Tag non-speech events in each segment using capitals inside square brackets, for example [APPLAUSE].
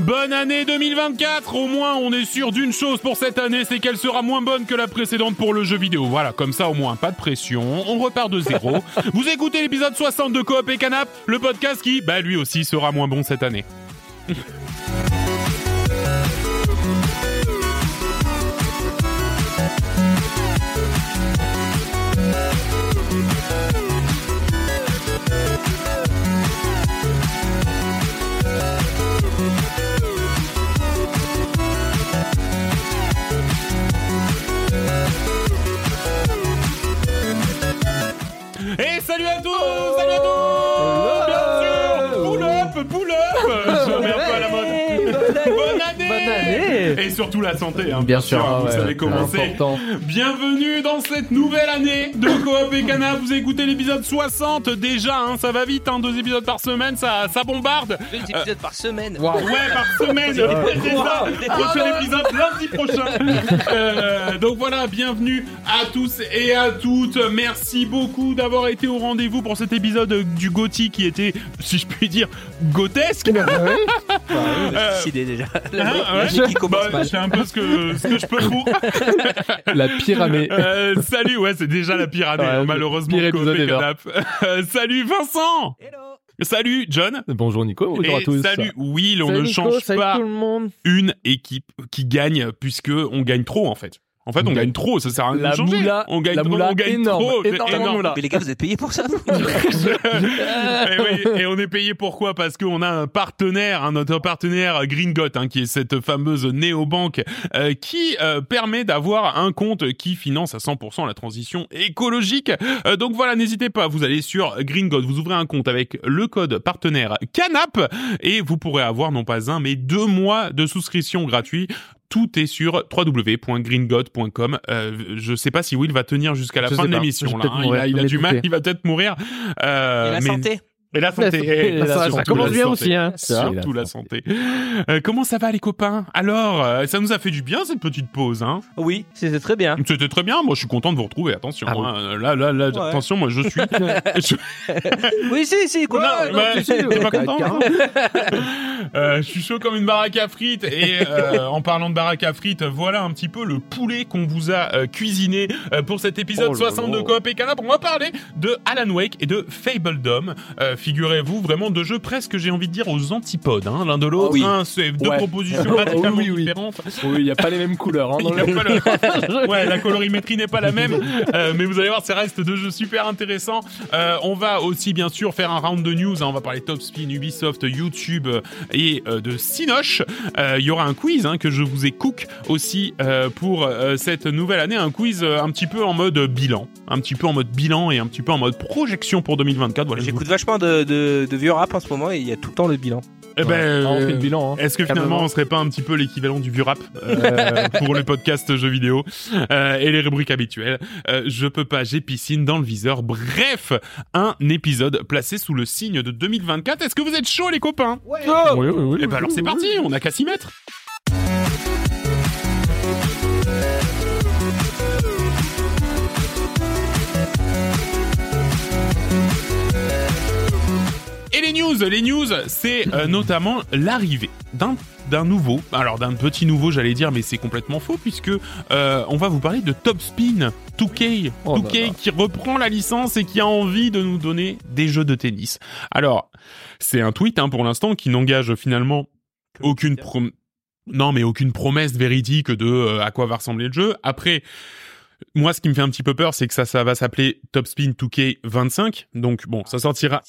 Bonne année 2024 Au moins, on est sûr d'une chose pour cette année, c'est qu'elle sera moins bonne que la précédente pour le jeu vidéo. Voilà, comme ça au moins, pas de pression, on repart de zéro. [LAUGHS] Vous écoutez l'épisode 60 de Coop et Canap, le podcast qui, bah lui aussi, sera moins bon cette année. Surtout la santé, hein, Bien sûr, vous ouais, savez comment c'est. important. Bienvenue dans cette nouvelle année de Coop et Cana. Vous écoutez l'épisode 60 déjà, hein, ça va vite, hein, deux épisodes par semaine, ça, ça bombarde. Deux épisodes par semaine. Ouais, par [LAUGHS] semaine. Prochain épisode lundi prochain. [LAUGHS] Euh, donc voilà, bienvenue à tous et à toutes. Merci beaucoup d'avoir été au rendez-vous pour cet épisode du Gothi qui était, si je puis dire. [LAUGHS] Euh, déjà. hein, ouais. L'année qui commence Bah, mal. Fais un peu ce que, ce que je peux pour. [LAUGHS] La pyramide. Euh, salut, ouais, c'est déjà la pire année, Ouais, le malheureusement. pire. Euh, [LAUGHS] salut Vincent Hello. Salut John Bonjour Nico, bonjour et à tous. salut Will, on Salut ne Nico, change salut pas tout le monde. une équipe qui gagne puisque on gagne trop en fait. En fait, on gagne trop, ça sert à rien La de changer. moula, on gagne la moula on gagne énorme, trop, énorme. moula. Mais les gars, vous êtes payés pour ça [LAUGHS] [LAUGHS] et, oui, et on est payé pourquoi? Parce qu'on a un partenaire, un notre partenaire Gringot, hein, qui est cette fameuse néobanque euh, qui euh, permet d'avoir un compte qui finance à 100% la transition écologique. Euh, donc voilà, n'hésitez pas, vous allez sur Gringot, vous ouvrez un compte avec le code partenaire Canap et vous pourrez avoir non pas un mais deux mois de souscription gratuit. Tout est sur www.greengot.com. Euh, je sais pas si Will va tenir jusqu'à la Je fin de l'émission. Hein. Il a, il du mal, il va peut-être mourir. Euh, Et la mais- santé et la santé. Et Et ça, commence bien aussi, hein. Surtout la santé. Euh, comment ça va les copains? Alors, euh, ça nous a fait du bien cette petite pause. Hein Oui, c'était très bien. C'était très bien. Moi, je suis content de vous retrouver. Attention. Ah oui. hein. Là, là, là. Ouais. Attention, moi, je suis. [LAUGHS] [LAUGHS] je... [LAUGHS] Oui, si, si, quoi. Non, non, bah, tu sais, t'es pas content. Euh, Je suis chaud comme une baraque à frites. Et euh, en parlant de baraque à frites, voilà un petit peu le poulet qu'on vous a euh, cuisiné euh, pour cet épisode Oh là 62 là. Coop et Canap. On va parler de Alan Wake et de Fable Dome. Euh, Figurez-vous, vraiment deux jeux presque, j'ai envie de dire, aux antipodes. Hein, L'un de l'autre. Oui. Hein, c'est deux Ouais. propositions radicalement Oui, oui. différentes. Oui, il n'y a pas les mêmes couleurs. Hein, dans [LAUGHS] Il y a le- pas le- [LAUGHS] Ouais, la colorimétrie n'est pas la même, euh, mais vous allez voir, ça reste deux jeux super intéressants. Euh, on va aussi bien sûr faire un round de news. hein. On va parler Top Spin, Ubisoft, YouTube euh, et euh, de Sinoche. Euh, Il y aura un quiz hein, que je vous ai cook aussi euh, pour euh, cette nouvelle année, un quiz euh, un petit peu en mode bilan, un petit peu en mode bilan et un petit peu en mode projection pour 2024. Voilà, vous- J'écoute vachement de, de, de vieux rap en ce moment et il y a tout le temps le bilan. Eh ben, on fait euh, le bilan. hein. Est-ce que finalement on serait pas un petit peu l'équivalent du vieux rap euh, [LAUGHS] pour les podcasts jeux vidéo euh, et les rubriques habituelles Euh, Je peux pas, j'ai piscine dans le viseur. Bref, un épisode placé sous le signe de 2024. Est-ce que vous êtes chaud les copains? Oui, oui, oui. Eh ben alors c'est parti, on a qu'à s'y mettre. News, les news, c'est euh, notamment l'arrivée d'un d'un nouveau, alors d'un petit nouveau j'allais dire, mais c'est complètement faux puisque euh, on va vous parler de Top Spin 2K, Oh là 2K là. qui reprend la licence et qui a envie de nous donner des jeux de tennis. Alors c'est un tweet hein, pour l'instant qui n'engage finalement aucune prom- non mais aucune promesse véridique de euh, à quoi va ressembler le jeu. Après moi ce qui me fait un petit peu peur c'est que ça ça va s'appeler Top Spin 2K 25. Donc bon, ça sortira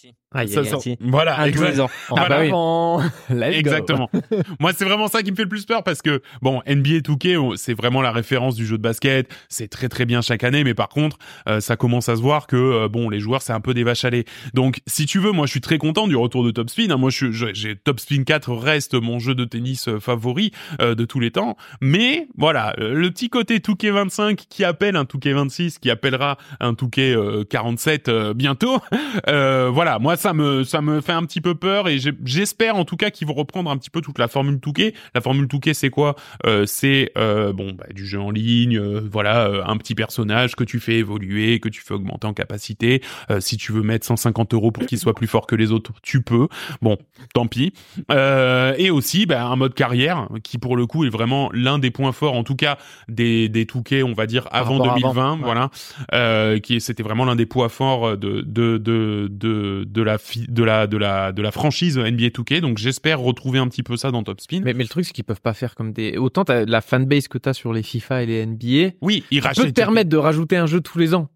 Ça sort- voilà, Un exact- tous les ans. En Voilà. avant. [LAUGHS] Let's go. Exactement. [LAUGHS] Moi, c'est vraiment ça qui me fait le plus peur parce que, bon, NBA 2K, on- c'est vraiment la référence du jeu de basket. C'est très très bien chaque année, mais par contre, euh, ça commence à se voir que, euh, bon, les joueurs, c'est un peu des vaches à lait. Donc, si tu veux, moi, je suis très content du retour de Top Spin. hein. Moi, je, je- j'ai Top Spin 4 reste mon jeu de tennis euh, favori euh, de tous les temps. Mais, voilà, le petit côté 2K 25 qui appelle un 2K 26, qui appellera un 2K euh, 47 euh, bientôt. [LAUGHS] Euh, voilà, moi, ça me ça me fait un petit peu peur et j'espère en tout cas qu'ils vont reprendre un petit peu toute la formule Touquet. La formule Touquet, c'est quoi? Euh, C'est euh, bon bah, du jeu en ligne, euh, voilà, un petit personnage que tu fais évoluer, que tu fais augmenter en capacité. Si tu veux mettre 150 euros pour qu'il soit plus fort que les autres, tu peux. Bon, tant pis. Et aussi bah, un mode carrière qui pour le coup est vraiment l'un des points forts, en tout cas des des Touquet, on va dire avant rapport à 2020, avant, ouais. voilà, qui c'était vraiment l'un des points forts de de de de de la de la de la de la franchise NBA 2K. Donc j'espère retrouver un petit peu ça dans Top Spin. Mais, mais le truc, c'est qu'ils peuvent pas faire comme des. Autant la fanbase que t'as sur les FIFA et les NBA. oui, ils Tu rachètent. te permettre de rajouter un jeu tous les ans.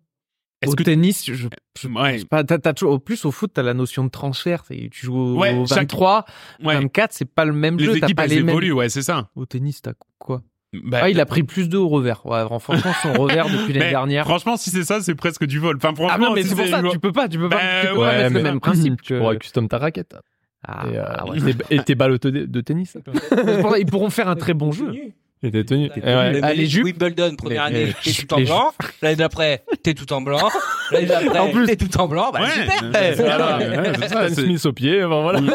Est-ce Au que tennis, je, je Ouais. pense pas. T'as toujours, au plus au foot, t'as la notion de transfert. Tu joues au Ouais, au chaque- 23, ouais, 24, c'est pas le même jeu. les équipes pas elles les mêmes. ouais, c'est ça. Au tennis, t'as quoi? Bah, Ah, il a pris plus de au revers. Ouais, franchement, son revers depuis [LAUGHS] l'année dernière. Franchement, si c'est ça, c'est presque du vol. Enfin, franchement, Ah non, mais si c'est pour ça, tu peux pas, tu peux pas, tu peux pas ouais, mettre le même principe. Tu pourras custom ta raquette. Ah, et, euh, ah ouais. tes- et tes balles auto- de tennis. [LAUGHS] Ils pourront faire un très bon jeu. Et tes ouais. tenu. Ah, les jupes. Wimbledon, première Les- année, t'es tout en blanc. L'année d'après, t'es tout en blanc. L'année d'après, En plus- t'es tout en blanc. Bah, Ouais, super. [LAUGHS] ouais, c'est ça, c'est- Smith au pied, voilà. [LAUGHS] Non,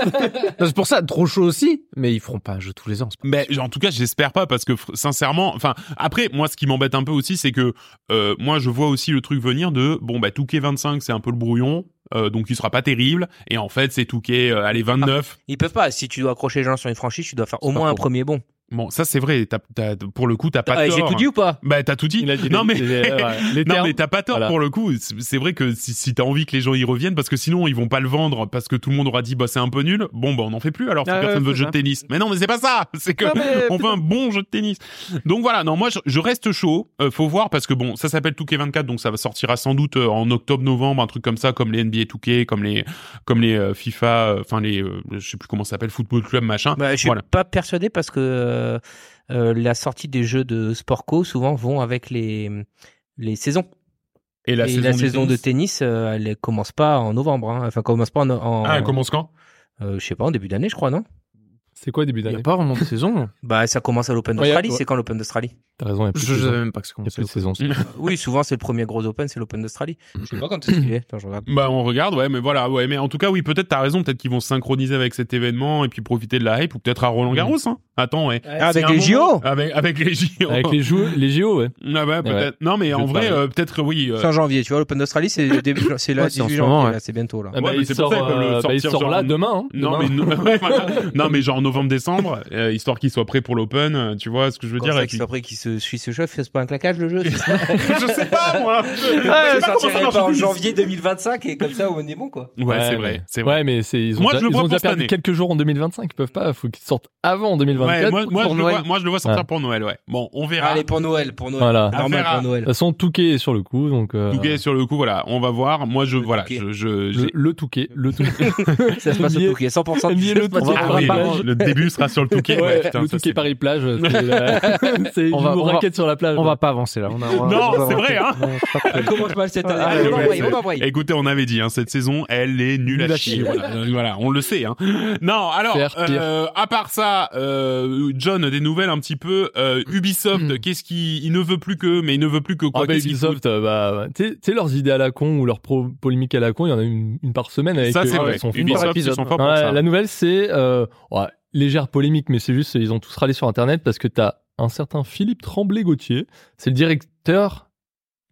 C'est pour ça, trop chaud aussi. Mais ils feront pas un jeu tous les ans. c'est pas Mais en tout cas, j'espère pas parce que fr- sincèrement, enfin après moi ce qui m'embête un peu aussi c'est que euh, moi je vois aussi le truc venir de bon bah Touquet 25 c'est un peu le brouillon euh, donc il sera pas terrible et en fait c'est Touquet euh, allez 29. Ils peuvent pas. Si tu dois accrocher les gens sur une franchise, tu dois faire au C'est moins un faux. premier bon. Bon ça c'est vrai, t'as, t'as- pour le coup t'as pas Ah, tort. J'ai tout dit ou pas Bah t'as tout dit. Il a dit non les- mais les- ouais, [LAUGHS] les non mais t'as pas tort Voilà. pour le coup. C'est vrai que si, si t'as envie que les gens y reviennent, parce que sinon ils vont pas le vendre parce que tout le monde aura dit bah c'est un peu nul. Bon bah on en fait plus alors si Ah ouais, personne veut de c'est jeu de tennis. Mais non mais c'est pas ça. [LAUGHS] C'est que Non, mais on veut un bon jeu de tennis. Donc voilà. Non moi je, je reste chaud. Euh, faut voir parce que bon ça s'appelle 2K24 donc ça va sortira sans doute euh, en octobre-novembre un truc comme ça comme les NBA 2K comme les comme les euh, FIFA euh, enfin les euh, je sais plus comment ça s'appelle Football Club machin. bah, Je suis Voilà. pas persuadé parce que euh, euh, la sortie des jeux de sport co souvent vont avec les les saisons. Et la Et saison, la de tennis. euh, elle commence pas en novembre. Hein. Enfin, commence pas en, en Ah elle commence quand? Je sais pas, en début d'année, je crois, non? C'est quoi début Il y d'année a pas vraiment de saison. [LAUGHS] Bah, ça commence à l'Open d'Australie. ouais. C'est quand l'Open d'Australie T'as raison, il y a plus Je de savais même pas que ça Il y a commençait. plus de saison. [LAUGHS] Oui, souvent c'est le premier gros Open, c'est l'Open d'Australie. [LAUGHS] Je sais pas quand est-ce qu'il est. Attends, je regarde. Bah on regarde, ouais, mais voilà, ouais, mais en tout cas, oui, peut-être t'as raison, peut-être qu'ils vont se synchroniser avec cet événement et puis profiter de la hype, ou peut-être à Roland Garros, hein. Attends, ouais. Ah, avec les JO Avec, avec les JO. Avec les JO, les JO, ouais. Ah bah, peut-être. Non, mais Je en vrai, euh, peut-être, oui. euh, en janvier, tu vois, l'Open d'Australie, c'est début, [COUGHS] c'est là, c'est en 18 ce moment, janvier, ouais. là, c'est bientôt, là. Ah bah, il c'est sort, peuvent le euh, bah, il sort là demain. hein, non, mais genre novembre-décembre, euh, histoire qu'il soit prêt pour l'Open, euh, tu vois ce que je veux dire. qu'il puis- soit prêt, qu'il se suit ce chef, c'est pas un claquage le jeu. [LAUGHS] je sais pas, moi. Je sais pas ça pas en janvier 2025 et comme ça, on est bon, quoi. Ouais, c'est vrai, c'est vrai. Ouais, mais c'est, ils ont Moi, déjà, je le ils vois ont déjà perdu année. quelques jours en 2025. Ils peuvent pas, faut qu'ils sortent avant en 2024. Ouais, moi, moi, je le vois, moi, je le vois sortir Ouais. pour Noël, ouais. Bon, on verra. Allez, pour Noël, pour Noël. Voilà. Normal à- pour De Noël. toute façon, Touquet est sur le coup, donc. euh, Touquet sur le coup, voilà, on va voir. Moi, je, Le voilà, Touquet. je, je, le, Touquet, le Touquet. Ça se passe au Touquet. 100% du jeu le Paris-Plage. le début sera sur le [LAUGHS] Touquet. Ouais, ouais, putain, le ça, Touquet c'est- Paris plage. [LAUGHS] C'est, euh, [LAUGHS] c'est On va- on raquette sur la plage. On va pas avancer là. On a- on a- Non, c'est vrai, hein. Mal cette année. Ah, Allez, on envoie, on envoie. Écoutez, on avait dit, hein, cette saison, elle est nulle à chier. Voilà, Euh, voilà, on le sait. Hein. Non, alors, euh, à part ça, euh, John, des nouvelles un petit peu. Euh, Ubisoft, qu'est-ce qui, il ne veut plus que, mais il ne veut plus que quoi Ah bah, qu'est-ce qu'il Ubisoft, euh, bah, tu sais- tu sais, leurs idées à la con ou leurs polémiques à la con, il y en a une, une par semaine avec Ça, c'est vrai. ils sont forts. Ubisoft, ils sont forts pour Ouais, ça. la nouvelle, c'est euh, ouais, légère polémique, mais c'est juste ils ont tous râlé sur Internet parce que t'as un certain Philippe Tremblay-Gauthier, c'est le directeur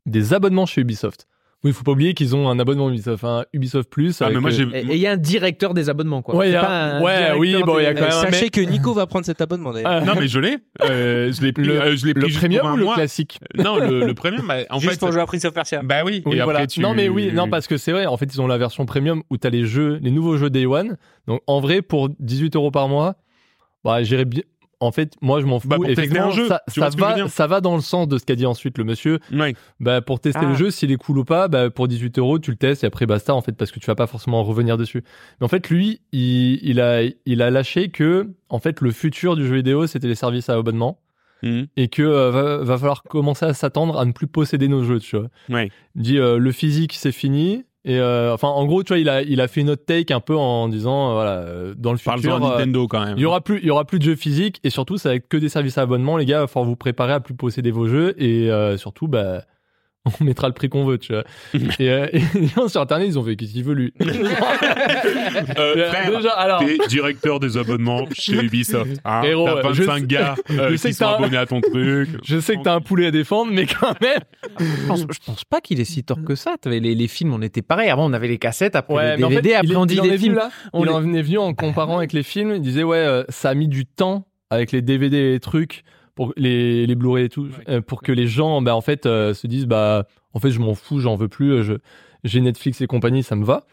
des abonnements chez Ubisoft. Oui, il faut pas oublier qu'ils ont un abonnement Ubisoft, un Ubisoft Plus. Ah, mais moi, euh, j'ai, Et il y a un directeur des abonnements, quoi. Ouais, C'est il y a- pas un ouais, oui, bon, il y a quand même Sachez que Nico va prendre cet abonnement d'ailleurs. Ah, non, mais je l'ai, euh, je l'ai pris, le, euh, je l'ai le pris premium ou le mois. classique Non, le, le premium, bah, en Juste fait, pour jouer à Prince of Persia. bah oui, Oui, et voilà. après tu... Non mais oui, non parce que c'est vrai. En fait, ils ont la version premium où t'as les jeux, les nouveaux jeux Day One. Donc en vrai, pour 18 euros par mois, bah j'irais bien. En fait, moi je m'en fous. Bah, pour tester Effectivement, un jeu, ça, tu vois ça ce que je veux va, ça va dans le sens de ce qu'a dit ensuite le monsieur. Ouais. Bah pour tester Ah. le jeu, s'il est cool ou pas, bah pour 18 euros, tu le testes et après basta en fait parce que tu vas pas forcément revenir dessus. Mais en fait, lui, il, il a, il a lâché que en fait le futur du jeu vidéo c'était les services à abonnement Mhm. et que euh, va, va falloir commencer à s'attendre à ne plus posséder nos jeux, tu vois. Ouais. Dit euh, le physique c'est fini et euh, enfin en gros tu vois il a il a fait une autre take un peu en disant euh, voilà euh, dans le Parle-en futur euh, Nintendo quand même. il y aura plus il y aura plus de jeux physiques et surtout ça va être que des services à abonnement les gars il va falloir vous préparer à plus posséder vos jeux et euh, surtout bah [LAUGHS] on mettra le prix qu'on veut, tu vois. et, euh, et les gens sur internet, ils ont fait qu'est-ce qu'il veut lui. [LAUGHS] Euh, frère, Déjà, alors, T'es directeur des abonnements chez [LAUGHS] Ubisoft. Hein Héros, T'as ouais, je 25 sais- gars euh, je sais qui que sont t'as un- abonnés à ton truc. je sais que t'as un poulet à défendre, mais quand même. Je pense, je pense pas qu'il est si tort que ça. T'avais les, les films, on était pareil. Avant, on avait les cassettes, après Ouais, les mais en DVD, fait, après il, on dit des films. là. On il en est venu en comparant avec les films. Il disait ouais, euh, ça a mis du temps avec les DVD et les trucs pour les les Blu-ray et tout, euh, pour que les gens, bah en fait, euh, se disent bah en fait je m'en fous, j'en veux plus, euh, je j'ai Netflix et compagnie, ça me va.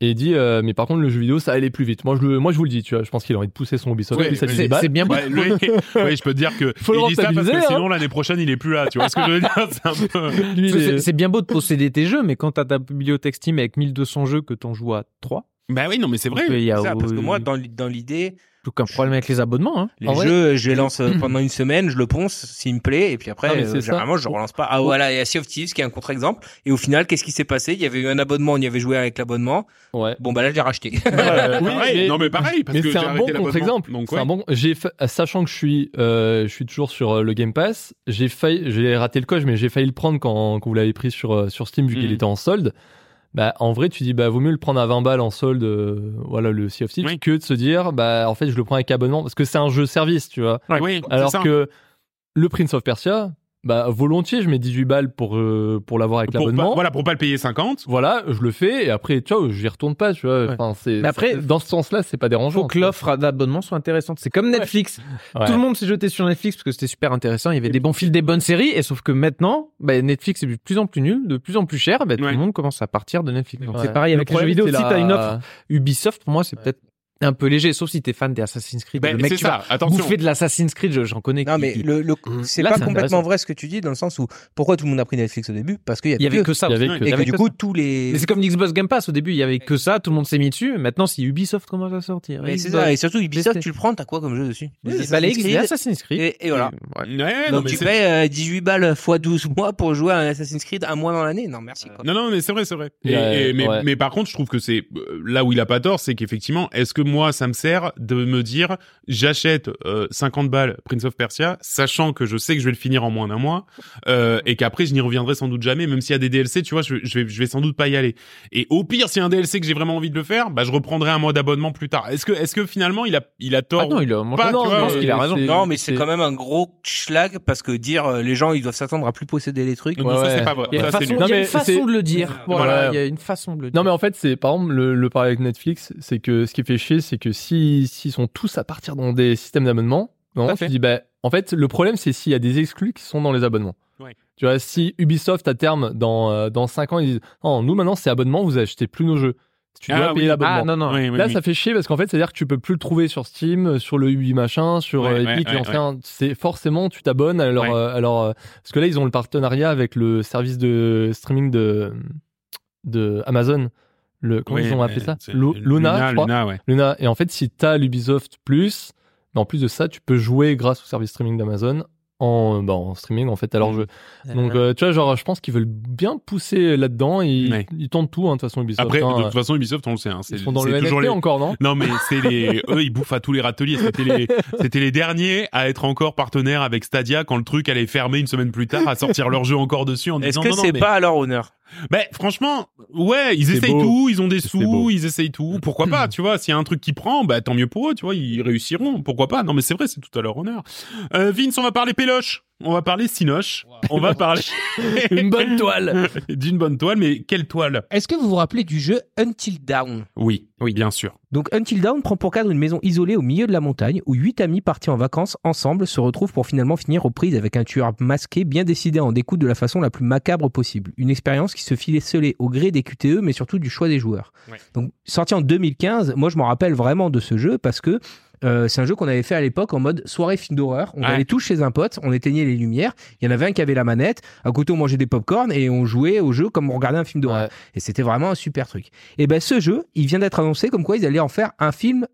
Et il dit euh, mais par contre le jeu vidéo ça allait plus vite. Moi je le, moi je vous le dis, tu vois, je pense qu'il a envie de pousser son Ubisoft. Ouais, c'est- bien beau. Ouais, lui, [LAUGHS] ouais, je peux te dire que Faut le il dit ça parce que rentabiliser, hein. sinon l'année prochaine il est plus là. Tu vois ce que je veux dire C'est un peu. [LAUGHS] lui, il C'est- est- C'est c'est bien beau de posséder tes jeux, mais quand t'as ta bibliothèque Steam avec 1200 jeux que t'en joues à 3, Bah oui, non, mais c'est vrai. a Ça, parce que moi, dans l'idée, aucun problème avec les abonnements. Hein. les En vrai- jeux, je les lance euh, [CLEARS THROAT] pendant une semaine, je le ponce s'il me plaît, et puis après, euh, généralement, je relance pas. Ah voilà, il y a Sea of Thieves qui est un contre-exemple. Et au final, qu'est-ce qui s'est passé? Il y avait eu un abonnement, on y avait joué avec l'abonnement. ouais. Bon bah là, je l'ai racheté. Euh, oui, Pareil. mais- non, mais pareil, parce mais que c'est j'ai un bon contre-exemple. Ouais. un bon. J'ai fa- sachant que je suis, euh, je suis toujours sur euh, le Game Pass. J'ai failli, j'ai raté le coche, mais j'ai failli le prendre quand, quand vous l'avez pris sur sur Steam vu qu'il Mhm. était en solde. Bah, en vrai, tu dis, bah, vaut mieux le prendre à 20 balles en solde, euh, voilà, le Sea of Thieves, Oui. que de se dire, bah, en fait, je le prends avec abonnement, parce que c'est un jeu service, tu vois. Oui, Alors que le Prince of Persia, bah, volontiers, je mets 18 balles pour, euh, pour l'avoir avec Pour l'abonnement. pas, voilà, pour pas le payer 50. Voilà, je le fais, et après, tu vois, j'y retourne pas, tu vois. Ouais. Enfin, c'est, Mais après, c'est- dans ce sens-là, c'est pas dérangeant. Faut que l'offre d'abonnement soit intéressante. C'est comme Netflix. Ouais. Tout le monde s'est jeté sur Netflix parce que c'était super intéressant. Il y avait des bons films, des bonnes séries. Et sauf que maintenant, bah, Netflix est de plus en plus nul, de plus en plus cher. Bah, Tout Ouais. le monde commence à partir de Netflix. Donc Ouais. c'est pareil Le avec les jeux vidéo. Si la- t'as une offre Ubisoft, pour moi, c'est Ouais. peut-être un peu léger. Sauf si t'es fan des Assassin's Creed. Ben, le mec va ça, attention. bouffer de l'Assassin's Creed, je- j'en connais. non mais qui- le, le Mmh. c'est pas complètement vrai ce que tu dis dans le sens où pourquoi tout le monde a pris Netflix au début? Parce qu'il y, avait que ça. Il y avait Ouais. que et que du que coup ça. tous les Mais c'est comme l'Xbox Game Pass. Au début, il y avait que ça. Tout le monde s'est mis dessus. Maintenant, si Ubisoft commence à sortir? Xbox, ça et surtout Ubisoft tu le prends t'as quoi comme jeu dessus? Oui, Assassin's Creed, Assassin's Creed. et, et voilà Ouais, donc tu payes euh, 18 balles [LAUGHS] x 12 mois pour jouer à un Assassin's Creed un mois dans l'année non merci quoi. Non, non, mais c'est vrai, c'est vrai. Et, et- mais par contre, je trouve que c'est euh, là où il a pas tort, c'est qu'effectivement, est-ce que moi, ça me sert de me dire, j'achète euh, 50 balles Prince of Persia, sachant que je sais que je vais le finir en moins d'un mois, euh, et qu'après, je n'y reviendrai sans doute jamais, même s'il y a des DLC, tu vois, je, je vais, je vais sans doute pas y aller. Et au pire, s'il y a un DLC que j'ai vraiment envie de le faire, bah, je reprendrai un mois d'abonnement plus tard. Est-ce que, est-ce que finalement, il a, il a tort Ah non, il a, moi, Pas, je tu vois, pense qu'il a raison. non mais c'est quand même un gros schlag parce que dire euh, les gens ils doivent s'attendre à plus posséder les trucs Non, Ouais, ça, ouais. c'est pas vrai. Il y a une Ça, façon. Non, y a une de le dire. Voilà. Voilà, il y a une façon de le dire. Non mais en fait c'est par exemple le, le parler avec Netflix c'est que ce qui fait chier c'est que si s'ils sont tous à partir dans des systèmes d'abonnement non, tu dis bah en fait le problème c'est s'il y a des exclus qui sont dans les abonnements Ouais. tu vois si Ubisoft à terme dans euh, dans 5 ans ils disent non nous maintenant c'est abonnement vous achetez plus nos jeux tu dois Ah, payer oui. l'abonnement Ah non, non. Oui, oui, Là, oui. ça fait chier parce qu'en fait, c'est-à-dire que tu peux plus le trouver sur Steam, sur le Ubi machin, sur Ouais, euh, ouais, Epic, ouais. C'est forcément, tu t'abonnes à leur, Ouais. euh, à leur, euh, parce que là, ils ont le partenariat avec le service de streaming de, de Amazon. Le, comment Oui, ils ont appelé ça Luna, je crois. Luna, ouais. Luna. Et en fait, si t'as l'Ubisoft Plus, mais en plus de ça, tu peux jouer grâce au service streaming d'Amazon en, bah, en streaming en fait à leur jeu. Donc euh, tu vois, genre, je pense qu'ils veulent bien pousser là-dedans. Ils, Ouais. ils tentent tout hein, de toute façon Ubisoft. Après, hein. de toute façon, Ubisoft, on le sait, hein, c'est ils sont dans le toujours NFT les, encore, non? Non, mais c'est les, [LAUGHS] eux, ils bouffent à tous les râteliers. C'était les, c'était les derniers à être encore partenaires avec Stadia quand le truc allait fermer une semaine plus tard, à sortir leur jeu encore dessus en est-ce disant que c'est mais- pas à leur honneur? Ben, franchement, ouais, ils essayent beau. tout, ils ont des sous, ils essayent tout. Pourquoi pas, tu vois, s'il y a un truc qui prend, bah, tant mieux pour eux, tu vois, ils réussiront. Pourquoi pas? Non, mais c'est vrai, c'est tout à leur honneur. Euh, Vince, on va parler péloche. On va parler cinoche. On va parler [LAUGHS] Une bonne toile. [LAUGHS] d'une bonne toile, mais quelle toile? est-ce que vous vous rappelez du jeu Until Dawn? Oui, oui, bien sûr. Donc Until Dawn prend pour cadre une maison isolée au milieu de la montagne où huit amis partis en vacances ensemble se retrouvent pour finalement finir aux prises avec un tueur masqué bien décidé à en découdre de la façon la plus macabre possible. Une expérience qui se filait scellée au gré des QTE mais surtout du choix des joueurs. Ouais. Donc sorti en 2015, moi je m'en rappelle vraiment de ce jeu parce que euh, c'est un jeu qu'on avait fait à l'époque en mode soirée film d'horreur. On Ouais. allait tous chez un pote, on éteignait les lumières. Il y en avait un qui avait la manette. À côté, on mangeait des popcorn et on jouait au jeu comme on regardait un film d'horreur. Ouais. Et c'était vraiment un super truc. Et ben ce jeu, il vient d'être annoncé comme quoi ils allaient en faire un film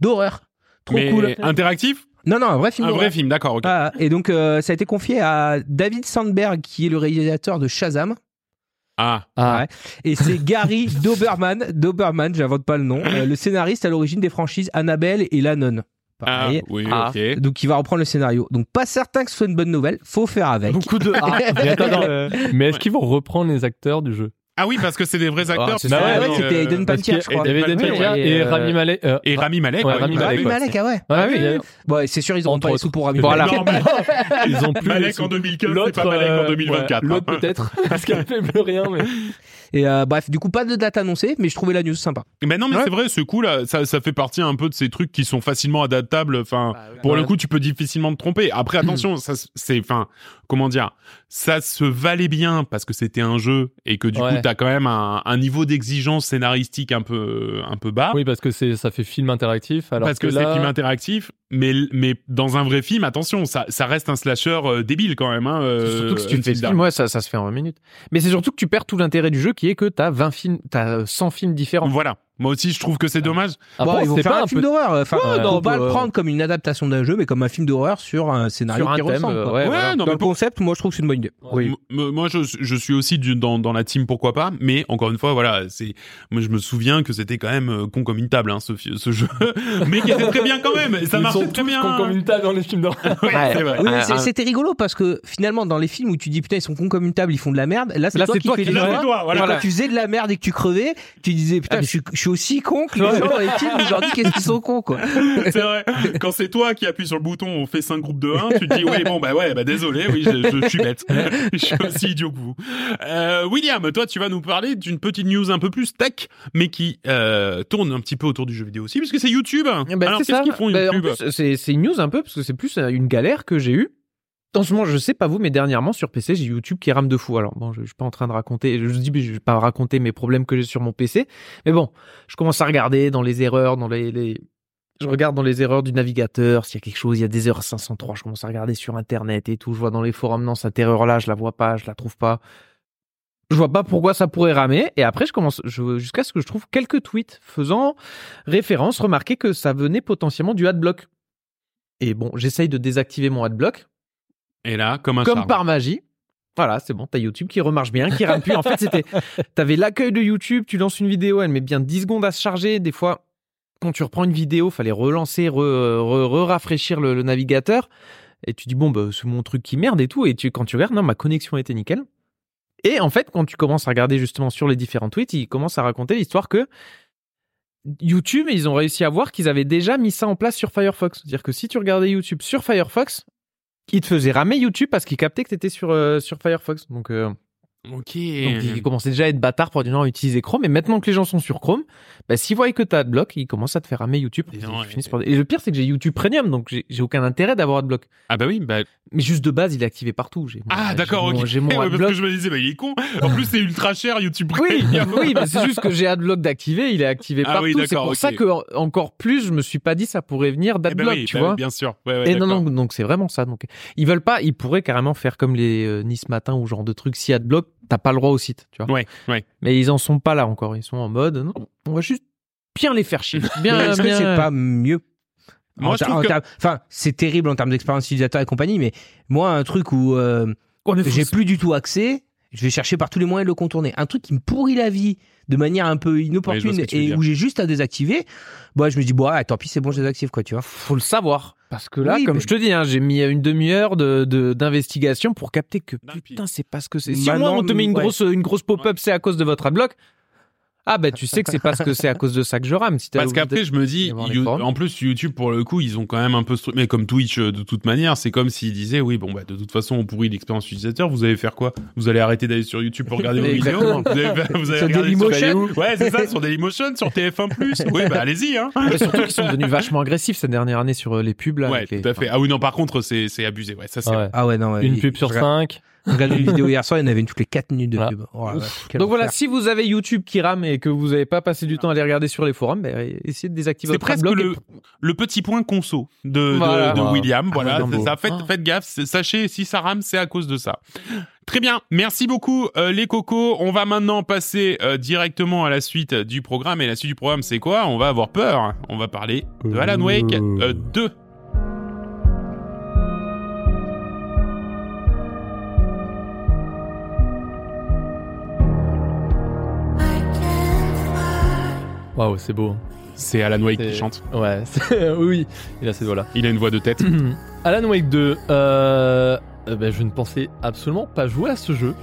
d'horreur. Trop mais cool. interactif? Non, non, un vrai film Un vrai film, d'accord, ok. Ah, et donc euh, ça a été confié à David Sandberg qui est le réalisateur de Shazam Ah, Ah, Ouais. et c'est Gary [LAUGHS] Doberman Doberman j'invente pas le nom euh, le scénariste à l'origine des franchises Annabelle et La Nonne Ah, oui, Ah. ok. Donc il va reprendre le scénario. Donc pas certain que ce soit une bonne nouvelle, faut faire avec. Beaucoup de. [LAUGHS] Ah, Mais [LAUGHS] euh, Mais est-ce qu'ils vont reprendre les acteurs du jeu? Ah oui, parce que c'est des vrais acteurs. Ah, c'est c'est ça. vrai, Ouais, ouais, euh, c'était y Pantier, je crois. Eden et Et, euh, Rami Malek. euh, Et Rami Malek. Rami Malek, Rami ouais. Malek, ah ouais. Ah oui, Ouais, c'est sûr, ils Entre pas les sous pour Rami Voilà. Malek. Non, mais [LAUGHS] Ils ont plus Malek en 2015, c'est L'autre, pas Malek en euh, 2024. ouais, L'autre hein. peut-être, [LAUGHS] parce qu'elle fait plus rien. Mais... Et euh, bref, du coup, pas de date annoncée, mais je trouvais la new sympa. Mais non, mais Ouais. c'est vrai, ce coup là, ça, ça fait partie un peu de ces trucs qui sont facilement adaptables. Enfin, pour le Ouais. coup, tu peux difficilement te tromper. Après, [CLEARS THROAT] attention, ça, c'est, enfin, comment dire, ça se valait bien parce que c'était un jeu et que du Ouais. coup, t'as quand même un, un niveau d'exigence scénaristique un peu, un peu bas. Oui, parce que c'est ça fait film interactif. Alors parce que, là, c'est film interactif, mais mais dans un vrai film, attention, ça ça reste un slasher euh, débile quand même. Hein, euh, Surtout que si tu fais ce Dawn. film, ouais, ça, ça se fait en 20 minutes. Mais c'est surtout que tu perds tout l'intérêt du jeu qui est que t'as 20 films, t'as 100 films différents. Voilà. Moi aussi, je trouve que c'est dommage. Après, Bon, ils vont c'est faire pas un, un film peu. d'horreur. Enfin, Ouais, faut non, pas bah, le prendre comme une adaptation d'un jeu, mais comme un film d'horreur sur un scénario Sur un qui thème, ressemble. euh, ouais, ouais, voilà. non, Dans mais le pour- concept, moi, je trouve que c'est une bonne idée. Oui. M- moi, je, je suis aussi du- dans, dans la team, pourquoi pas. Mais encore une fois, voilà, c'est. Moi, je me souviens que c'était quand même euh, concomitable, hein, ce, ce jeu, [LAUGHS] mais qui était très bien quand même. Et ça Ils marchait sont très bien. dans les films d'horreur. [LAUGHS] Ah, ah. c'était rigolo parce que finalement, dans les films où tu dis putain, ils sont cons comme une table, ils font de la merde, là, c'est toi qui fais les voilà. quand tu faisais de la merde et que tu crevais, tu disais putain, Ah, je, suis, je suis aussi con que les gens dans les films, je leur dis qu'est-ce qu'ils sont cons, quoi. C'est vrai. Quand c'est toi qui appuies sur le bouton, on fait cinq groupes de 1, tu te dis, oui, bon, bah ouais, bah désolé, oui, je, je- je suis bête. [LAUGHS] je suis aussi idiot que vous. Euh, William, toi, tu vas nous parler d'une petite news un peu plus tech, mais qui euh, tourne un petit peu autour du jeu vidéo aussi, puisque c'est YouTube. Eh ben, Alors, c'est qu'est-ce ça. qu'ils font en YouTube c'est une news un peu parce que c'est plus euh, une galère que j'ai eue. En ce moment, je sais pas vous, mais dernièrement sur PC, j'ai YouTube qui rame de fou. Alors bon, je, je suis pas en train de raconter, je dis, mais je vais pas raconter mes problèmes que j'ai sur mon PC. Mais bon, je commence à regarder dans les erreurs, dans les, je regarde dans les erreurs du navigateur, s'il y a quelque chose, il y a des erreurs 503, je commence à regarder sur internet et tout. Je vois dans les forums, non, cette erreur-là, je la vois pas, je la trouve pas. Je vois pas pourquoi ça pourrait ramer. Et après, je commence, jusqu'à ce que je trouve quelques tweets faisant référence, remarquer que ça venait potentiellement du adblock. Et bon, j'essaye de désactiver mon adblock, Et là, comme un comme par magie. Voilà, c'est bon, t'as YouTube qui remarche bien, qui plus. En fait, c'était, [LAUGHS] t'avais l'accueil de YouTube, tu lances une vidéo, elle met bien 10 secondes à se charger. Des fois, quand tu reprends une vidéo, fallait relancer, re, re- re-rafraîchir le, le navigateur. Et tu dis, bon, bah, c'est mon truc qui merde et tout. Et tu, quand tu regardes, non, ma connexion était nickel. Et en fait, quand tu commences à regarder justement sur les différents tweets, ils commencent à raconter l'histoire que YouTube, ils ont réussi à voir qu'ils avaient déjà mis ça en place sur Firefox. C'est-à-dire que si tu regardais YouTube sur Firefox, ils te faisaient ramer YouTube parce qu'ils captaient que tu étais sur, euh, sur Firefox. Donc, euh, Ok. donc ils commençaient déjà à être bâtards pour dire non, utiliser Chrome. Et maintenant que les gens sont sur Chrome, bah, s'ils voient que tu as Adblock, ils commencent à te faire ramer YouTube. Et Ils non, finissent et- par- Et le pire, c'est que j'ai YouTube Premium, donc j'ai aucun intérêt d'avoir Adblock. Ah bah oui, bah. Mais juste de base, il est activé partout. Ah d'accord, ok. J'ai mon [LAUGHS] Ouais, parce Adblock. que je me disais, bah il est con. En plus, c'est ultra cher YouTube. Oui, Premium. [LAUGHS] oui, mais c'est juste que j'ai Adblock d'activer, il est activé Ah partout. oui, c'est pour ça que en- encore plus, je me suis pas dit ça pourrait venir Eh ben d'Adblock, oui, tu bah vois. Bien sûr. Ouais, ouais, Et non, non, donc c'est vraiment ça. Donc ils veulent pas, ils pourraient carrément faire comme les euh, Nice Matin ou genre de trucs. Si Adblock, t'as pas le droit au site, tu vois. Ouais, ouais. Mais ils en sont pas là encore. Ils sont en mode, non, on va juste bien les faire chier. [LAUGHS] Bien, est-ce que bien- c'est pas mieux? Moi, En je ter- trouve en que- Enfin, c'est terrible en termes d'expérience utilisateur et compagnie, mais moi, un truc où euh, j'ai plus du tout accès, je vais chercher par tous les moyens de le contourner. Un truc qui me pourrit la vie de manière un peu inopportune et où j'ai juste à désactiver, bah, je me dis, bon, ah, tant pis, c'est bon, je désactive, quoi, tu vois. Faut le savoir. Parce que là, Oui, comme je te dis, hein, j'ai mis une demi-heure de, de- d'investigation pour capter que putain, c'est pas ce que c'est. Si au moins on te met une ouais. grosse, une grosse pop-up, c'est à cause de votre adblock. Ah ben bah, tu sais que c'est parce que c'est à cause de ça que je rame. Parce qu'après je me dis, en plus YouTube pour le coup ils ont quand même un peu ce truc, mais comme Twitch euh, de toute manière, c'est comme s'ils disaient oui bon bah de toute façon on pourrit l'expérience utilisateur, vous allez faire quoi? Vous allez arrêter d'aller sur YouTube pour regarder vos [LAUGHS] vidéos Vous allez, vous allez regarder Dailymotion sur... Ouais c'est ça, sur Dailymotion, sur TF1+, [LAUGHS] oui bah allez-y hein Surtout qu'ils sont devenus vachement agressifs cette dernière année sur euh, les pubs là. Ouais tout à fait. Ah oui non par contre c'est abusé, ouais ça. Ah, ah ouais non, Une pub sur cinq. Regardez une vidéo hier soir, il y en avait une toutes les 4 minutes de voilà. pub. Oh, Donc voilà, si vous avez YouTube qui rame et que vous n'avez pas passé du temps à les regarder sur les forums, bah, essayez de désactiver C'est presque le, le, petit point conso de, ah. William. Ah, voilà. Faites, ah. faites gaffe. Sachez, si ça rame, c'est à cause de ça. Très bien, merci beaucoup euh, les cocos. On va maintenant passer euh, directement à la suite du programme. Et la suite du programme, c'est quoi? On va avoir peur. On va parler de Alan Wake euh, 2. Waouh, c'est beau. C'est Alan Wake qui chante. Ouais, [LAUGHS] c'est- oui, oui, il a ces doigts-là. Il a une voix de tête. [CLEARS THROAT] Alan Wake 2, euh, euh, ben, je ne pensais absolument pas jouer à ce jeu.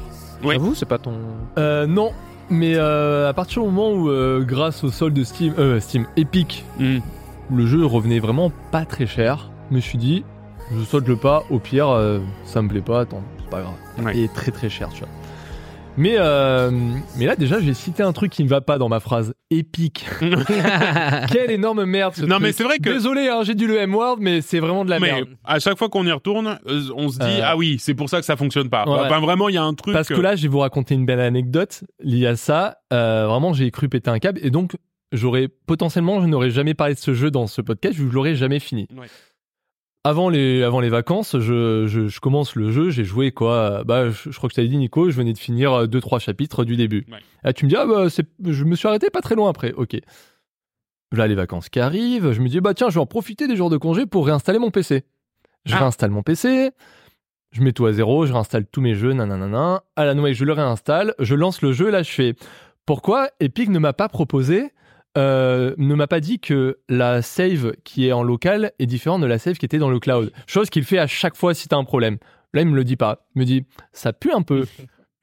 Oui. J'avoue, c'est pas ton. Euh, non, mais euh, à partir du moment où, euh, grâce au solde de Steam, euh, Steam Epic, Hmm. où le jeu revenait vraiment pas très cher, je me suis dit, je saute le pas, au pire, euh, ça me plaît pas, attends, c'est pas grave. Ouais. Et très très cher, tu vois. Mais, euh, mais là, déjà, j'ai cité un truc qui ne va pas dans ma phrase épique. [LAUGHS] Quelle énorme merde ce Non, truc. mais c'est vrai que- Désolé, hein, j'ai dit le M-word, mais c'est vraiment de la Mais merde. à chaque fois qu'on y retourne, euh, on se dit Euh. ah oui, c'est pour ça que ça fonctionne pas. Ouais. Enfin vraiment, il y a un truc. Parce que là, je vais vous raconter une belle anecdote liée à ça. Euh, vraiment, j'ai cru péter un câble et donc j'aurais potentiellement, je n'aurais jamais parlé de ce jeu dans ce podcast, vu que je l'aurais jamais fini. Ouais. Avant les, avant les vacances, je, je, je commence le jeu, j'ai joué quoi Bah, je, je crois que je t'avais dit, Nico, je venais de finir euh, deux trois chapitres du début. Ouais. Là, tu me dis, ah bah, je me suis arrêté pas très loin après. Ok. Là, les vacances qui arrivent, je me dis, bah tiens, je vais en profiter des jours de congé pour réinstaller mon PC. Je Ah. réinstalle mon PC, je mets tout à zéro, je réinstalle tous mes jeux, nanana. À la Wake, je le réinstalle, je lance le jeu, là, je fais. Pourquoi Epic ne m'a pas proposé, euh, ne m'a pas dit que la save qui est en local est différente de la save qui était dans le cloud Chose qu'il fait à chaque fois si t'as un problème. Là, il me le dit pas. Il me dit, ça pue un peu.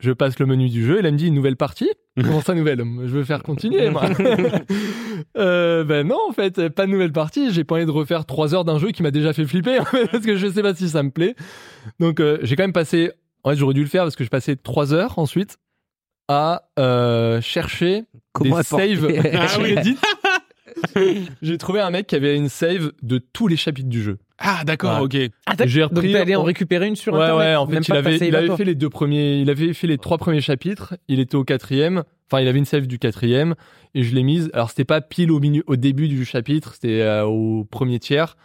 Je passe le menu du jeu et là, il me dit, une nouvelle partie Comment ça, nouvelle? Je veux faire continuer, moi. [LAUGHS] euh, ben non, en fait, pas de nouvelle partie. J'ai pas envie de refaire trois heures d'un jeu qui m'a déjà fait flipper, parce que je sais pas si ça me plaît. Donc, euh, j'ai quand même passé... En fait, j'aurais dû le faire parce que je passais trois heures ensuite à euh, chercher Comment des saves [LAUGHS] Ah oui. [LAUGHS] [LAUGHS] J'ai trouvé un mec qui avait une save de tous les chapitres du jeu. Ah d'accord, Ouais. ok. Ah, J'ai Donc repris- t'es allé en récupérer une sur Ouais, internet. ouais, en fait, il avait, il fait les deux premiers, il avait fait les trois premiers chapitres, il était au quatrième, enfin, il avait une save du quatrième, et je l'ai mise. Alors, c'était pas pile au milieu, au début du chapitre, c'était euh, au premier tiers.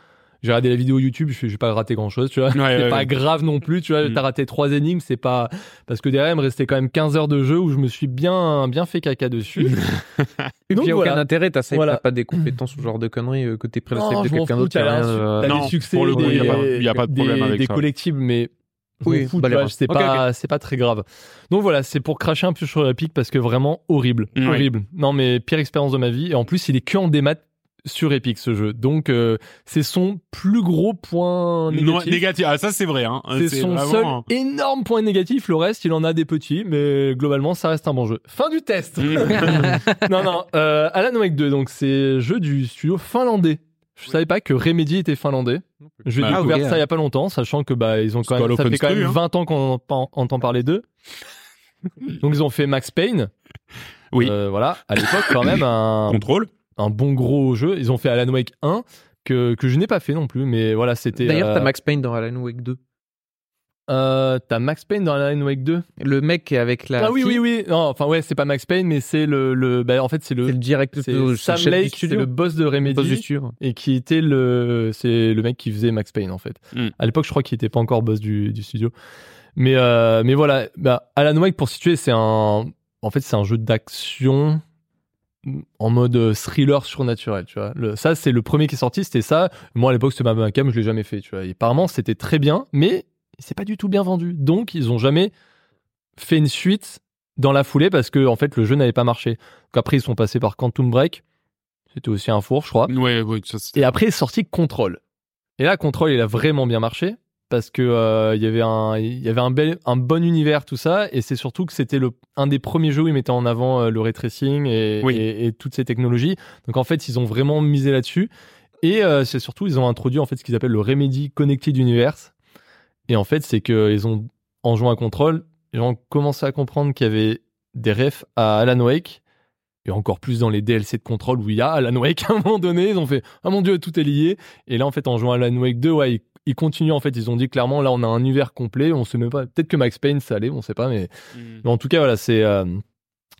J'ai regardé la vidéo YouTube, je j'ai pas raté grand chose, tu vois. Ouais, c'est ouais, pas ouais. grave non plus, tu vois. Mm. T'as raté trois énigmes, c'est pas, parce que derrière, il me restait quand même 15 heures de jeu où je me suis bien, bien fait caca dessus. [LAUGHS] Et Donc, puis, il y a voilà. aucun intérêt, ta save Voilà. pas des compétences ou ce genre de conneries euh, que t'es la de je m'en quelqu'un d'autre. t'as t'as non, les succès, pour le coup, des, il y a pas- il y a pas de problème des- avec des ça. collectibles, mais Oui, bah, c'est pas, c'est pas très grave. Donc voilà, c'est pour cracher un peu sur Epic parce que vraiment horrible, horrible. Non mais pire expérience de ma vie et en plus il est que en démat sur Epic ce jeu. Donc euh, c'est son plus gros point Non, négatif. négatif. Ah ça c'est vrai. Hein. C'est son vraiment- seul énorme point négatif. Le reste, il en a des petits, mais globalement, ça reste un bon jeu. Fin du test. [LAUGHS] non, non. Euh, Alan Wake 2, donc c'est jeu du studio finlandais. Je savais pas que Remedy était finlandais. J'ai Bah, découvert ok. ça il y a pas longtemps, sachant que bah ils ont C'est quand même, ça fait quand même stru, hein. 20 ans qu'on en- entend parler d'eux. [LAUGHS] donc ils ont fait Max Payne. Oui. Euh, voilà, à l'époque quand même un, Contrôle. Un bon gros jeu. Ils ont fait Alan Wake 1 que que je n'ai pas fait non plus, mais voilà c'était. D'ailleurs, euh, t'as Max Payne dans Alan Wake 2. euh, t'as Max Payne dans Alan Wake 2. Le mec qui est avec la. Ah oui, oui, fille, oui. Non, enfin, ouais, c'est pas Max Payne, mais c'est le, le, bah, en fait, c'est C'est le le, direct c'est le Sam chef du Lake, c'est studio. le boss de Remedy, boss du studio. et qui était le, c'est le mec qui faisait Max Payne, en fait. Mm. À l'époque, je crois qu'il était pas encore boss du, du studio. Mais, euh, mais voilà, bah, Alan Wake, pour situer, c'est un, en fait, c'est un jeu d'action en mode thriller surnaturel, tu vois. Le, ça, c'est le premier qui est sorti, c'était ça. Moi, à l'époque, c'était ma cam, je l'ai jamais fait, tu vois. Et apparemment, c'était très bien, mais c'est pas du tout bien vendu. Donc, ils ont jamais fait une suite dans la foulée parce que, en fait, le jeu n'avait pas marché. Donc après, ils sont passés par Quantum Break. C'était aussi un four, je crois. Ouais, ouais, ça, c'est- Et après est sorti Control. Et là, Control, il a vraiment bien marché parce que euh, il y avait un, il y avait un bel, un bon univers, tout ça. Et c'est surtout que c'était le, un des premiers jeux où ils mettaient en avant euh, le ray tracing et, Oui. et, et toutes ces technologies. Donc en fait, ils ont vraiment misé là-dessus. Et euh, c'est surtout, ils ont introduit en fait ce qu'ils appellent le Remedy Connected Universe. Et en fait, c'est qu'ils ont, en jouant à Control, ils ont commencé à comprendre qu'il y avait des refs à Alan Wake. Et encore plus dans les DLC de Control où il y a Alan Wake [LAUGHS] à un moment donné, ils ont fait Ah mon dieu, tout est lié. Et là, en fait, en jouant à Alan Wake 2, ouais, ils, ils continuent. En fait, ils ont dit clairement Là, on a un univers complet. On sait même pas. Peut-être que Max Payne, ça allait, on sait pas. Mais, Mm. mais en tout cas, voilà, c'est. euh,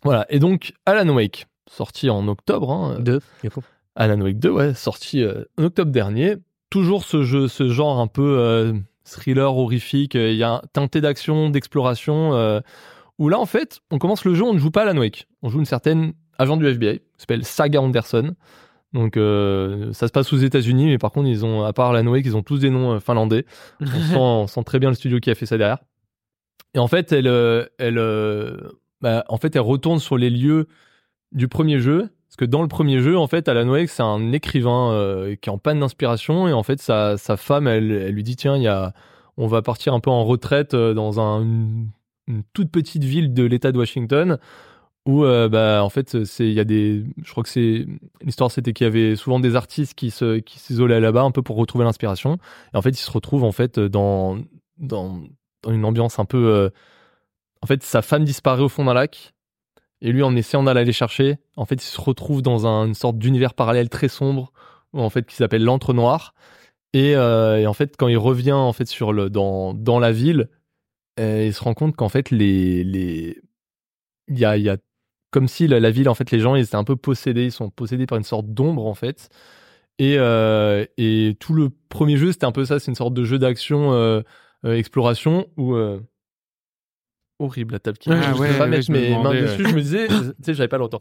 Voilà. Et donc, Alan Wake, sorti en octobre. hein. Alan Wake 2, ouais, sorti euh, en octobre dernier. Toujours ce jeu, ce genre un peu euh, thriller horrifique. euh, Il y a un teinté d'action, d'exploration. euh, où là, en fait, on commence le jeu, on ne joue pas Alan Wake. On joue une certaine agent du FBI, qui s'appelle Saga Anderson. Donc, euh, ça se passe aux États-Unis, mais par contre, ils ont, à part Alan Wake, ils ont tous des noms euh, finlandais. On [LAUGHS] sent, on sent très bien le studio qui a fait ça derrière. Et en fait, elle, euh, elle, bah, en fait, elle retourne sur les lieux du premier jeu, Parce que dans le premier jeu, en fait, Alan Wake, c'est un écrivain euh, qui est en panne d'inspiration et en fait, sa, sa femme, elle, elle lui dit tiens, y a, on va partir un peu en retraite euh, dans un, une, une toute petite ville de l'État de Washington où, euh, bah, en fait, c'est il y a des, je crois que c'est l'histoire, c'était qu'il y avait souvent des artistes qui se qui s'isolaient là-bas un peu pour retrouver l'inspiration. Et en fait, ils se retrouvent en fait dans dans dans une ambiance un peu, euh, en fait, sa femme disparaît au fond d'un lac. Et lui, en essayant d'aller les chercher, en fait, il se retrouve dans un- une sorte d'univers parallèle très sombre, où, en fait, qui s'appelle l'antre noir. Et, euh, en fait, quand il revient en fait sur le dans dans la ville, il se rend compte qu'en fait les les il y y a comme si la, la ville en fait les gens ils étaient un peu possédés, ils sont possédés par une sorte d'ombre en fait. Et euh, et tout le premier jeu c'était un peu ça, c'est une sorte de jeu d'action euh, euh, exploration où horrible la table qui Ah je ouais, vais pas ouais, mettre me mes mains dessus, je me disais tu sais j'avais pas longtemps.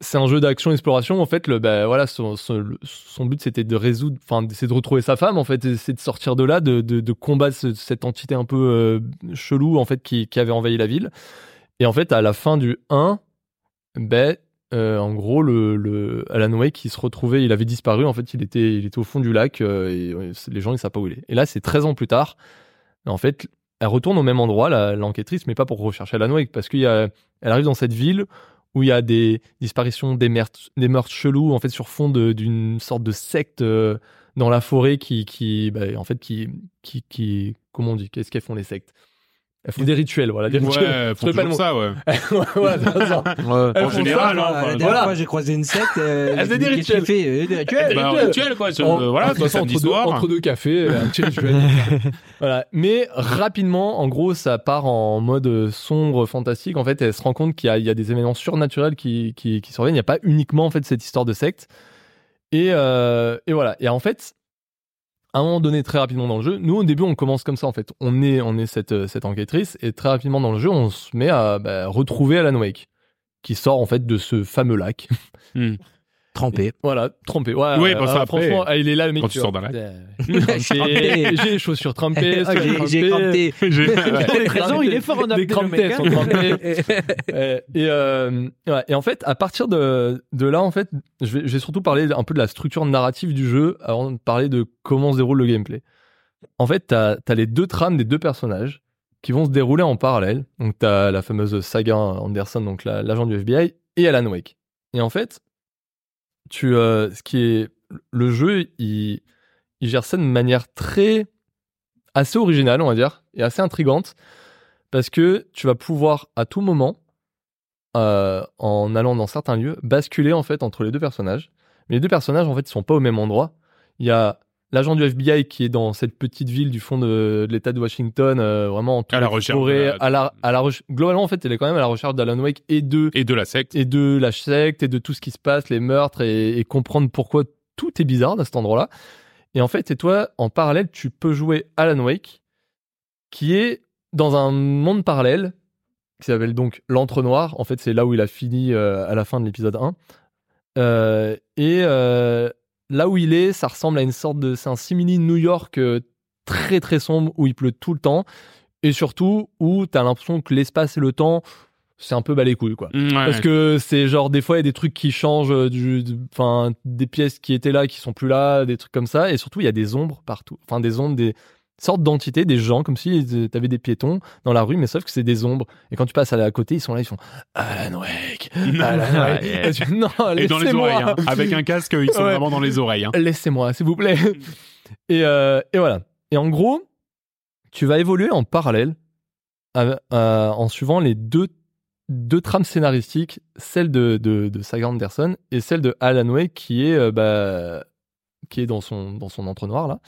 C'est un jeu d'action exploration en fait le bah voilà son, son, le- son but c'était de résoudre enfin c'est de retrouver sa femme en fait c'est de sortir de là de, de, de combattre ce- cette entité un peu chelou en fait qui, qui avait envahi la ville. Et en fait à la fin du 1 ben euh, en gros le, le Alan Wake il se retrouvait il avait disparu en fait il était il était au fond du lac euh, et les gens ils savent pas où il est. Et là c'est 13 ans plus tard en fait elle retourne au même endroit l'enquêtrice mais pas pour rechercher Alan Wake parce qu'il y a elle arrive dans cette ville où il y a des disparitions, des meurtres, des meurtres chelous en fait sur fond d'une sorte de secte euh, dans la forêt qui, qui bah, en fait qui, qui, qui, comment on dit, qu'est-ce qu'elles font les sectes? Elles font des rituels, voilà, des rituels. Ouais, Je faut sais pas le toujours mot. ça, ouais. voilà, ça. Ouais. Elles En font général, ça, hein, la enfin, dernière voilà. fois, j'ai croisé une secte. Euh, Elle faisait des rituels. Euh, Des rituels Bah, rituels. rituel, quoi. ce- En- euh, voilà, toi, samedi entre, deux, soir. entre deux cafés, euh, un petit rituel. voilà. Mais rapidement, en gros, ça part en mode sombre, fantastique. En fait, elle se rend compte qu'il y, a- il y a des événements surnaturels qui, qui, qui surviennent. Il n'y a pas uniquement en fait cette histoire de secte. Et, euh, et voilà. Et en fait, à un moment donné, très rapidement dans le jeu, nous au début, on commence comme ça en fait. On est, on est cette, cette enquêtrice et très rapidement dans le jeu, on se met à bah, retrouver Alan Wake, qui sort en fait de ce fameux lac. Hmm. Trempé. Voilà, trompé. Ouais, Oui, bah, ça, euh, après, franchement, ah, il est là le mec. quand tu sors d'un lac. Trempé. Trempé, J'ai les chaussures trempées. [LAUGHS] Ah, j'ai- crampé. [LAUGHS] J'ai- Pour des raisons, il est fort en Les apnée, le crampés mec, hein. sont trempées. Euh, [LAUGHS] et, euh, ouais, et en fait, à partir de, de là, en fait, je vais, je vais surtout parler un peu de la structure narrative du jeu avant de parler de comment se déroule le gameplay. En fait, t'as as les deux trames des deux personnages qui vont se dérouler en parallèle. Donc, t'as la fameuse saga Anderson, donc la- l'agent du FBI, et Alan Wake. Et en fait, euh, ce qui est le jeu, il, il gère ça de manière très assez originale, on va dire, et assez intrigante, parce que tu vas pouvoir à tout moment, euh, en allant dans certains lieux, basculer en fait entre les deux personnages. Mais les deux personnages en fait ils sont pas au même endroit. Il y a l'agent du FBI qui est dans cette petite ville du fond de, de l'État de Washington, euh, vraiment entourée À la recherche à la, à la globalement en fait elle est quand même à la recherche d'Alan Wake et de Et de la secte. et de la secte et de tout ce qui se passe, les meurtres et, et comprendre pourquoi tout est bizarre à cet endroit-là. Et en fait, et toi, en parallèle, tu peux jouer Alan Wake, qui est dans un monde parallèle qui s'appelle donc l'Entre-Noir. En fait, c'est là où il a fini euh, à la fin de l'épisode 1. Euh, et euh, là où il est, ça ressemble à une sorte de. C'est un simili New York euh, très très sombre où il pleut tout le temps. Et surtout où tu as l'impression que l'espace et le temps, c'est un peu bas les couilles, quoi. Mm, ouais. Parce que c'est genre des fois il y a des trucs qui changent, euh, du, du- enfin des pièces qui étaient là qui sont plus là, des trucs comme ça, et surtout il y a des ombres partout, enfin des ombres, des sortes d'entités, des gens comme si tu avais des piétons dans la rue, mais sauf que c'est des ombres. Et quand tu passes à côté, ils sont là, ils font Alan Wake, [LAUGHS] Alan Wake. Et tu- non, Et dans les laissez-moi. oreilles, hein. avec un casque, ils sont Ouais. vraiment dans les oreilles. hein. Laissez-moi, s'il vous plaît. [LAUGHS] et, euh, et voilà. Et en gros, tu vas évoluer en parallèle à- à- en suivant les deux, deux trames scénaristiques, celle de, de, de Saga Anderson et celle de Alan Wake qui est, euh, bah, qui est dans son, dans son entonnoir là.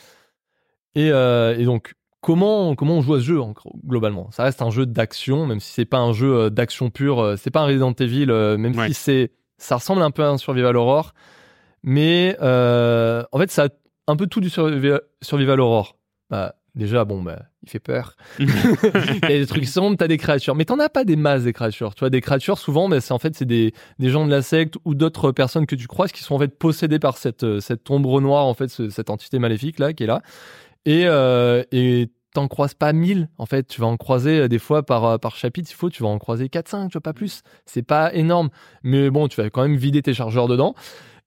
Et, euh, et donc, comment, comment on joue à ce jeu en globalement? Ça reste un jeu d'action, même si c'est pas un jeu euh, d'action pure, euh, c'est pas un Resident Evil, même Ouais. si c'est, ça ressemble un peu à un Survival Horror. Mais euh, en fait, ça a un peu tout du survival, survival horror. Bah, déjà, bon, bah, il fait peur. [LAUGHS] il y a des trucs sombres, t'as des créatures. Mais t'en as pas des masses des créatures. Tu vois, des créatures, souvent, bah, c'est en fait, c'est des, des gens de la secte ou d'autres personnes que tu croises qui sont en fait possédés par cette, cette ombre noire, en fait, ce- cette entité maléfique là, qui est là. Et, euh, et t'en croises pas 1000 en fait. Tu vas en croiser euh, des fois par euh, par chapitre il faut tu vas en croiser 4 5 tu vois pas plus. C'est pas énorme. Mais bon tu vas quand même vider tes chargeurs dedans.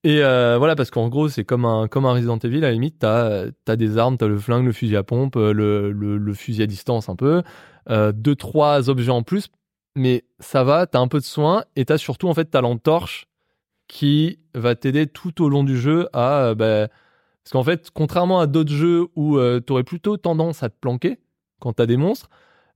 Et voilà parce qu'en gros c'est comme un comme un Resident Evil à la limite t'as as des armes t'as le flingue le fusil à pompe le, le, fusil à distance un peu euh, deux trois objets en plus. Mais ça va t'as un peu de soin et t'as surtout en fait ta lampe torche qui va t'aider tout au long du jeu à bah, parce qu'en fait, contrairement à d'autres jeux où euh, tu aurais plutôt tendance à te planquer quand tu as des monstres,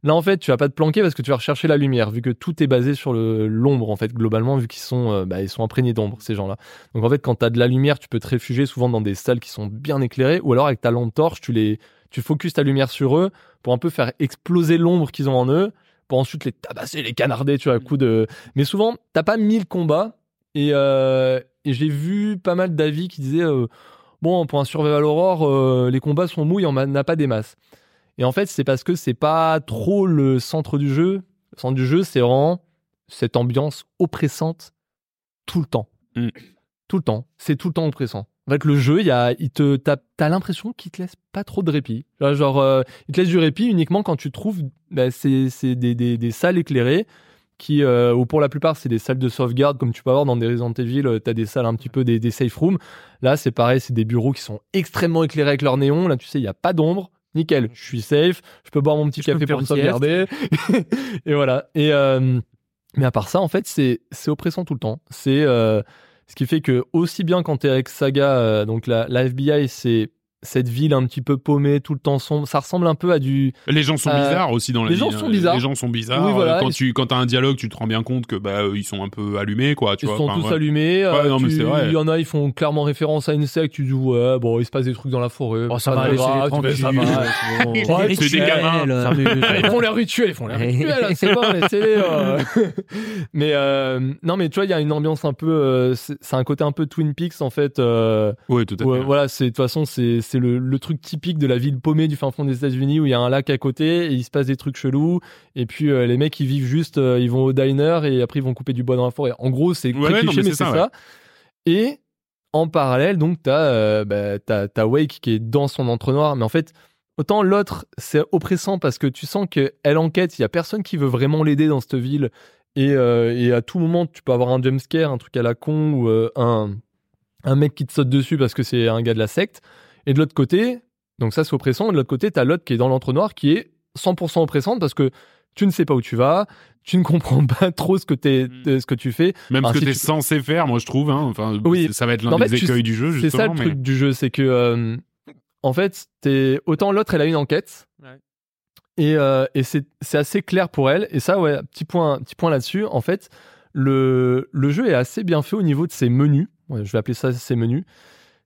là en fait, tu vas pas te planquer parce que tu vas rechercher la lumière, vu que tout est basé sur l'ombre en fait, globalement, vu qu'ils sont, euh, bah, ils sont imprégnés d'ombre, ces gens-là. Donc en fait, quand tu as de la lumière, tu peux te réfugier souvent dans des salles qui sont bien éclairées, ou alors avec ta lampe torche, tu les, tu focuses ta lumière sur eux pour un peu faire exploser l'ombre qu'ils ont en eux, pour ensuite les tabasser, les canarder, tu vois, à coup de. Mais souvent, t'as pas mille combats, et, euh, et j'ai vu pas mal d'avis qui disaient. euh, bon, pour un survival horror, euh, les combats sont mous, il y en a pas des masses. Et en fait, c'est parce que c'est pas trop le centre du jeu. Le centre du jeu, c'est vraiment cette ambiance oppressante tout le temps. Mm. Tout le temps. C'est tout le temps oppressant. En fait, le jeu, il y a, il te, t'as, l'impression qu'il te laisse pas trop de répit. Genre, euh, il te laisse du répit uniquement quand tu trouves, bah, c'est, c'est des, des, des salles éclairées qui, euh, ou pour la plupart, c'est des salles de sauvegarde, comme tu peux avoir dans des Resident Evil, euh, t'as des salles un petit peu des, des safe rooms. Là, c'est pareil, c'est des bureaux qui sont extrêmement éclairés avec leur néon. Là, tu sais, il y a pas d'ombre. Nickel, je suis safe, je peux boire mon petit Je café pour sauvegarder. [LAUGHS] et voilà. Et, euh, mais à part ça, en fait, c'est, oppressant tout le temps. C'est, euh, ce qui fait que, aussi bien quand t'es avec Saga, donc la, la FBI, c'est cette ville un petit peu paumée, tout le temps sombre. Ça ressemble un peu à du, Les gens sont Euh, bizarres aussi dans la les gens hein. sont bizarres. Les gens sont bizarres. Oui, voilà. Quand tu quand as un dialogue, tu te rends bien compte que bah euh, ils sont un peu allumés quoi. Tu Ils vois. sont Enfin, tous ouais. allumés. Ouais, euh, non, mais tu- c'est vrai. Il y en a, ils font clairement référence à une secte. Tu dis, ouais, bon, il se passe des trucs dans la forêt. Oh, ça va, laissez-les grave, ça va. Les Ouais, c'est des gamins. rituels, Ça Ah, ils font les rituels, ils font les rituels, c'est bon, laissez-les. [LAUGHS] mais non, mais tu vois, il y a une ambiance un peu, c'est un côté un peu Twin Peaks en fait. Ouais, tout à fait. voilà, c'est de toute façon c'est c'est le, le truc typique de la ville paumée du fin fond des États-Unis où il y a un lac à côté et il se passe des trucs chelous et puis euh, les mecs ils vivent juste euh, ils vont au diner et après ils vont couper du bois dans la forêt. En gros, c'est Ouais, très cliché mais mais c'est ça. Et en parallèle, donc t'as euh, bah, Wake qui est dans son entonnoir mais en fait Autant l'autre, c'est oppressant parce que tu sens qu'elle enquête, il y a personne qui veut vraiment l'aider dans cette ville. Et, euh, et à tout moment, tu peux avoir un jumpscare, un truc à la con, ou un, un mec qui te saute dessus parce que c'est un gars de la secte. Et de l'autre côté, donc ça c'est oppressant, et de l'autre côté, t'as l'autre qui est dans l'entonnoir qui est 100% oppressante parce que tu ne sais pas où tu vas, tu ne [LAUGHS] comprends pas trop ce que, t'es, Mm. ce que tu fais. Même ce que si t'es tu- censé faire, moi je trouve. Hein. Enfin, Oui. ça va être l'un En fait, des tu- écueils du jeu C'est ça le mais- truc du jeu, c'est que euh, en fait, t'es autant l'autre elle a une enquête Ouais. et, euh, et c'est c'est assez clair pour elle. Et ça, ouais, petit point, petit point là-dessus. En fait, le le jeu est assez bien fait au niveau de ses menus. Ouais, je vais appeler ça ses menus.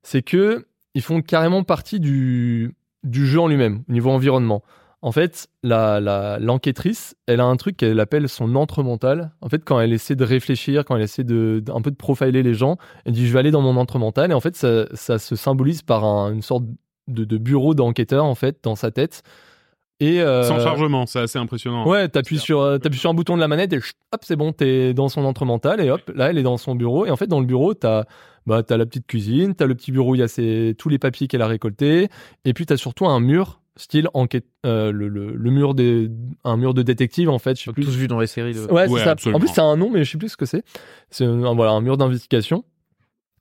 C'est que ils font carrément partie du du jeu en lui-même au niveau environnement. En fait, la la- l'enquêtrice, elle a un truc qu'elle appelle son entre mental. En fait, quand elle essaie de réfléchir, quand elle essaie de, un peu de profiler les gens, elle dit je vais aller dans mon entre mental. Et en fait, ça, ça se symbolise par un- une sorte de, de bureau d'enquêteur en fait dans sa tête. Et euh, Sans chargement, c'est assez impressionnant. Ouais, t'appuies sur, t'appuies sur un bouton de la manette et hop, c'est bon, t'es dans son entre mental et hop, là, elle est dans son bureau. Et en fait, dans le bureau, t'as, bah, t'as la petite cuisine, t'as le petit bureau où il y a ses- tous les papiers qu'elle a récoltés, et puis t'as surtout un mur, style enquête, euh, le, le, le mur des, un mur de détective en fait, je sais plus. tous vu dans les séries. De... Ouais, Ouais, c'est ça. En plus, c'est un nom, mais je sais plus ce que c'est. C'est un, voilà, un mur d'investigation.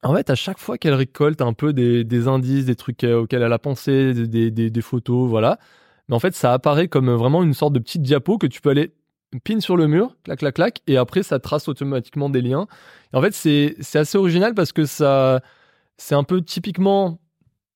En fait, à chaque fois qu'elle récolte un peu des, des indices, des trucs euh, auxquels elle a pensé, des, des, des- des photos, voilà. Mais en fait, ça apparaît comme vraiment une sorte de petite diapo que tu peux aller pin sur le mur, clac, clac, clac, et après, ça trace automatiquement des liens. Et en fait, c'est c'est assez original parce que ça, c'est un peu typiquement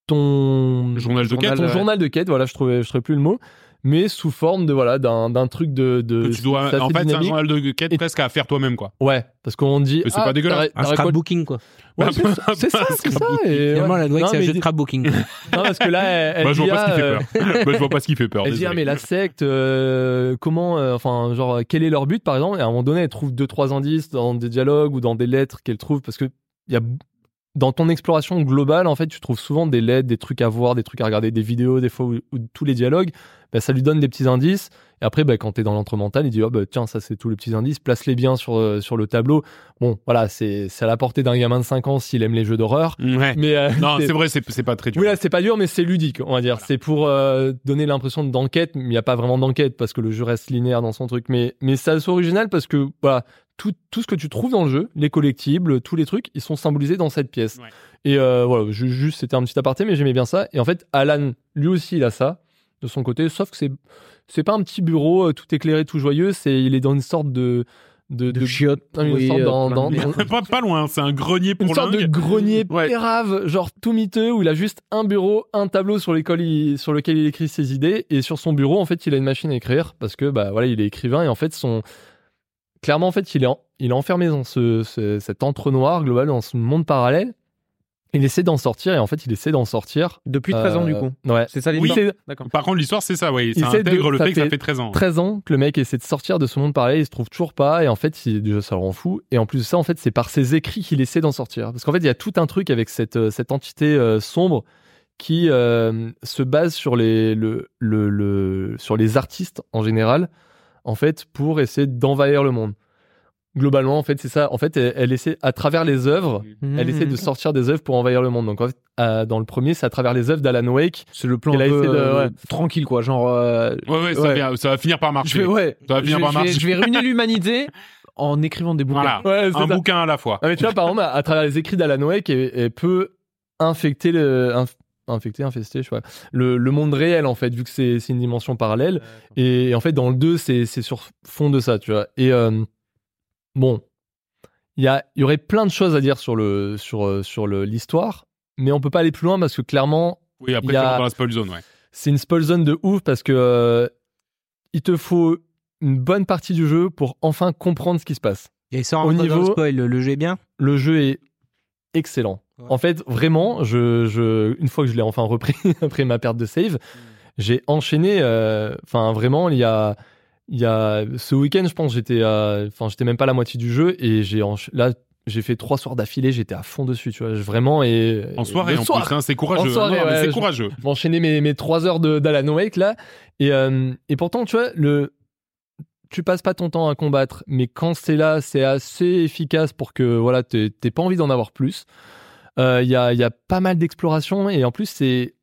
ton Journal de quête. ton ouais. journal de quête. Voilà, je trouvais, je trouvais plus le mot, mais sous forme de voilà d'un d'un truc de, de Que tu dois, en fait, c'est un journal de quête Et- presque à faire toi-même, quoi. Ouais, parce qu'on dit. Mais c'est pas dégueulasse. Un scrapbooking, quoi. Ouais, c'est c'est ça, c'est ça. et Finalement, ouais. la Noix, Non, c'est un jeu de scrapbooking. [LAUGHS] Non, parce que là, elle, elle Bah, je vois dit, pas ce qui ah, fait peur. Bah, je vois pas ce qui fait peur. Elle dit, ah, mais la secte, euh, comment, euh, enfin, genre, quel est leur but, par exemple? Et à un moment donné, elle trouve deux, trois indices dans des dialogues ou dans des lettres qu'elle trouve, parce que il y a, dans ton exploration globale, en fait, tu trouves souvent des lettres, des trucs à voir, des trucs à regarder, des vidéos, des fois, où tous les dialogues, bah, ça lui donne des petits indices. Et après, bah, quand tu es dans l'entre-mental, il dit oh, bah, tiens, ça c'est tous les petits indices, place-les bien sur, euh, sur le tableau. Bon, voilà, c'est à la portée d'un gamin de 5 ans s'il aime les jeux d'horreur. Ouais. Mais euh, Non, [LAUGHS] c'est- vrai, c'est pas très dur. oui, là, c'est pas dur, mais c'est ludique, on va dire. C'est pour euh, donner l'impression d'enquête, mais il n'y a pas vraiment d'enquête parce que le jeu reste linéaire dans son truc. Mais, mais c'est assez original parce que voilà, tout, tout ce que tu trouves dans le jeu, les collectibles, tous les trucs, ils sont symbolisés dans cette pièce. Ouais. Et euh, voilà, ju- juste, c'était un petit aparté, mais j'aimais bien ça. Et en fait, Alan, lui aussi, il a ça de son côté, sauf que c'est c'est pas un petit bureau euh, tout éclairé, tout joyeux. C'est il est dans une sorte de de, De chiottes. oui, euh, dans- dans- pas, pas loin, c'est un grenier pour une sorte de grenier [LAUGHS] Ouais. pérave, genre tout miteux, où il a juste un bureau, un tableau sur, lequel il, sur lequel il écrit ses idées, et sur son bureau, en fait, il a une machine à écrire, parce que, bah voilà, il est écrivain, et en fait, son... Clairement, en fait, il est, en- il est enfermé dans ce, ce- cet entre-noir global, dans ce monde parallèle. Il essaie d'en sortir, et en fait, il essaie d'en sortir. Depuis 13 ans, du Euh, coup. Ouais. C'est ça Oui, D'accord. Par contre, l'histoire, c'est ça, oui. Il Ça essaie de- intègre le ça fait que ça fait fait 13 ans. 13 ans que le mec essaie de sortir de ce monde parallèle, il se trouve toujours pas, et en fait, il, déjà, ça le rend fou. Et en plus de ça, en fait, c'est par ses écrits qu'il essaie d'en sortir. Parce qu'en fait, il y a tout un truc avec cette, euh, cette entité euh, sombre qui euh, se base sur les, le, le, le- sur les artistes en général, en fait, pour essayer d'envahir le monde. Globalement, en fait, c'est ça. En fait, elle, elle essaie, à travers les œuvres, elle essaie de sortir des œuvres pour envahir le monde. Donc, en fait, euh, dans le premier, c'est à travers les œuvres d'Alan Wake. C'est le plan Il a un peu, essayé de- euh, ouais. tranquille, quoi. Genre. euh, Ouais, ouais, ça, Ouais. vient- ça va finir par je marcher. vais, ouais. Ça va je, finir vais, par je vais- marcher. je vais ruiner [LAUGHS] l'humanité en écrivant des bouquins. Voilà. Un ça. bouquin à la fois. Ah, mais tu vois, par exemple, à, à travers les écrits d'Alan Wake, elle, elle peut infecter le. inf- infecter, infester, je sais pas, le, le monde réel, en fait, vu que c'est c'est une dimension parallèle. Et, en fait, dans le 2, c'est c'est sur fond de ça, tu vois. Et euh, bon, il y, y aurait plein de choses à dire sur le sur, euh, sur le- l'histoire, mais on peut pas aller plus loin parce que clairement, Oui, après, Il y a- dans la spoil zone, ouais. c'est une spoil zone de ouf parce que euh, il te faut une bonne partie du jeu pour enfin comprendre ce qui se passe. Et sans Au le niveau- spoil, le jeu est bien? le jeu est excellent. Ouais. En fait, vraiment, je, je, une fois que je l'ai enfin repris [LAUGHS] après ma perte de save, j'ai enchaîné. euh, Enfin, vraiment, il y a, il y a ce week-end, je pense, j'étais, enfin, j'étais même pas à la moitié du jeu et j'ai là, j'ai fait trois soirs d'affilée, j'étais à fond dessus, tu vois, vraiment et En soirée, en soir, plus, hein, c'est courageux. Ouais, c'est courageux. je m'enchaînais mes, mes trois heures d'Alan Wake là et euh, et pourtant, tu vois, le tu passes pas ton temps à combattre, mais quand c'est là, c'est assez efficace pour que voilà, t'aies pas envie d'en avoir plus. Euh, Il y, a, il y a pas mal d'exploration et en plus c'est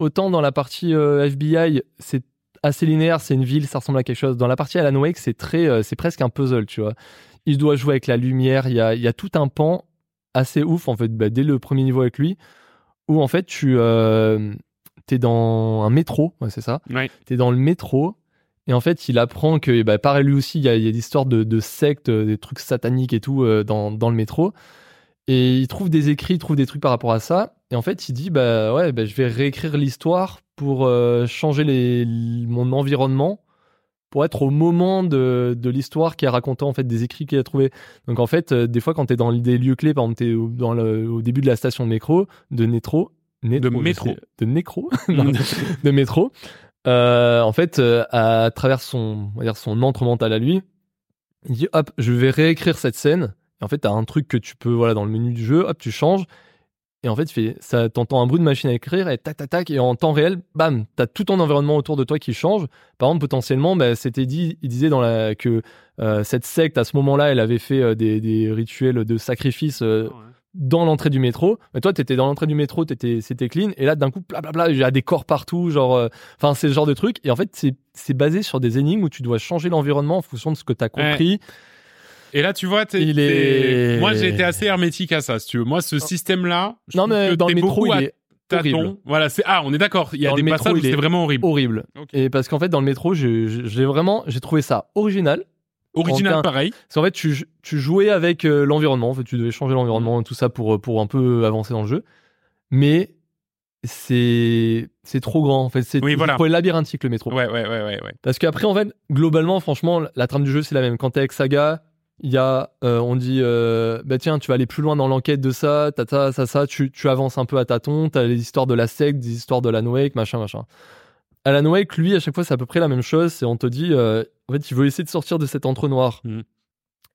autant dans la partie euh, FBI, c'est assez linéaire, c'est une ville, ça ressemble à quelque chose. Dans la partie Alan Wake, c'est très, euh, c'est presque un puzzle, tu vois. Il doit jouer avec la lumière. Il y a, il y a tout un pan assez ouf en fait bah, dès le premier niveau avec lui, où en fait tu euh, es dans un métro, ouais, c'est ça. Ouais. T'es dans le métro. Et en fait, il apprend que, bah, pareil, lui aussi, il y a, il y a des histoires de, de sectes, euh, des trucs sataniques et tout euh, dans, dans le métro. Et il trouve des écrits, il trouve des trucs par rapport à ça. Et en fait, il dit, bah ouais, bah, je vais réécrire l'histoire pour euh, changer les, mon environnement, pour être au moment de, de l'histoire qui a raconté en fait des écrits qu'il a trouvé. Donc en fait, euh, des fois, quand t'es dans des lieux clés, par exemple, t'es au, dans le, au début de la station de métro, de métro, De métro. de nécro, [LAUGHS] [LAUGHS] Non, de, de métro. Euh, en fait, euh, à travers son, on va dire son entre mental à lui, il dit hop, je vais réécrire cette scène. Et en fait, t'as un truc que tu peux, voilà, dans le menu du jeu, hop, tu changes. Et en fait, tu ça, t'entends un bruit de machine à écrire et tac, tac, tac, et en temps réel, bam, t'as tout ton environnement autour de toi qui change. Par exemple, potentiellement, bah, c'était dit, il disait dans la, que euh, cette secte, à ce moment-là, elle avait fait euh, des, des rituels de sacrifice euh, dans l'entrée du métro. Mais toi, t'étais dans l'entrée du métro, t'étais, c'était clean. Et là, d'un coup, blablabla, il y a des corps partout, genre, enfin, c'est ce genre de truc. Et en fait, c'est, c'est basé sur des énigmes où tu dois changer l'environnement en fonction de ce que t'as compris. Et là, tu vois, t'es- Il t'es- est- moi, j'ai été assez hermétique à ça, si tu veux. Moi, ce système-là, je Non, mais que dans le métro, il est. Voilà, c'est ah, on est d'accord. Il y a Dans des le métro, passages où c'est vraiment horrible. horrible. Et parce qu'en fait, dans le métro, j'ai, j'ai vraiment, j'ai trouvé ça original. Original, pareil. Parce qu'en fait, tu, tu jouais avec euh, l'environnement. En fait, tu devais changer l'environnement, tout ça pour, pour un peu avancer dans le jeu. Mais c'est, c'est trop grand. En fait, c'est Oui, voilà. labyrinthique le métro. Ouais, ouais, ouais, ouais, ouais. Parce qu'après, en fait, globalement, franchement, la trame du jeu, c'est la même. Quand t'es avec Saga, il y a, euh, on dit, euh, bah tiens, tu vas aller plus loin dans l'enquête de ça, t'as ça, ça, ça, tu, tu avances un peu à tâtons, t'as les histoires de la secte, des histoires de Alan Wake, machin, machin. Alan Wake, lui, à chaque fois, c'est à peu près la même chose. C'est on te dit, euh, en fait, il veut essayer de sortir de cet entre-noir.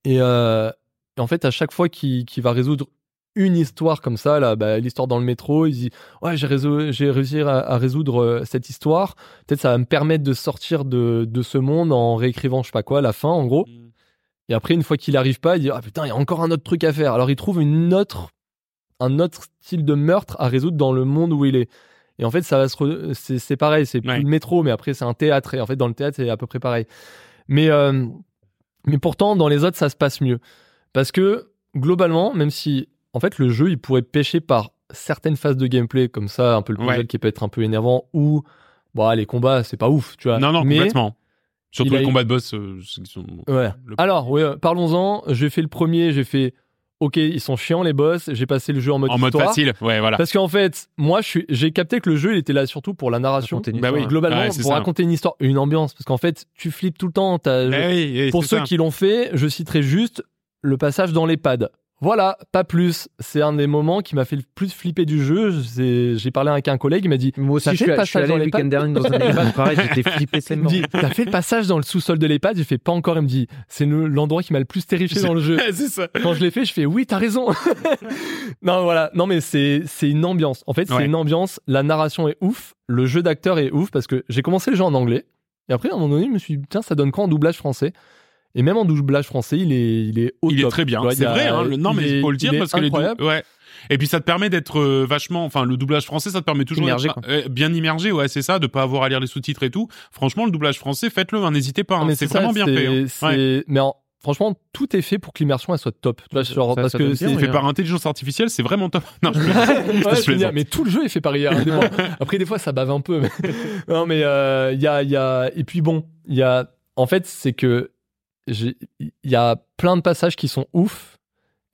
Et, euh, et en fait, à chaque fois qu'il va résoudre une histoire comme ça, là, bah, l'histoire dans le métro, il dit ouais j'ai réussi à, à résoudre euh, cette histoire, peut-être ça va me permettre de sortir de, de ce monde en réécrivant je sais pas quoi la fin en gros. Et après une fois qu'il arrive pas, il dit ah putain il y a encore un autre truc à faire. Alors il trouve une autre un autre style de meurtre à résoudre dans le monde où il est. Et en fait ça va se re- c'est c'est pareil, c'est plus le métro mais après c'est un théâtre et en fait dans le théâtre c'est à peu près pareil. Mais euh, mais pourtant dans les autres ça se passe mieux parce que globalement même si en fait le jeu il pourrait pêcher par certaines phases de gameplay comme ça un peu le puzzle Ouais. qui peut être un peu énervant ou bon les combats c'est pas ouf tu vois. Non, non, mais complètement. Surtout il les eu- combats de boss. euh, ils sont- Ouais. le- Alors, ouais, parlons-en. J'ai fait le premier, j'ai fait. Ok, ils sont chiants les boss. J'ai passé le jeu en mode en mode facile, ouais, voilà. Parce qu'en fait, moi, je suis, j'ai capté que le jeu, il était là surtout pour la narration. Raconter une Bah histoire, oui. Globalement, Ouais, pour ça. raconter une histoire, une ambiance. Parce qu'en fait, tu flippes tout le temps. t'as- Eh oui, eh, pour ceux ça. qui l'ont fait, je citerai juste le passage dans l'EHPAD. Voilà, pas plus. C'est un des moments qui m'a fait le plus flipper du jeu. J'ai parlé avec un collègue, il m'a dit Moi aussi, je fait suis, le je suis passage allé dans le week-end dernier dans un [LAUGHS] EHPAD, pareil, j'étais flippé Il me dit, t'as fait le passage dans le sous-sol de l'EHPAD J'ai fait pas encore. Il me dit, c'est le- l'endroit qui m'a le plus terrifié dans le jeu. [LAUGHS] ça. Quand je l'ai fait, je fais oui, t'as raison. [LAUGHS] non, voilà. Non, mais c'est c'est une ambiance. En fait, c'est Ouais. une ambiance. La narration est ouf. Le jeu d'acteur est ouf parce que j'ai commencé le jeu en anglais. Et après, à un moment donné, je me suis dit, tiens, ça donne quoi en doublage français? Et même en doublage français, il est, il est au Il est très bien. C'est vrai, hein, le- non, il mais il faut le dire parce que les incroyable. ouais. Et puis ça te permet d'être euh, vachement, enfin le doublage français, ça te permet toujours Immergé, d'être, euh, bien immergé, ouais, c'est ça, de pas avoir à lire les sous-titres et tout. Franchement, le doublage français, faites-le, hein, n'hésitez pas, hein, mais c'est ça, vraiment bien fait. hein. Ouais. Mais en- franchement, tout est fait pour que l'immersion elle soit top. Tu vois, Ça- genre, ça- parce ça que c'est Fait par intelligence artificielle, c'est vraiment top. [LAUGHS] Non, je [LAUGHS] plaisante. Ouais, Je mais tout le jeu est fait par IA. [LAUGHS] Après, des fois, ça bave un peu. mais- non, mais euh, il y, a, il y a. Et puis bon, il y a. En fait, c'est que il y a plein de passages qui sont ouf.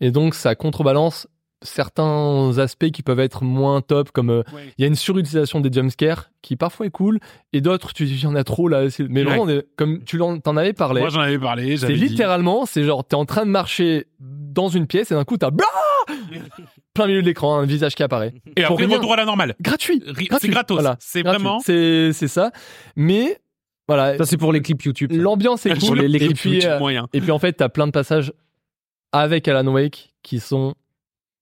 Et donc, ça contrebalance certains aspects qui peuvent être moins top, comme euh, Ouais. il y a une surutilisation des jumpscares qui parfois est cool, et d'autres, tu dis, il y en a trop là. Mais vraiment, comme tu t'en avais parlé, Moi, j'en avais parlé. c'est littéralement, c'est genre, t'es en train de marcher dans une pièce et d'un coup, t'as [LAUGHS] plein milieu de l'écran, un visage qui apparaît. Et pour après, rien. retour à la normale. Gratuit. C'est gratos. Voilà. C'est vraiment. C'est ça. Mais voilà, Ça, c'est pour les clips YouTube. l'ambiance est [LAUGHS] cool. les- les et, clips puis, YouTube euh, moyens. et puis en fait, t'as plein de passages avec Alan Wake qui sont.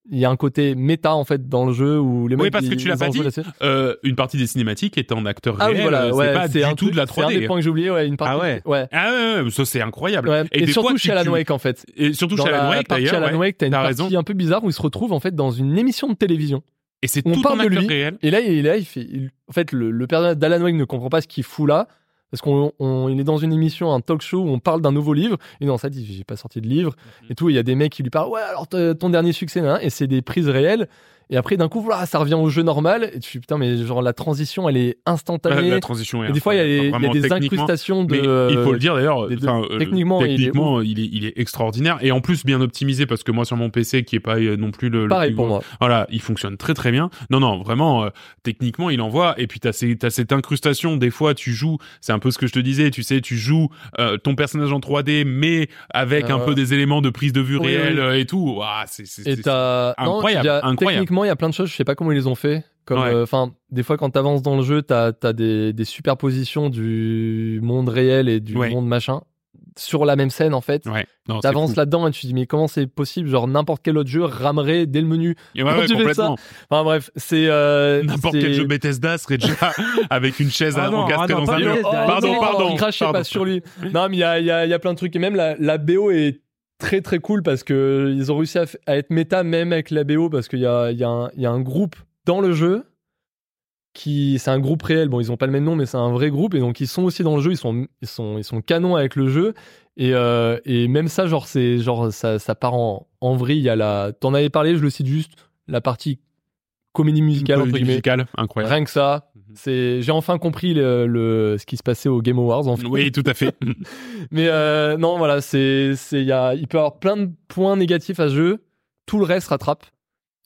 Il y a un côté méta en fait dans le jeu où les mecs. Oui, parce que tu l'as pas dit. Euh, une partie des cinématiques est en acteur Ah réel. voilà, euh, ouais, c'est pas du un tout truc- de la C'est un des 3D. points que j'ai oublié, ouais, une partie. Ah ouais. Ouais. Ah ouais, ouais, ça c'est incroyable. Ouais. Et, des surtout fois, chez Alan Wake en fait. Et surtout Dans chez Alan la Wake d'ailleurs. Alan ouais. Wake, t'as une partie raison. un peu bizarre où il se retrouve en fait dans une émission de télévision. Et c'est On tout parle en de acteur lui. réel. Et là, il, là, il fait. il- en fait, le, le personnage d'Alan Wake ne comprend pas ce qu'il fout là. Parce qu'on on- il est dans une émission, un talk show où on parle d'un nouveau livre. Et non, ça dit, j'ai pas sorti de livre. Mhm. Et tout. Il y a des mecs qui lui parlent, ouais, alors ton dernier succès, nan. et c'est des prises réelles. Et après, d'un coup, voilà, ça revient au jeu normal. Et tu fais, putain, mais genre, la transition, elle est instantanée. La transition est et des fois, il y a, des- y a incrustations de. Mais il faut le dire d'ailleurs, euh, Techniquement, il est techniquement, il est, il est extraordinaire et en plus bien optimisé parce que moi sur mon PC qui est pas euh, non plus le, le Pareil plus pour moi. Voilà, il fonctionne très très bien. Non non, vraiment euh, techniquement il envoie et puis t'as ces, t'as cette incrustation. Des fois tu joues, c'est un peu ce que je te disais, tu sais, tu joues euh, ton personnage en 3D mais avec un Euh, peu des éléments de prise de vue oui, réelle oui. euh, et tout. Ouah, c'est t'as. non, incroyable, il y a- incroyable. Techniquement, il y a plein de choses, je sais pas comment ils les ont fait. Comme, Ouais. euh, enfin, des fois, quand t'avances dans le jeu, t'as as des, des superpositions du monde réel et du Ouais. monde machin sur la même scène, en fait. ouais. T'avances là-dedans et tu te dis, mais comment c'est possible? Genre, n'importe quel autre jeu ramerait dès le menu. Ouais, ouais, tu fais complètement. Enfin, bref, c'est. euh, N'importe quel jeu Bethesda serait déjà [LAUGHS] avec une chaise Ah à non, encastrée ah non, dans un mur. Pardon, non, pardon. Crachez pardon. pas sur lui. non, mais il y a, il y a- il y a plein de trucs. Et même la, la BO est très très cool parce que ils ont réussi à, être méta même avec la BO parce qu'il y a, y, a y a un groupe dans le jeu qui c'est un groupe réel bon ils ont pas le même nom mais c'est un vrai groupe et donc ils sont aussi dans le jeu ils sont ils sont ils sont canons avec le jeu et, euh, et même ça genre c'est genre ça, ça part en, en vrille il y a la t'en avais parlé je le cite juste la partie comédie musicale entre Comédie guillemets musicale, incroyable. rien que ça. C'est j'ai enfin compris le, le- ce qui se passait au Game Awards en fait. Oui, tout à fait. [LAUGHS] Mais euh, non, voilà, c'est, c'est, il y a, il peut y avoir plein de points négatifs à ce jeu. Tout le reste rattrape.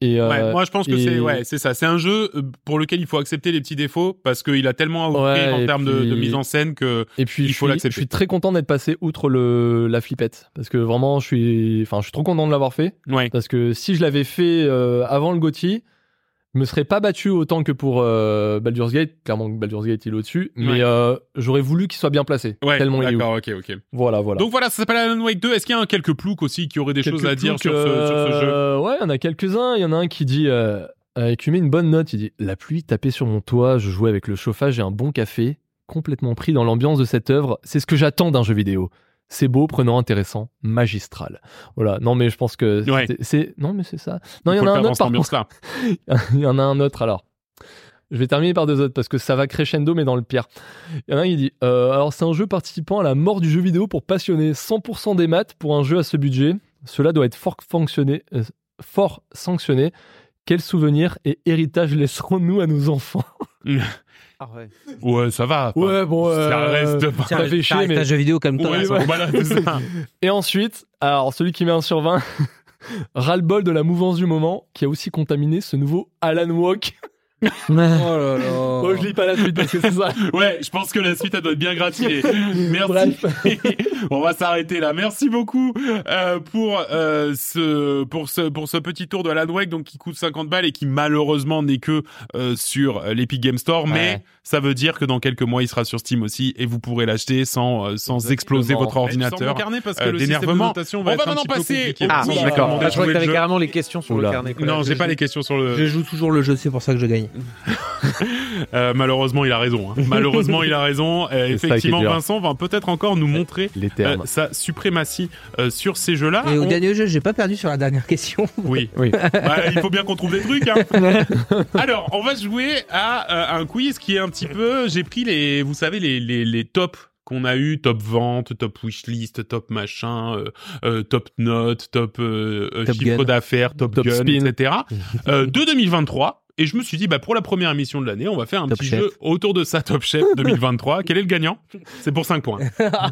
Et euh, Ouais, moi je pense que c'est ouais, c'est ça. C'est un jeu euh, pour lequel il faut accepter les petits défauts parce qu'il a tellement à offrir Ouais, en termes de, puis- de mise en scène que et puis il je faut suis, l'accepter. je suis très content d'être passé outre le la flippette parce que vraiment je suis, enfin je suis trop content de l'avoir fait ouais. parce que si je l'avais fait euh, avant le Gotti, Je me serais pas battu autant que pour euh, Baldur's Gate. Clairement, Baldur's Gate il est au-dessus. Mais Ouais. euh, j'aurais voulu qu'il soit bien placé. Ouais, tellement il est d'accord, ok, ok. Voilà, voilà. Donc voilà, ça s'appelle Alan Wake 2. Est-ce qu'il y a un quelques ploucs aussi qui auraient des Quelques choses à dire sur ce, sur ce jeu euh, Ouais, il y en a quelques-uns. Il y en a un qui dit, euh, euh, qui met une bonne note. Il dit La pluie tapait sur mon toit, je jouais avec le chauffage et un bon café. Complètement pris dans l'ambiance de cette œuvre. C'est ce que j'attends d'un jeu vidéo. C'est beau, prenant, intéressant, magistral. Voilà. Non, mais je pense que Ouais. c'est-. Non, mais c'est ça. Non, il y en a un autre par contre. [LAUGHS] Il y en a un autre alors. Je vais terminer par deux autres parce que ça va crescendo mais dans le pire. Il y en a un qui dit euh, alors c'est un jeu participant à la mort du jeu vidéo pour passionnés, 100% des maths pour un jeu à ce budget. Cela doit être fort fonctionné, euh, fort sanctionné. Quel souvenir et héritage laisserons-nous à nos enfants? [LAUGHS] Ah ouais. Ouais, ça va. Ouais bon Ça euh, reste pas. ça fait chier mais un jeu vidéo comme toi. Ouais, ouais. voilà, c'est ça. [LAUGHS] Et ensuite, alors celui qui met un sur 20, [LAUGHS] ras-le-bol de la mouvance du moment, qui a aussi contaminé ce nouveau Alan Walk. Oh là là. Oh, je lis pas la suite parce que c'est ça. [LAUGHS] Ouais, je pense que la suite, elle doit être bien gratinée. Merci. [LAUGHS] On va s'arrêter là. Merci beaucoup euh, pour euh, ce pour ce pour ce petit tour de Alan Wake donc qui coûte 50 balles et qui malheureusement n'est que euh, sur euh, l'Epic Game Store, mais. Ça veut dire que dans quelques mois il sera sur Steam aussi et vous pourrez l'acheter sans euh, sans Exactement. exploser votre ordinateur. parce euh, d'énervement. On va être un maintenant petit peu passer Ah, Oula. d'accord. Ah, je crois que le t'avais carrément les questions sur Oula. le carnet. quoi. Non, j'ai pas les questions sur le. Je joue toujours le jeu, c'est pour ça que je gagne. [LAUGHS] Euh, malheureusement, il a raison. hein. Malheureusement, il a raison. [LAUGHS] Euh, effectivement. Vincent va peut-être encore nous montrer Les euh, termes. sa suprématie euh, sur ces jeux-là. Et au On- dernier jeu, j'ai pas perdu sur la dernière question. [LAUGHS] Oui. Oui. Bah, il faut bien qu'on trouve des trucs. Hein. Alors, on va jouer à euh, un quiz qui est un petit peu. J'ai pris les, vous savez, les les, les tops qu'on a eu, top vente, top wishlist, top machin, euh, euh, top note, top, euh, Top chiffre d'affaires, top, Top gun, spin. etc. [LAUGHS] de 2023. Et je me suis dit, bah, pour la première émission de l'année, on va faire un Top petit Chef. jeu autour de ça, Top Chef [LAUGHS] 2023. Quel est le gagnant? C'est pour 5 points.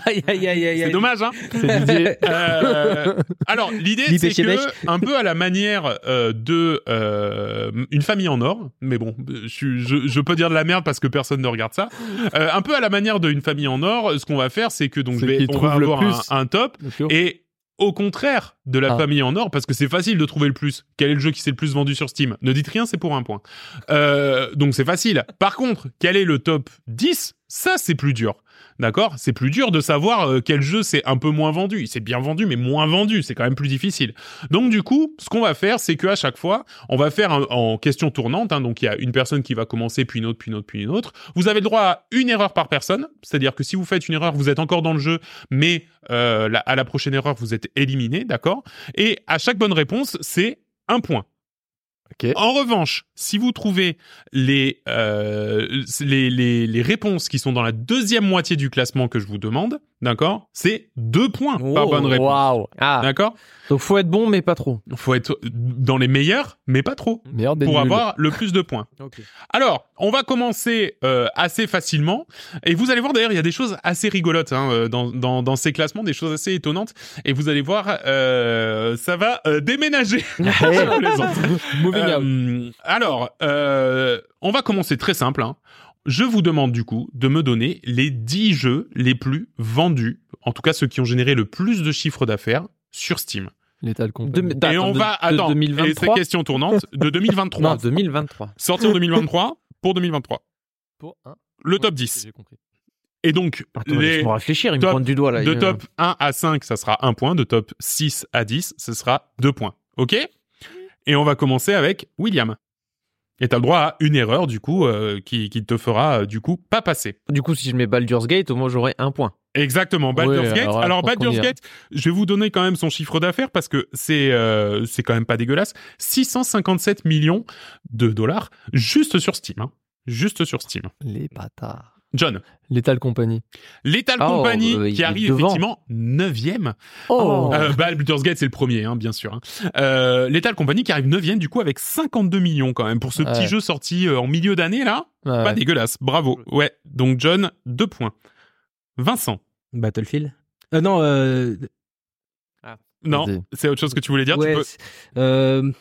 aïe, aïe, aïe, aïe, C'est dommage, hein C'est Didier. euh, alors l'idée c'est que un peu à la manière euh, de euh, une famille en or, mais bon, je, suis- je, je peux dire de la merde parce que personne ne regarde ça. Euh, un peu à la manière d'une famille en or, ce qu'on va faire c'est que donc je vais, on va avoir un, un top et au contraire de la Ah. famille en or, parce que c'est facile de trouver le plus. Quel est le jeu qui s'est le plus vendu sur Steam? Ne dites rien, c'est pour un point. Euh, donc c'est facile. Par contre, quel est le top 10 Ça, c'est plus dur. D'accord? C'est plus dur de savoir euh, quel jeu c'est un peu moins vendu. C'est bien vendu, mais moins vendu. C'est quand même plus difficile. Donc du coup, ce qu'on va faire, c'est qu'à chaque fois, on va faire en question tournante. hein. donc il y a une personne qui va commencer, puis une autre, puis une autre, puis une autre. Vous avez le droit à une erreur par personne. C'est-à-dire que si vous faites une erreur, vous êtes encore dans le jeu, mais euh, à la prochaine erreur, vous êtes éliminé, d'accord? Et à chaque bonne réponse, c'est un point. En revanche, si vous trouvez euh, les, les, les réponses qui sont dans la deuxième moitié du classement que je vous demande, d'accord? C'est deux points par Oh, bonne réponse. Waouh. Ah, D'accord? Donc faut être bon, mais pas trop. Faut être dans les meilleurs, mais pas trop, Meilleur des pour nuls. avoir le plus de points. [LAUGHS] Alors, on va commencer euh, assez facilement. Et vous allez voir, d'ailleurs, il y a des choses assez rigolotes hein, euh, dans, dans, dans ces classements, des choses assez étonnantes. Et vous allez voir, euh, ça va euh, déménager. [LAUGHS] [LAUGHS] Euh, alors, euh, on va commencer très simple. hein. Je vous demande du coup de me donner les 10 jeux les plus vendus, en tout cas ceux qui ont généré le plus de chiffres d'affaires sur Steam. L'état de compagnie. De- et on de- va de attends, et 2023? c'est question tournante de 2023. [LAUGHS] Non, 2023. Sortir 2023 pour 2023. Pour un. Le top Ouais, 10. J'ai compris. Et donc Attends, les réfléchir, il me du doigt là. de il- top 1 à 5, ça sera 1 point, de top 6 à 10, ce sera 2 points. OK? Et on va commencer avec William. Et t'as le droit à une erreur du coup euh, qui, qui te fera euh, du coup pas passer. Du coup, si je mets Baldur's Gate, au moins j'aurai un point. Exactement, Baldur's Gate. alors Baldur's. Gate, je vais vous donner quand même son chiffre d'affaires parce que c'est euh, c'est quand même pas dégueulasse. 657 millions de dollars juste sur Steam. hein. Juste sur Steam. Les bâtards. John, L'état de compagnie. Lethal Oh, Company euh, qui arrive devant. effectivement 9e. Oh. Euh, bah, Baldur's Gate c'est le premier, hein, bien sûr. Hein. Euh, Lethal Company qui arrive 9e du coup avec 52 millions quand même pour ce petit Ouais. jeu sorti euh, en milieu d'année là. Ouais. Pas dégueulasse, bravo. Ouais, donc John, deux points. Vincent, Battlefield. Euh, non, euh, non, c'est autre chose que tu voulais dire. tu peux- euh,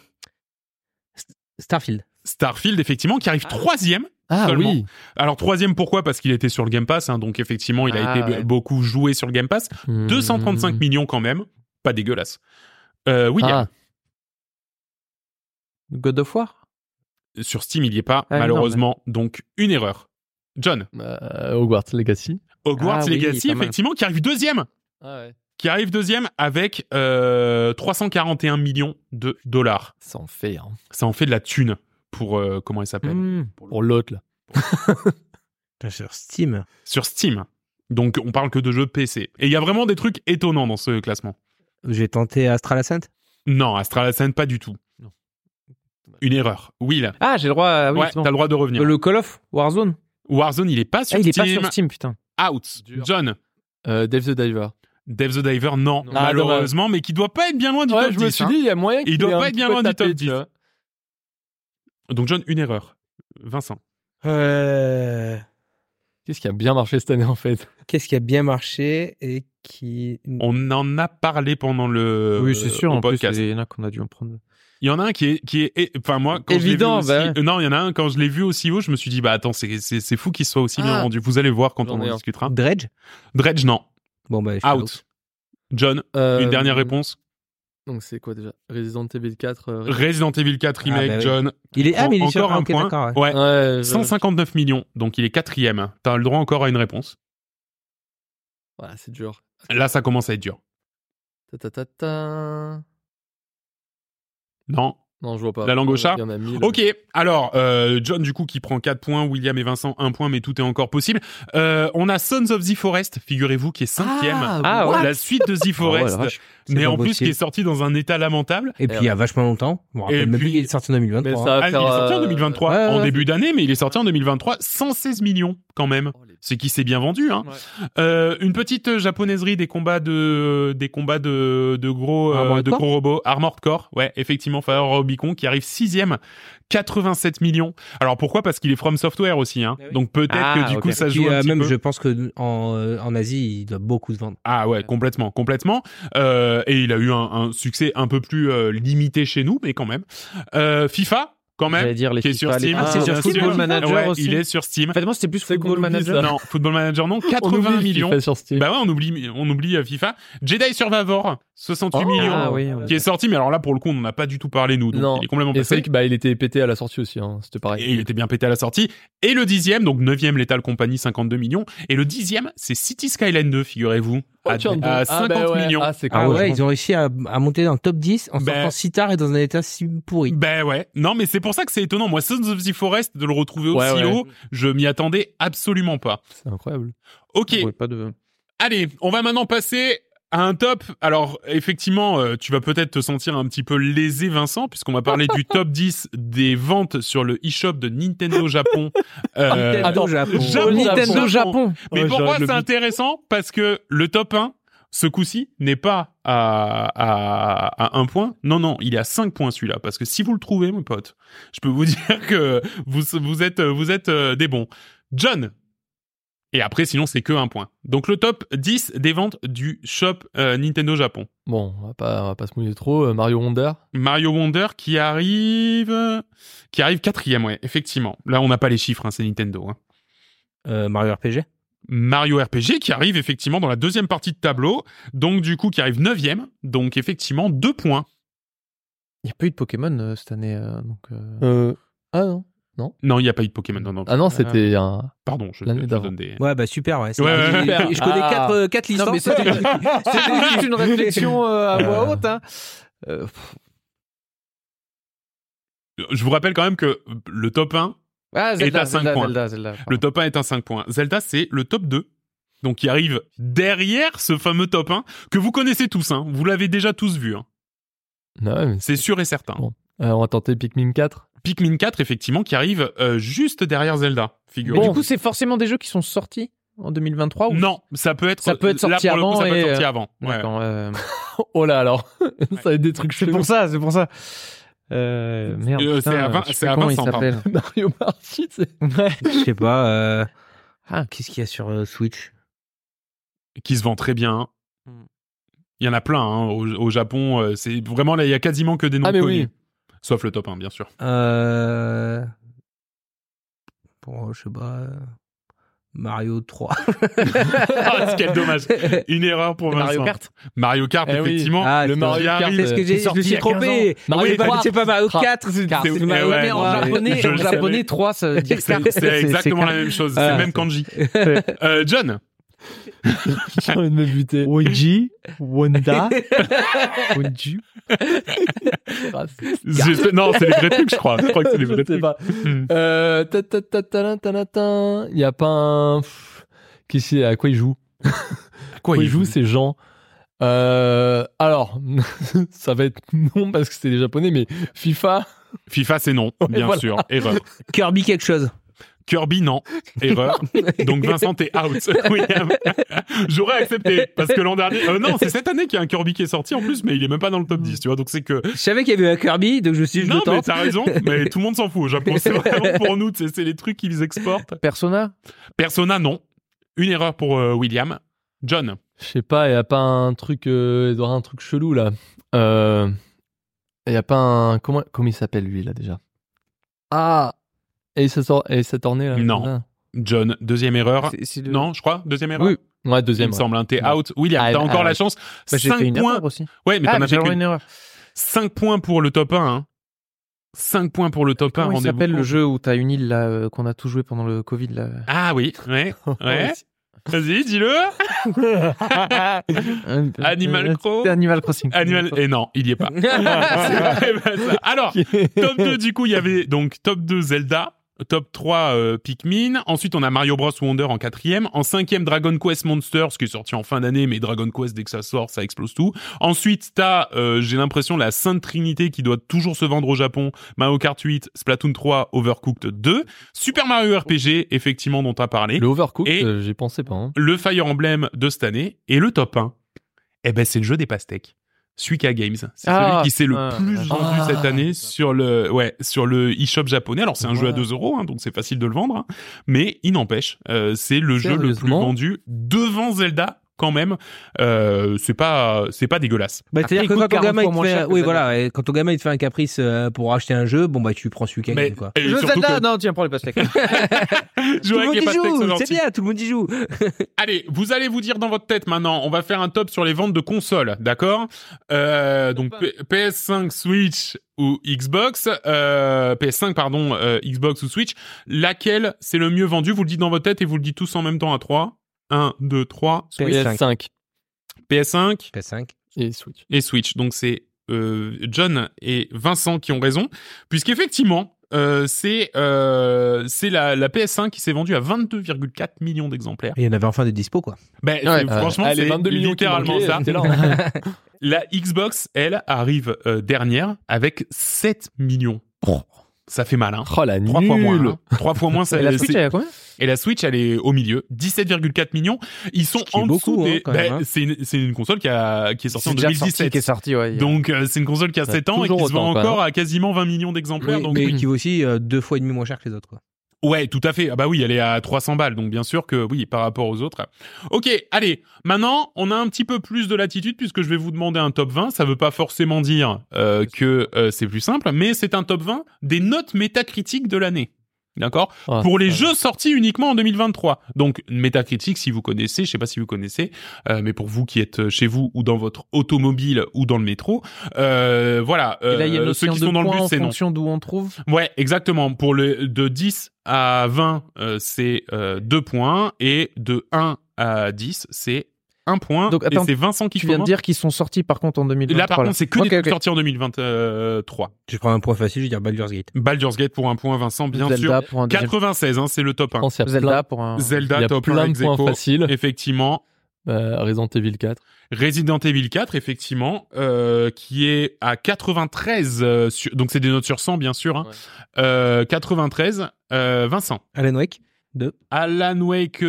Starfield. Starfield effectivement qui arrive troisième. Ah seulement. oui. Alors troisième pourquoi? Parce qu'il était sur le Game Pass, hein, donc effectivement il a Ah, été ouais. beaucoup joué sur le Game Pass. 235 Mmh. millions quand même, pas dégueulasse. Euh, William, Ah, God of War? Sur Steam, il y est pas, Ah, non, malheureusement. Donc, une erreur. John, Euh, Hogwarts Legacy. Hogwarts Ah oui, Legacy, effectivement, qui arrive deuxième. Ah ouais. Qui arrive deuxième avec euh, 341 millions de dollars. Ça en fait, hein. Ça en fait de la thune pour, euh, comment il s'appelle Hmm. Pour l'autre, là. [LAUGHS] Sur Steam. Sur Steam. Donc, on parle que de jeux PC. Et il y a vraiment des trucs étonnants dans ce classement. J'ai tenté Astral Ascent. Non, Astral Ascent, pas du tout. Non. Une erreur. Will. Ah, j'ai le droit. à- oui, ouais, c'est bon. t'as le droit de revenir. Le Call of Warzone. Warzone, il est pas sur Ah, il est pas Steam. sur Steam, putain. Out. Dur. John. Euh, Dave the Diver. Dave the Diver, non, Non. malheureusement, mais qui doit pas être bien loin du Ouais, top je me 10, suis hein. dit, il y a moyen qu'il doit ait un pas être bien loin du top tu 10. vois. Donc John, une erreur. Vincent. Euh, Qu'est-ce qui a bien marché cette année, en fait? Qu'est-ce qui a bien marché et qui. On en a parlé pendant le oui, c'est sûr. En plus, podcast. il y en a qu'on a dû en prendre. Il y en a un qui est qui est enfin moi quand Évident, je l'ai vu aussi- bah euh, non, il y en a un quand je l'ai vu aussi haut, je me suis dit bah attends, c'est c'est c'est fou qu'il soit aussi bien Ah. rendu. Vous allez voir quand on en discutera. Dredge? Dredge non, Bon, bah, suis out. John, Euh, une dernière réponse. Donc, c'est quoi déjà? Resident Evil 4. euh, Resident Evil 4 remake, bah oui. John. Il est, ah, mais il est sur encore un point. ouais. Ouais. Ouais, je- 159 millions, donc il est quatrième. T'as le droit encore à une réponse. Ouais, c'est dur. Là, ça commence à être dur. Ta ta ta ta. Non. Non, je vois pas. La langue au chat Il y en a mille. Ok, alors euh, John du coup qui prend 4 points, William et Vincent 1 point, mais tout est encore possible. Euh, on a Sons of the Forest, figurez-vous, qui est cinquième. Ah, ouais. La suite de The [LAUGHS] Forest, Ah ouais, la vache. mais en plus qui est sorti dans un état lamentable. Et puis, il y a vachement longtemps. Je me rappelle Et même puis- il est sorti en 2023. Mais hein. ça va Ah, il est faire. sorti en euh, 2023, ouais, en ouais. début d'année, mais il est sorti en 2023, 116 millions quand même. C'est qui s'est bien vendu. Hein. Ouais. Euh, une petite japonaiserie des combats de des combats de de gros euh, de gros robots, Armored Core, ouais, effectivement, Fire Rubicon qui arrive sixième, 87 millions. Alors pourquoi? Parce qu'il est From Software aussi, hein. Ah oui. Donc peut-être Ah, que du coup ça Puis, joue un euh, petit même, peu. je pense que en, euh, en Asie, il doit beaucoup se vendre. Ah ouais, complètement, complètement. Euh, et il a eu un, un succès un peu plus euh, limité chez nous, mais quand même. Euh, FIFA, quand même, dire les qui est sur Steam. Ah, c'est sur bien Football. Manager Ouais, aussi. Il est sur Steam. En fait, moi, c'était plus Football Manager. Non, Football Manager non, [LAUGHS] On 80 oublie millions. FIFA sur Steam. Bah ouais, on oublie, on oublie euh, FIFA. Jedi Survivor, 68 Oh. millions. Ah oui, oui. Qui est sorti, mais alors là, pour le coup, on n'en a pas du tout parlé, nous. Donc, Non. il est complètement Et c'est passé. vrai qu'il bah, il était pété à la sortie aussi. Hein. C'était pareil. Et il était bien pété à la sortie. Et le dixième, donc neuvième Lethal Company, 52 millions. Et le dixième, c'est City Skyline 2, figurez-vous. Oh, à, à ah, 50 bah ouais. millions. Ah, c'est Ah ouais, ils ont réussi à, à monter dans le top 10 en Ben- sortant si tard et dans un état si pourri. Ben ouais. Non, mais c'est pour ça que c'est étonnant. Moi, Sons of the Forest, de le retrouver aussi ouais. haut, je m'y attendais absolument pas. C'est incroyable. Ok. Pas de. Allez, on va maintenant passer à un top. Alors, effectivement, euh, tu vas peut-être te sentir un petit peu lésé, Vincent, puisqu'on va parler du top 10 des ventes sur le e-shop de Nintendo Japon. [LAUGHS] Euh, Nintendo attends, Japon. Japon. Nintendo Japon. mais Ouais, pourquoi c'est intéressant? Parce que le top 1, ce coup-ci, n'est pas à, à, à un point. Non, non, il est à 5 points celui-là. Parce que si vous le trouvez, mon pote, je peux vous [LAUGHS] dire que vous, vous êtes, vous êtes euh, des bons. John. Et après, sinon, c'est que un point. Donc, le top 10 des ventes du shop euh, Nintendo Japon. Bon, on va pas, on va pas se mouiller trop. Euh, Mario Wonder. Mario Wonder qui arrive, qui arrive quatrième, ouais, effectivement. Là, on n'a pas les chiffres, hein, c'est Nintendo. hein. Euh, Mario RPG. Mario RPG qui arrive effectivement dans la deuxième partie de tableau, donc du coup qui arrive neuvième, donc effectivement deux points. Il n'y a pas eu de Pokémon euh, cette année. euh, donc, euh, Euh... Ah non. Non, il n'y a pas eu de Pokémon. Non, non, Ah non, c'était un. pardon, je, l'année je d'avant. donne des. Ouais, bah super, ouais. c'est Ouais, ouais. Je connais Ah. quatre, euh, quatre licences. Non, mais [LAUGHS] c'était juste une réflexion euh, à voix haute. Hein. Euh, Je vous rappelle quand même que le top 1, ah, Zelda, à cinq Zelda, points. Zelda, Zelda, le top 1 est un 5 points. Zelda, c'est le top 2. Donc qui arrive derrière ce fameux top 1 que vous connaissez tous, hein. vous l'avez déjà tous vu, hein. C'est sûr et certain. Bon. Euh, on va tenter Pikmin 4. Pikmin 4, effectivement, qui arrive euh, juste derrière Zelda, Mais figurez du coup, c'est forcément des jeux qui sont sortis en 2023 ou Non, ça peut être Ça peut être là, sorti pour le coup, avant ça peut être sorti euh, avant. Ouais. Euh, [LAUGHS] Oh là alors, [LAUGHS] ça va être des trucs C'est pour ça, c'est pour ça. Euh, merde. Euh, c'est à vingt- je sais à comment il Vincent, s'appelle. [LAUGHS] Mario Party, c'est. Ouais. [LAUGHS] Je sais pas. euh, Ah, qu'est-ce qu'il y a sur euh, Switch? Qui se vend très bien. Hmm. Il y en a plein hein, au, au Japon. euh, c'est vraiment là, il y a quasiment que des noms Ah, mais connus. oui. Sauf le top 1, bien sûr. euh... Bon, je sais pas. Mario 3. [LAUGHS] Ah, quel dommage. Une erreur pour Vincent. Mario Kart. Mario Kart, Eh oui. effectivement. Ah, le Mario Kart. C'est ce que j'ai, c'est je sorti me suis il y a 15 trompé. Mario Oui, Kart. c'est pas Mario Ah. 4, c'est Eh Mario ouais, en japonais, en japonais savais. 3, ça veut dire C'est [LAUGHS] c'est exactement la même chose. C'est Ah, même kanji. [LAUGHS] Euh, John. J'ai envie de me buter. Woji, Wanda, [LAUGHS] Woji. Ah, non, c'est les vrais trucs, je crois. Je crois que c'est les vrais trucs. Il hmm. euh, y a pas un. Qu'est-ce qu'il à quoi il joue? À quoi il joue, c'est Jean. Euh, alors, [LAUGHS] ça va être non parce que c'est les japonais, mais FIFA. FIFA, c'est non, bien sûr. Erreur. Kirby quelque chose. Kirby, non. [LAUGHS] Erreur. Donc Vincent, t'es out. [LAUGHS] William. J'aurais accepté. Parce que l'an dernier. euh, non, c'est cette année qu'il y a un Kirby qui est sorti en plus, mais il est même pas dans le top 10, tu vois. Donc c'est que. Je savais qu'il y avait un Kirby, donc je me suis dit, je non, mais t'as raison. Mais tout le monde s'en fout au Japon. C'est vraiment pour nous. C'est c'est les trucs qu'ils exportent. Persona? Persona, non. Une erreur pour euh, William. John. Je sais pas, il y a pas un truc. euh, il doit y avoir un truc chelou là. Euh, Il y a pas un. Comment, comment il s'appelle lui là déjà? Ah Et ça sort. Et ça tournait là Non. là John, deuxième erreur. C'est- c'est le- Non, je crois. Deuxième erreur. Oui. Ouais, Il deuxième. me ouais. semble. hein, T'es Ouais. out. William, Ah, t'as ah, encore la ouais. chance. Bah, j'ai 5 fait une points. erreur aussi. Ouais, mais ah, t'en as fait que une erreur. 5 points pour le top 1. Hein. 5 points pour le top 1. Comment il rendez-vous s'appelle le jeu où t'as une île là euh, qu'on a tout joué pendant le Covid là? Ah oui, [LAUGHS] ouais. ouais. Vas-y, dis-le. [LAUGHS] Animal Crossing. C'était Animal Crossing. Animal. Et non, il y est pas. [LAUGHS] Pas ça. Alors, top 2, du coup, il y avait donc top 2 Zelda. Top 3 euh, Pikmin. Ensuite, on a Mario Bros Wonder en quatrième. En cinquième, Dragon Quest Monsters, qui est sorti en fin d'année, mais Dragon Quest, dès que ça sort, ça explose tout. Ensuite, t'as, euh, j'ai l'impression, la Sainte Trinité qui doit toujours se vendre au Japon. Mario Kart 8, Splatoon 3, Overcooked 2. Super Mario RPG, effectivement, dont t'as parlé. Le Overcooked, euh, j'y pensais pas. hein. le Fire Emblem de cette année et le top 1, eh ben c'est le jeu des pastèques. Suika Games, c'est Ah, celui qui s'est le ah, plus ah, vendu ah. cette année sur le ouais sur le eShop japonais. Alors c'est un jeu à Ouais. 2 euros, hein, donc c'est facile de le vendre, hein. mais il n'empêche, euh, c'est le jeu le plus vendu devant Zelda quand même. Euh, c'est pas c'est pas dégueulasse. Bah, c'est-à-dire que quand ton 40 gamin il te fait, cher oui voilà, et quand ton gamin il te fait un caprice euh, pour acheter un jeu, bon bah tu prends celui qui gagne quoi. et Le surtout Zelda, que non, tiens, prends les pastèques. [LAUGHS] Tout le monde y joue, c'est bien, tout le monde y joue. [LAUGHS] Allez, vous allez vous dire dans votre tête maintenant, on va faire un top sur les ventes de consoles, d'accord? Euh, Donc P- PS5, Switch ou Xbox, euh, PS5 pardon, euh, Xbox ou Switch, laquelle c'est le mieux vendu? Vous le dites dans votre tête et vous le dites tous en même temps à 3. 1, 2, 3. PS5. PS5 PS5 PS5. et Switch. et Switch. Donc c'est euh, John et Vincent qui ont raison, puisqu'effectivement, euh, c'est euh, c'est la, la PS5 qui s'est vendue à 22,4 millions d'exemplaires. Et il y en avait enfin des dispo quoi. Ben, Ouais, franchement, euh, allez, c'est 22 millions qui littéralement manquaient, ça. hein. [LAUGHS] La Xbox, elle, arrive euh, dernière avec 7 millions. Ça fait mal, hein. Oh la Trois fois moins. hein. Trois fois moins. Ça, Et la Switch, elle a combien? Et la Switch, elle est au milieu. 17,4 millions. Ils sont est en dessous hein, des. ben, hein. c'est une, console qui a qui est sortie en C'est déjà sorti, 2017. qui est sorti, ouais. Donc euh, c'est une console qui a Ça a 7 ans et qui se vend encore hein. à quasiment 20 millions d'exemplaires. Oui, donc mais oui. qui vaut aussi euh, deux fois et demi moins cher que les autres quoi. Ouais, tout à fait. Ah bah oui, elle est à 300 balles, donc bien sûr que oui, par rapport aux autres. Ok, allez, maintenant, on a un petit peu plus de latitude puisque je vais vous demander un top 20. Ça veut pas forcément dire euh, que euh, c'est plus simple, mais c'est un top 20 des notes métacritiques de l'année. D'accord? Ah, Pour les va. jeux sortis uniquement en 2023. Donc Metacritic, si vous connaissez, je sais pas si vous connaissez, euh, mais pour vous qui êtes chez vous ou dans votre automobile ou dans le métro, euh, voilà, Et là, il y a euh, une ceux qui sont dans le en c'est non. fonction d'où on trouve. Ouais, exactement. Pour le de 10 à 20, euh, c'est euh, 2 points et de 1 à 10, c'est 1 point. Donc, attends, et c'est Vincent qui Tu viens de dire qu'ils sont sortis par contre en 2023. Là, par contre, c'est que Ok, des ok. trucs sortis en 2023. Je prends un point facile, je vais dire Baldur's Gate. Baldur's Gate pour un point, Vincent, bien Zelda sûr. pour un deuxième. 96, hein, c'est le top 1. Je pense qu'il y a Zelda pour un. il y Zelda, a top 1 plein de ex points faciles. Effectivement. Euh, Resident Evil 4. Resident Evil 4, effectivement, euh, qui est à 93, euh, sur- donc c'est des notes sur 100, bien sûr. Hein. Ouais. Euh, 93, euh, Vincent. Alan Wake 2. Alan Wake.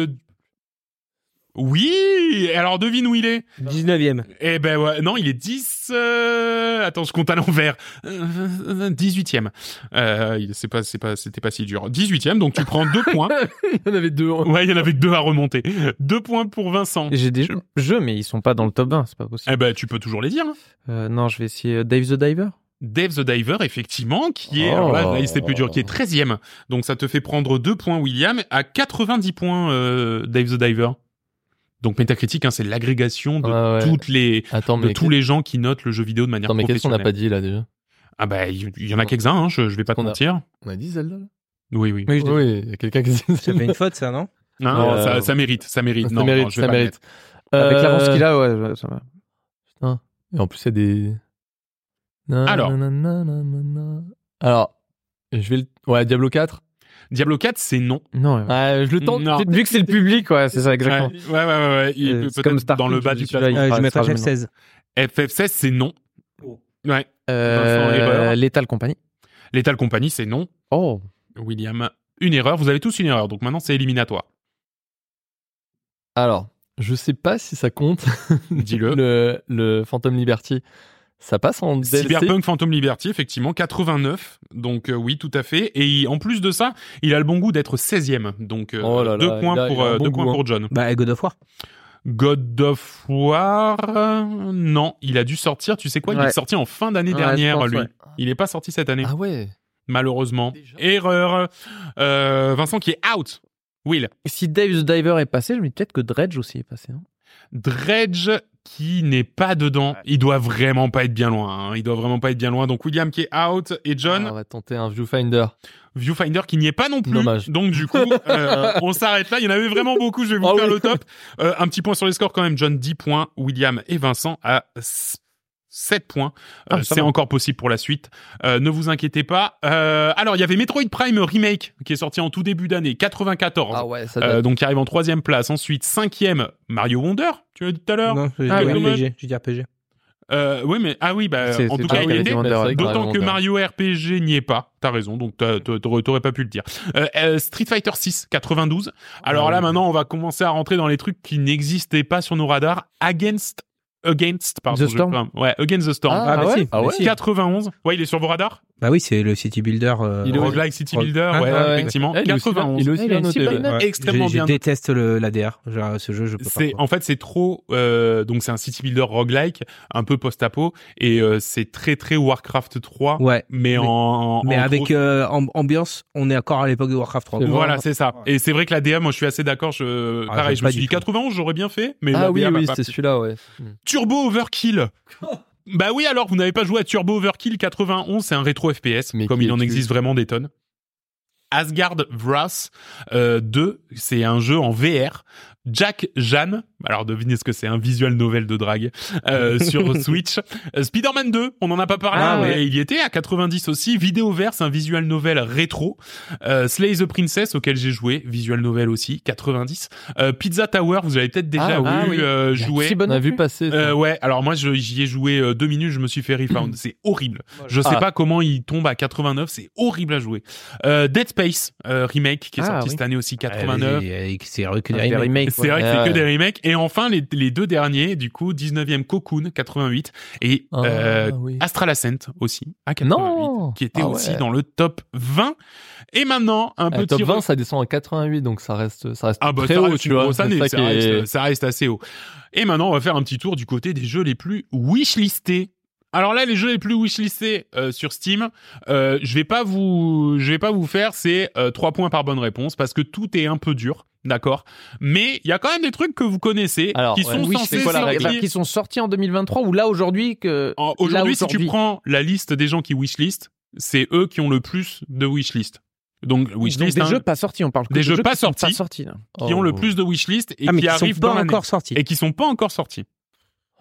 Oui Alors devine où il est? 19ème. Eh ben ouais, non, il est 10... euh, Attends, je compte à l'envers. Euh, 18e. Euh, il- c'est pas, c'est pas, c'était pas si dur. 18e, donc tu prends deux [LAUGHS] points. il y en avait deux. Ouais, il y en avait deux à remonter. Deux points pour Vincent. J'ai des jeux, jeux, mais ils sont pas dans le top 20, c'est pas possible. Eh ben, tu peux toujours les dire. hein. Euh, non, je vais essayer euh, Dave the Diver. Dave the Diver, effectivement, qui est, Oh. alors là, là, c'est plus dur, qui est 13e. Donc ça te fait prendre 2 points, William, à 90 points, euh, Dave the Diver. Donc Metacritic, hein, c'est l'agrégation de ouais. toutes les, Attends, de mais, tous les gens qui notent le jeu vidéo de manière attends, mais qu'est-ce qu'on n'a pas dit là déjà? Ah bah, il y, en a quelques-uns, hein, je, je vais pas te qu'on a- mentir. On a dit Zelda là? Oui, oui. Oui, je dis- Oui, il y a quelqu'un qui dit Ça fait une faute, ça, non? Non, Euh, ça, ça mérite, ça mérite. Ça non, mérite, non, je vais ça mérite. mettre. Avec l'avance Euh, qu'il a, ouais, ça va. Et en plus, il y a des. Na, Alors. na, na. Alors, je vais le. Ouais, Diablo 4. Diablo 4, c'est non. Non, ouais. Je le tente. Non. Vu que c'est le public, ouais, c'est ça, exactement. ouais, ouais, ouais, ouais. Il peut comme Starfield, dans le je bas du classement. Je mettrais il fera FF16. FF16, c'est non. Ouais. Euh. Lethal Company. Lethal Company, c'est non. Oh. William, une erreur. Vous avez tous une erreur, donc maintenant c'est éliminatoire. Alors, je sais pas si ça compte. Dis-le. [LAUGHS] le, le Phantom Liberty, ça passe en DLC. Cyberpunk Phantom Liberty, effectivement, 89. Donc euh, oui, tout à fait. Et il- en plus de ça, il a le bon goût d'être 16e. Donc euh, Oh là là, deux points, a- pour, euh, bon deux goût, points hein. pour John. Bah, God of War. God of War, euh, non, il a dû sortir. Tu sais quoi Il Ouais. est sorti en fin d'année Ouais, dernière, pense, lui. ouais. Il est pas sorti cette année, Ah ouais. malheureusement. Déjà Erreur. Euh, Vincent qui est out. Will. Si Dave the Diver est passé, je me dis peut-être que Dredge aussi est passé. hein. Dredge qui n'est pas dedans. Il doit vraiment pas être bien loin. hein. Il doit vraiment pas être bien loin. Donc William qui est out et John, Ah, on va tenter un viewfinder. Viewfinder qui n'y est pas non plus. Dommage. Donc du coup, [LAUGHS] euh, on s'arrête là. Il y en avait vraiment beaucoup. Je vais vous Ah faire oui. le top. Euh, un petit point sur les scores quand même. John 10 points, William et Vincent à 7 points. Euh, Ah, ça c'est encore possible pour la suite. Euh, ne vous inquiétez pas. Euh, alors il y avait Metroid Prime Remake qui est sorti en tout début d'année, 94. Ah ouais, ça Euh, donc qui arrive en troisième place. Ensuite cinquième Mario Wonder. Tu l'as dit tout à l'heure. Non, j'ai Ah, dit oui. RPG. J'ai dit RPG. Euh, oui mais ah oui bah en tout cas il D'autant que. Mario RPG n'y est pas. T'as raison, donc t'aurais pas pu le dire. Euh, euh, Street Fighter 6, 92. Alors Ah là, maintenant, on va commencer à rentrer dans les trucs qui n'existaient pas sur nos radars. Against, Against, pardon. The je- Storm. Ouais, Against the Storm. Ah, Ah, bah ouais si. Ah ouais si. 91. Ouais, il est sur vos radars? Bah oui, c'est le City Builder. euh, Il est- Roguelike City Builder, Ah, ouais, ouais. effectivement. Eh, il est aussi bien- 91. Il est aussi Eh, il a bien une noté. extrêmement je, bien. Je déteste le l'ADR. Genre, ce jeu, je peux pas. C'est quoi. en fait c'est trop euh, donc c'est un city builder roguelike un peu post-apo et euh, c'est très très Warcraft 3 Ouais. mais, Mais- en Mais en avec euh, amb- ambiance, on est encore à l'époque de Warcraft 3. C'est vrai. Voilà, c'est ça. Et c'est vrai que la DA, moi, je suis assez d'accord. Je... Ah, Pareil, je me suis dit tout. 91, j'aurais bien fait, mais Ah oui, oui, plu. celui-là, ouais. Turbo Overkill. Bah oui, alors vous n'avez pas joué à Turbo Overkill 91, c'est un rétro FPS, Mais comme il en existe vraiment des tonnes. Asgard Wrath euh, 2, c'est un jeu en VR. Jack Jeanne, alors devinez ce que c'est, un visual novel de drague euh, [LAUGHS] sur Switch. Euh, Spider-Man 2, on en a pas parlé, Ah mais ouais. il y était à 90 aussi. Vidéoverse, un visual novel rétro. Euh, Slay the Princess, auquel j'ai joué, visual novel aussi, 90. Euh, Pizza Tower, vous avez peut-être déjà Ah oui, vu oui. euh, Il y a jouer. si bonne On a vu passer. Euh, ouais, alors moi j'y ai joué euh, deux minutes, je me suis fait refound. C'est horrible. Je sais Ah. pas comment il tombe à 89, c'est horrible à jouer. Euh, Dead Space euh, remake qui est Ah, sorti oui. cette année aussi 89. Euh, C'est vrai que Ah, des remakes. remakes, C'est ouais. vrai que c'est des remakes. Et enfin, les, les deux derniers, du coup, 19e Cocoon, 88, et Ah, euh, oui. Astral Ascent aussi, à 88, Non qui était Ah aussi ouais. dans le top 20. Et maintenant, un Ah, petit... top re- 20, ça descend à 88, donc ça reste, ça reste Ah bah très ça haut, reste tu vois. grosse C'est année, ça ça, qui reste, est- ça reste assez haut. Et maintenant, on va faire un petit tour du côté des jeux les plus wishlistés. Alors là, les jeux les plus wishlistés euh, sur Steam, euh, je vais pas vous, je vais pas vous faire ces euh, trois points par bonne réponse parce que tout est un peu dur, d'accord. Mais il y a quand même des trucs que vous connaissez Alors, qui ouais. sont Oui, censés c'est quoi sortir. qui sont sortis en 2023 ou là aujourd'hui que En- Aujourd'hui, si tu prends la liste des gens qui wishlist, c'est eux qui ont le plus de wishlist. Donc Donc, wishlist, des hein, jeux pas sortis, on parle que Des de jeux pas qui sont sortis. pas sortis qui ont le Oh. plus de wishlist et Ah, qui qui sont arrivent pas dans encore sortis. et qui sont pas encore sortis.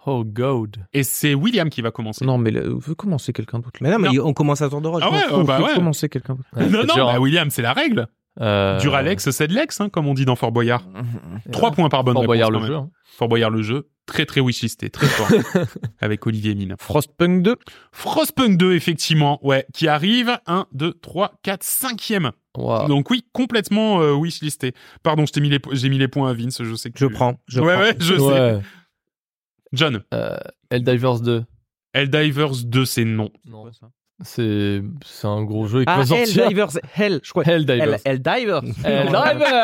Oh, God. Et c'est William qui va commencer. Non mais là, veut commencer quelqu'un d'autre. Mais non, mais Non. on commence à tour de rôle. Ah ouais, Faut- euh, bah ouais. commencer quelqu'un d'autre. Ouais, non, non, dur, bah hein. William, c'est la règle. Euh, Dur Alex, c'est de l'ex, hein, comme on dit dans Fort Boyard. [LAUGHS] Trois points par bonne Fort réponse. Boyard quand le même. jeu. hein. Fort Boyard le jeu. Très très wishlisté, très fort. [LAUGHS] Avec Olivier Mine. Frostpunk 2. Frostpunk 2, effectivement, ouais, qui arrive 1, 2, 3, 4, 5e. Waouh. Donc oui, complètement euh, wishlisté. Pardon, je t'ai mis les, po- j'ai mis les points à Vince, je sais que Je tu- prends. Je ouais, prends. ouais, je sais. John, Euh, Helldivers 2. Helldivers 2, c'est non. Non. C'est, c'est un gros jeu qui Ah, va sortir. Helldivers, Hell, je crois. Helldivers. Helldivers. Helldivers.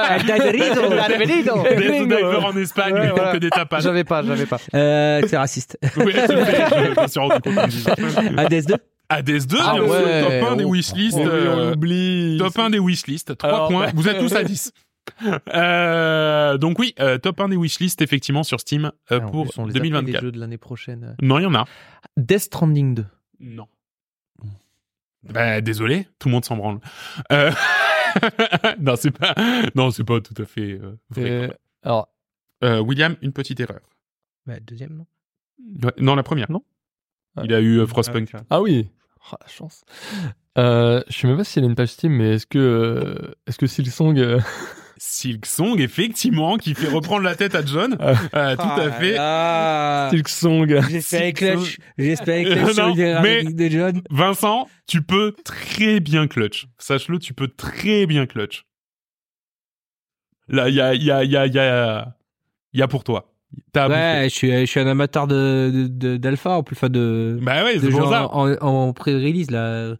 Diver [LAUGHS] en Espagne, mais voilà. que des tapas. J'avais pas, j'avais pas. Euh, c'est raciste. Ouais, je me suis rendu compte. Hades 2 Hades 2, Ah bien sûr, top 1 des Oh, wishlists. Oh, oui, euh, on oublie. top 1 des wishlists. 3 Alors, points. Vous êtes tous à 10. [LAUGHS] Euh, donc oui, euh, top 1 des wishlists effectivement sur Steam euh, Ah, pour plus, on les a fait, les 2024. jeux de l'année prochaine. Non, il y en a. Death Stranding 2. Non. Bah, désolé, tout le monde s'en branle. Euh... [LAUGHS] non, c'est pas, non, c'est pas tout à fait euh, vrai. Euh, alors, Euh, William, une petite erreur. Bah, deuxième, non? Ouais, non, la première. Non. Il a eu euh, Frostpunk. Ah, ah oui. Oh, [LAUGHS] la chance. Euh, je sais même pas s'il y a une page Steam, mais est-ce que, euh, est-ce que Silksong, euh, Silk Song, effectivement, qui fait reprendre la tête à John. Ah. Euh, tout à fait. Ah, Silksong. J'espérais clutch. J'espérais [LAUGHS] clutch sur non, une mais- de John. Vincent, tu peux très bien clutch. Sache-le, tu peux très bien clutch. Là, il y a, il y a, il y a, il y a, il y a pour toi. Ouais, je suis, je suis un amateur de, d'alpha, en plus, enfin de, Bah ouais, de c'est genre ça. en, en pré-release, là.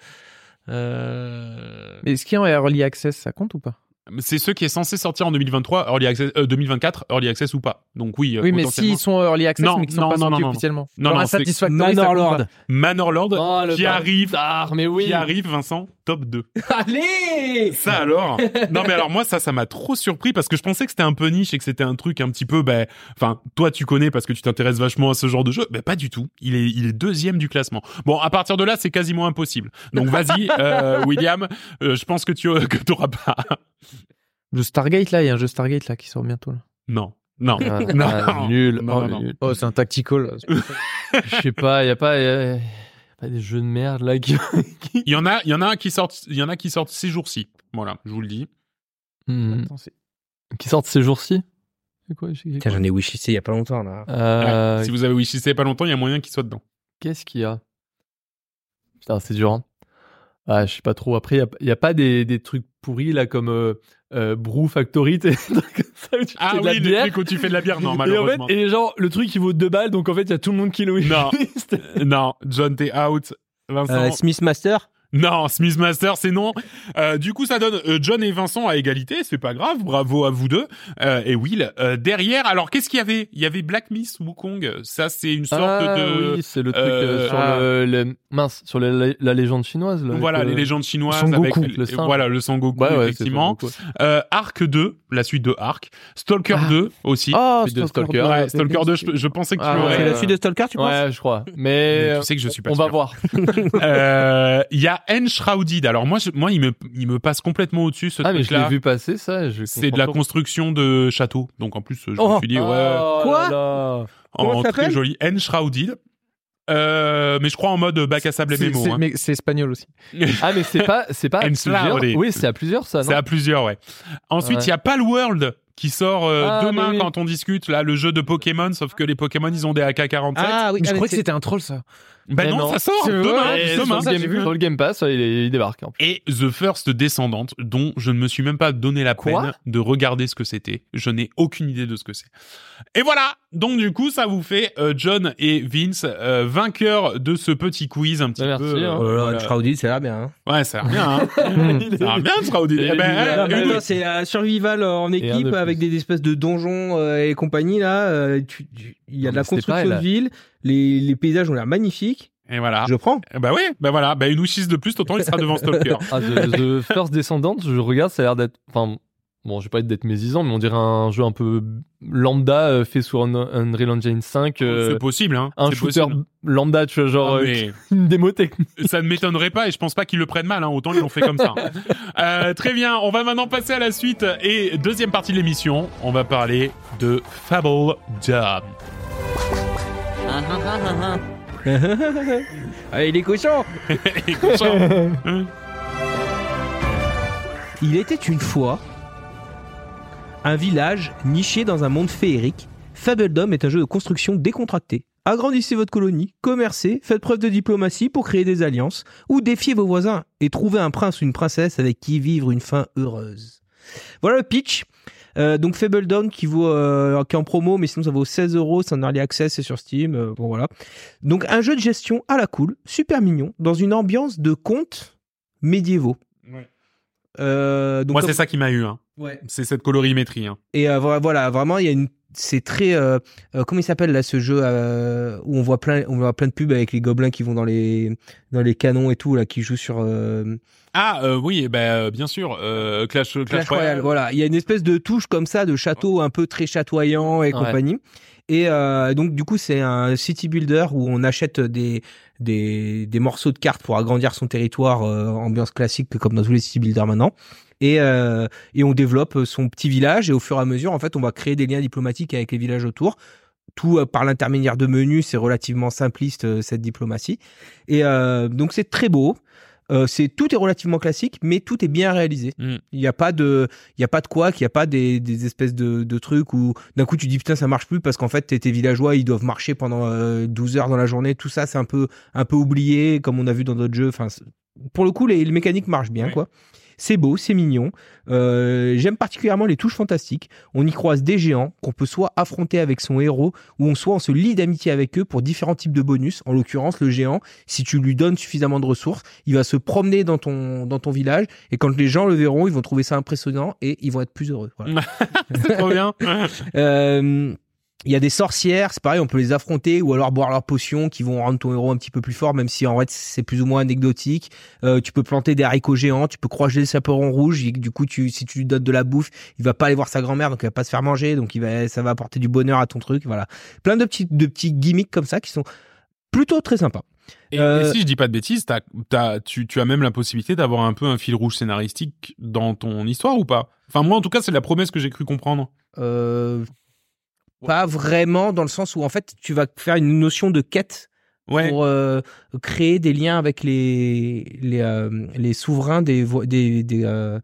Euh... Mais est-ce qu'il y a en Early Access, ça compte ou pas? C'est ceux qui est censé sortir en 2023, early access, euh, 2024, early access ou pas. Donc oui, euh, Oui, mais s'ils sont Early Access, Non, mais qu'ils sont non, pas non, sortis non, non. officiellement. Non, non, Manor Lord. Manor Lord Oh, le qui arrive, bâtard, mais oui. qui arrive, Vincent, top 2. [LAUGHS] Allez Ça alors? Non mais alors moi ça ça m'a trop surpris parce que je pensais que c'était un peu niche et que c'était un truc un petit peu ben enfin toi tu connais parce que tu t'intéresses vachement à ce genre de jeu mais pas du tout. Il est il est deuxième du classement. Bon à partir de là c'est quasiment impossible. Donc vas-y [LAUGHS] euh, William, euh, je pense que tu que t'auras pas. Le Stargate, là, il y a un jeu Stargate, là, qui sort bientôt, là. Non. Non. Ah, Non. ah, nul. Non, oh, non, nul. Oh, c'est un tactical. [LAUGHS] Je sais pas, il y a pas, y a pas des jeux de merde là [LAUGHS] qui. Il y en a il y en a un qui sort il y en a qui sortent ces jours-ci. Voilà, je vous le dis. Hmm. Attends, Qui sortent ces jours-ci? J'en ai wishlisté il y a pas longtemps, là. Euh, Ouais, si vous avez wishlissé pas longtemps, il y a moyen qu'il soit dedans. Qu'est-ce qu'il y a? Putain, c'est dur. hein. Ah, je sais pas trop. Après, il y a, y a pas des, des trucs pourris là comme euh, euh, Brew Factory, des [LAUGHS] trucs comme ça où tu Ah fais de la oui, le bière. truc où tu fais de la bière non et en malheureusement. fait, et genre, le truc il vaut 2 balles, donc en fait, il y a tout le monde qui le Non. [LAUGHS] Non, John t'es out. Vincent. Euh, Smith Master? Non, Smith Master, c'est non. Euh, du coup, ça donne euh, John et Vincent à égalité. C'est pas grave. Bravo à vous deux. Euh, et Will euh, derrière. Alors, qu'est-ce qu'il y avait? Il y avait Black Miss Wukong. Ça, c'est une sorte ah, de oui, c'est le truc euh, euh, sur ah. le, le- mince, sur la, la légende chinoise. Là, voilà avec, les légendes chinoises Son avec Goku, le- le singe. voilà le Sangoku Ouais, ouais, effectivement. Euh, Arc 2, la suite de Arc. Stalker Ah. 2 aussi. Oh, Suite de Stalker. Stalker. ouais, Stalker 2, je, je pensais que tu Ah, l'aurais. C'est la suite de Stalker, tu penses? Ouais, je crois. Mais Mais tu sais que je suis pas on va voir. [LAUGHS] Euh, Il y a Enshrouded. Alors moi, je- moi, il me, il me passe complètement au-dessus ce Ah, mais je l'ai vu passer ça. je C'est de la construction de château. Donc en plus, je me Oh. suis dit, ouais, Oh Quoi là là. Comment en très joli. Enshrouded. Euh, mais je crois en mode bac à sable et mémo. c'est- hein. Mais c'est espagnol aussi. [LAUGHS] Ah, mais c'est pas, c'est pas à plusieurs. Oui, c'est à plusieurs, ça, C'est à plusieurs, ouais. Ensuite, il Ouais. y a Palworld qui sort euh, Ah, demain mais oui. quand on discute là le jeu de Pokémon sauf que les Pokémon ils ont des AK-47 Ah oui, Je ah, mais crois que c'était un troll, ça. Ben Mais non, non. ça sort C'est demain, demain. sur, le game, vu. sur le Game Pass, il, est- il débarque. hein. et The First Descendant dont je ne me suis même pas donné la Quoi peine de regarder ce que c'était je n'ai aucune idée de ce que c'est et voilà donc du coup ça vous fait euh, John et Vince euh, vainqueurs de ce petit quiz un petit Bah, merci, peu euh, hein. Oh là là, voilà. Shrouded, c'est là bien. Hein. ouais ça a l'air bien hein. [LAUGHS] ça a l'air bien Shrouded Eh ben, une- attends, c'est la survival en équipe de avec des espèces de donjons euh, et compagnie là. euh, tu- tu- Il y a Non, de la construction pareil, de ville, les, les paysages ont l'air magnifiques. et voilà Je prends. Bah ouais bah voilà bah une wishlist de plus autant il sera devant Stalker [LAUGHS] Ah, The, The First Descendant, je regarde, ça a l'air d'être. Enfin, bon, je vais pas être d'être médisant, mais on dirait un jeu un peu lambda euh, fait sur un Unreal Engine 5. euh, c'est possible hein un shooter possible. lambda, tu vois, genre Ah, euh, mais- [LAUGHS] une démo technique. ça ne m'étonnerait pas et je pense pas qu'ils le prennent mal, hein, autant ils l'ont fait comme ça. [LAUGHS] Euh, très bien, on va maintenant passer à la suite et deuxième partie de l'émission, on va parler de Fable Dub. Allez les cochons [LAUGHS] Et comme ça, hein, [LAUGHS] Il était une fois un village niché dans un monde féerique. Fabledom est un jeu de construction décontracté. Agrandissez votre colonie, commercez, faites preuve de diplomatie pour créer des alliances, ou défiez vos voisins et trouvez un prince ou une princesse avec qui vivre une fin heureuse. Voilà le pitch. Euh, donc qui vaut euh, qui est en promo, mais sinon ça vaut 16 euros, c'est en early access, c'est sur Steam. euh, bon voilà. Donc un jeu de gestion à la cool, super mignon, dans une ambiance de contes médiévaux. Ouais. Euh, donc Moi comme- c'est ça qui m'a eu, hein. Ouais. c'est cette colorimétrie. Hein. Et euh, voilà, vraiment, il y a une c'est très euh, euh, comment il s'appelle là ce jeu euh, où on voit plein on voit plein de pubs avec les gobelins qui vont dans les dans les canons et tout là qui jouent sur euh, Ah euh, oui, ben bien sûr, euh, Clash, Clash, Clash Royale. Voilà, il y a une espèce de touche comme ça de château un peu très chatoyant et Ouais. compagnie. Et euh, donc du coup c'est un city builder où on achète des des, des morceaux de cartes pour agrandir son territoire, euh, ambiance classique comme dans tous les city builders maintenant. Et, euh, et on développe son petit village et au fur et à mesure en fait on va créer des liens diplomatiques avec les villages autour. Tout euh, par l'intermédiaire de menus, c'est relativement simpliste euh, cette diplomatie. Et donc c'est très beau. Euh, c'est tout est relativement classique, mais tout est bien réalisé. Mm. Il n'y a pas de, il y a pas de quoi, qu'il n'y a pas des, des espèces de, de trucs où d'un coup tu dis putain ça marche plus parce qu'en fait tes villageois ils doivent marcher pendant euh, 12 heures dans la journée. Tout ça c'est un peu un peu oublié comme on a vu dans d'autres jeux. Enfin pour le coup les, les mécaniques marchent bien Oui. quoi. C'est beau, c'est mignon. Euh, J'aime particulièrement les touches fantastiques. On y croise des géants qu'on peut soit affronter avec son héros, ou on soit on se lie d'amitié avec eux pour différents types de bonus. En l'occurrence, le géant, si tu lui donnes suffisamment de ressources, il va se promener dans ton dans ton village, et quand les gens le verront, ils vont trouver ça impressionnant et ils vont être plus heureux. Voilà. [LAUGHS] C'est trop bien. Euh, il y a des sorcières, c'est pareil, on peut les affronter ou alors boire leurs potions qui vont rendre ton héros un petit peu plus fort, même si en fait c'est plus ou moins anecdotique. Euh, tu peux planter des haricots géants, tu peux croiser des chaperons rouges. et Du coup, tu, si tu lui donnes de la bouffe, il va pas aller voir sa grand-mère, donc il va pas se faire manger, donc il va, ça va apporter du bonheur à ton truc. Voilà, plein de petits, de petits gimmicks comme ça qui sont plutôt très sympas. Et, Euh, et si je dis pas de bêtises, tu, tu as même la possibilité d'avoir un peu un fil rouge scénaristique dans ton histoire ou pas? Enfin moi en tout cas c'est la promesse que j'ai cru comprendre. Euh, pas vraiment dans le sens où en fait tu vas faire une notion de quête Ouais. pour euh, créer des liens avec les les, euh, les souverains des des des, euh,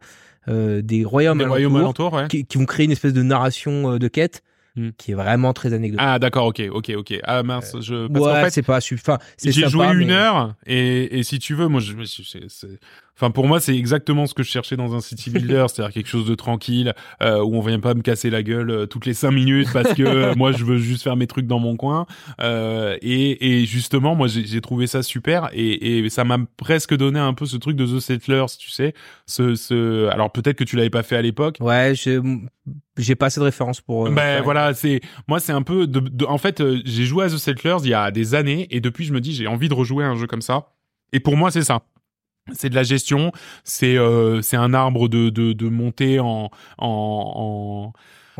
euh, des royaumes, Des royaumes alentours, ouais. qui, qui vont créer une espèce de narration euh, de quête Hmm. qui est vraiment très anecdotique. Ah d'accord, ok, ok, ok. Ah mince, je. Parce ouais, qu'en fait, c'est pas enfin j'ai joué une heure et, et si tu veux, moi je me suis, c'est, c'est- enfin pour moi c'est exactement ce que je cherchais dans un city builder, [LAUGHS] c'est-à-dire quelque chose de tranquille euh, où on vient pas me casser la gueule euh, toutes les cinq minutes parce que euh, moi je veux juste faire mes trucs dans mon coin euh, et, et justement moi j'ai, j'ai trouvé ça super et, et ça m'a presque donné un peu ce truc de The Settlers, tu sais, ce, ce, alors peut-être que tu l'avais pas fait à l'époque. Ouais, je- j'ai pas assez de références pour. euh, Ben faire- voilà, c'est moi c'est un peu de, de- en fait euh, j'ai joué à The Settlers il y a des années et depuis je me dis j'ai envie de rejouer à un jeu comme ça et pour moi c'est ça. C'est de la gestion, c'est euh, c'est un arbre de de, de montée en en en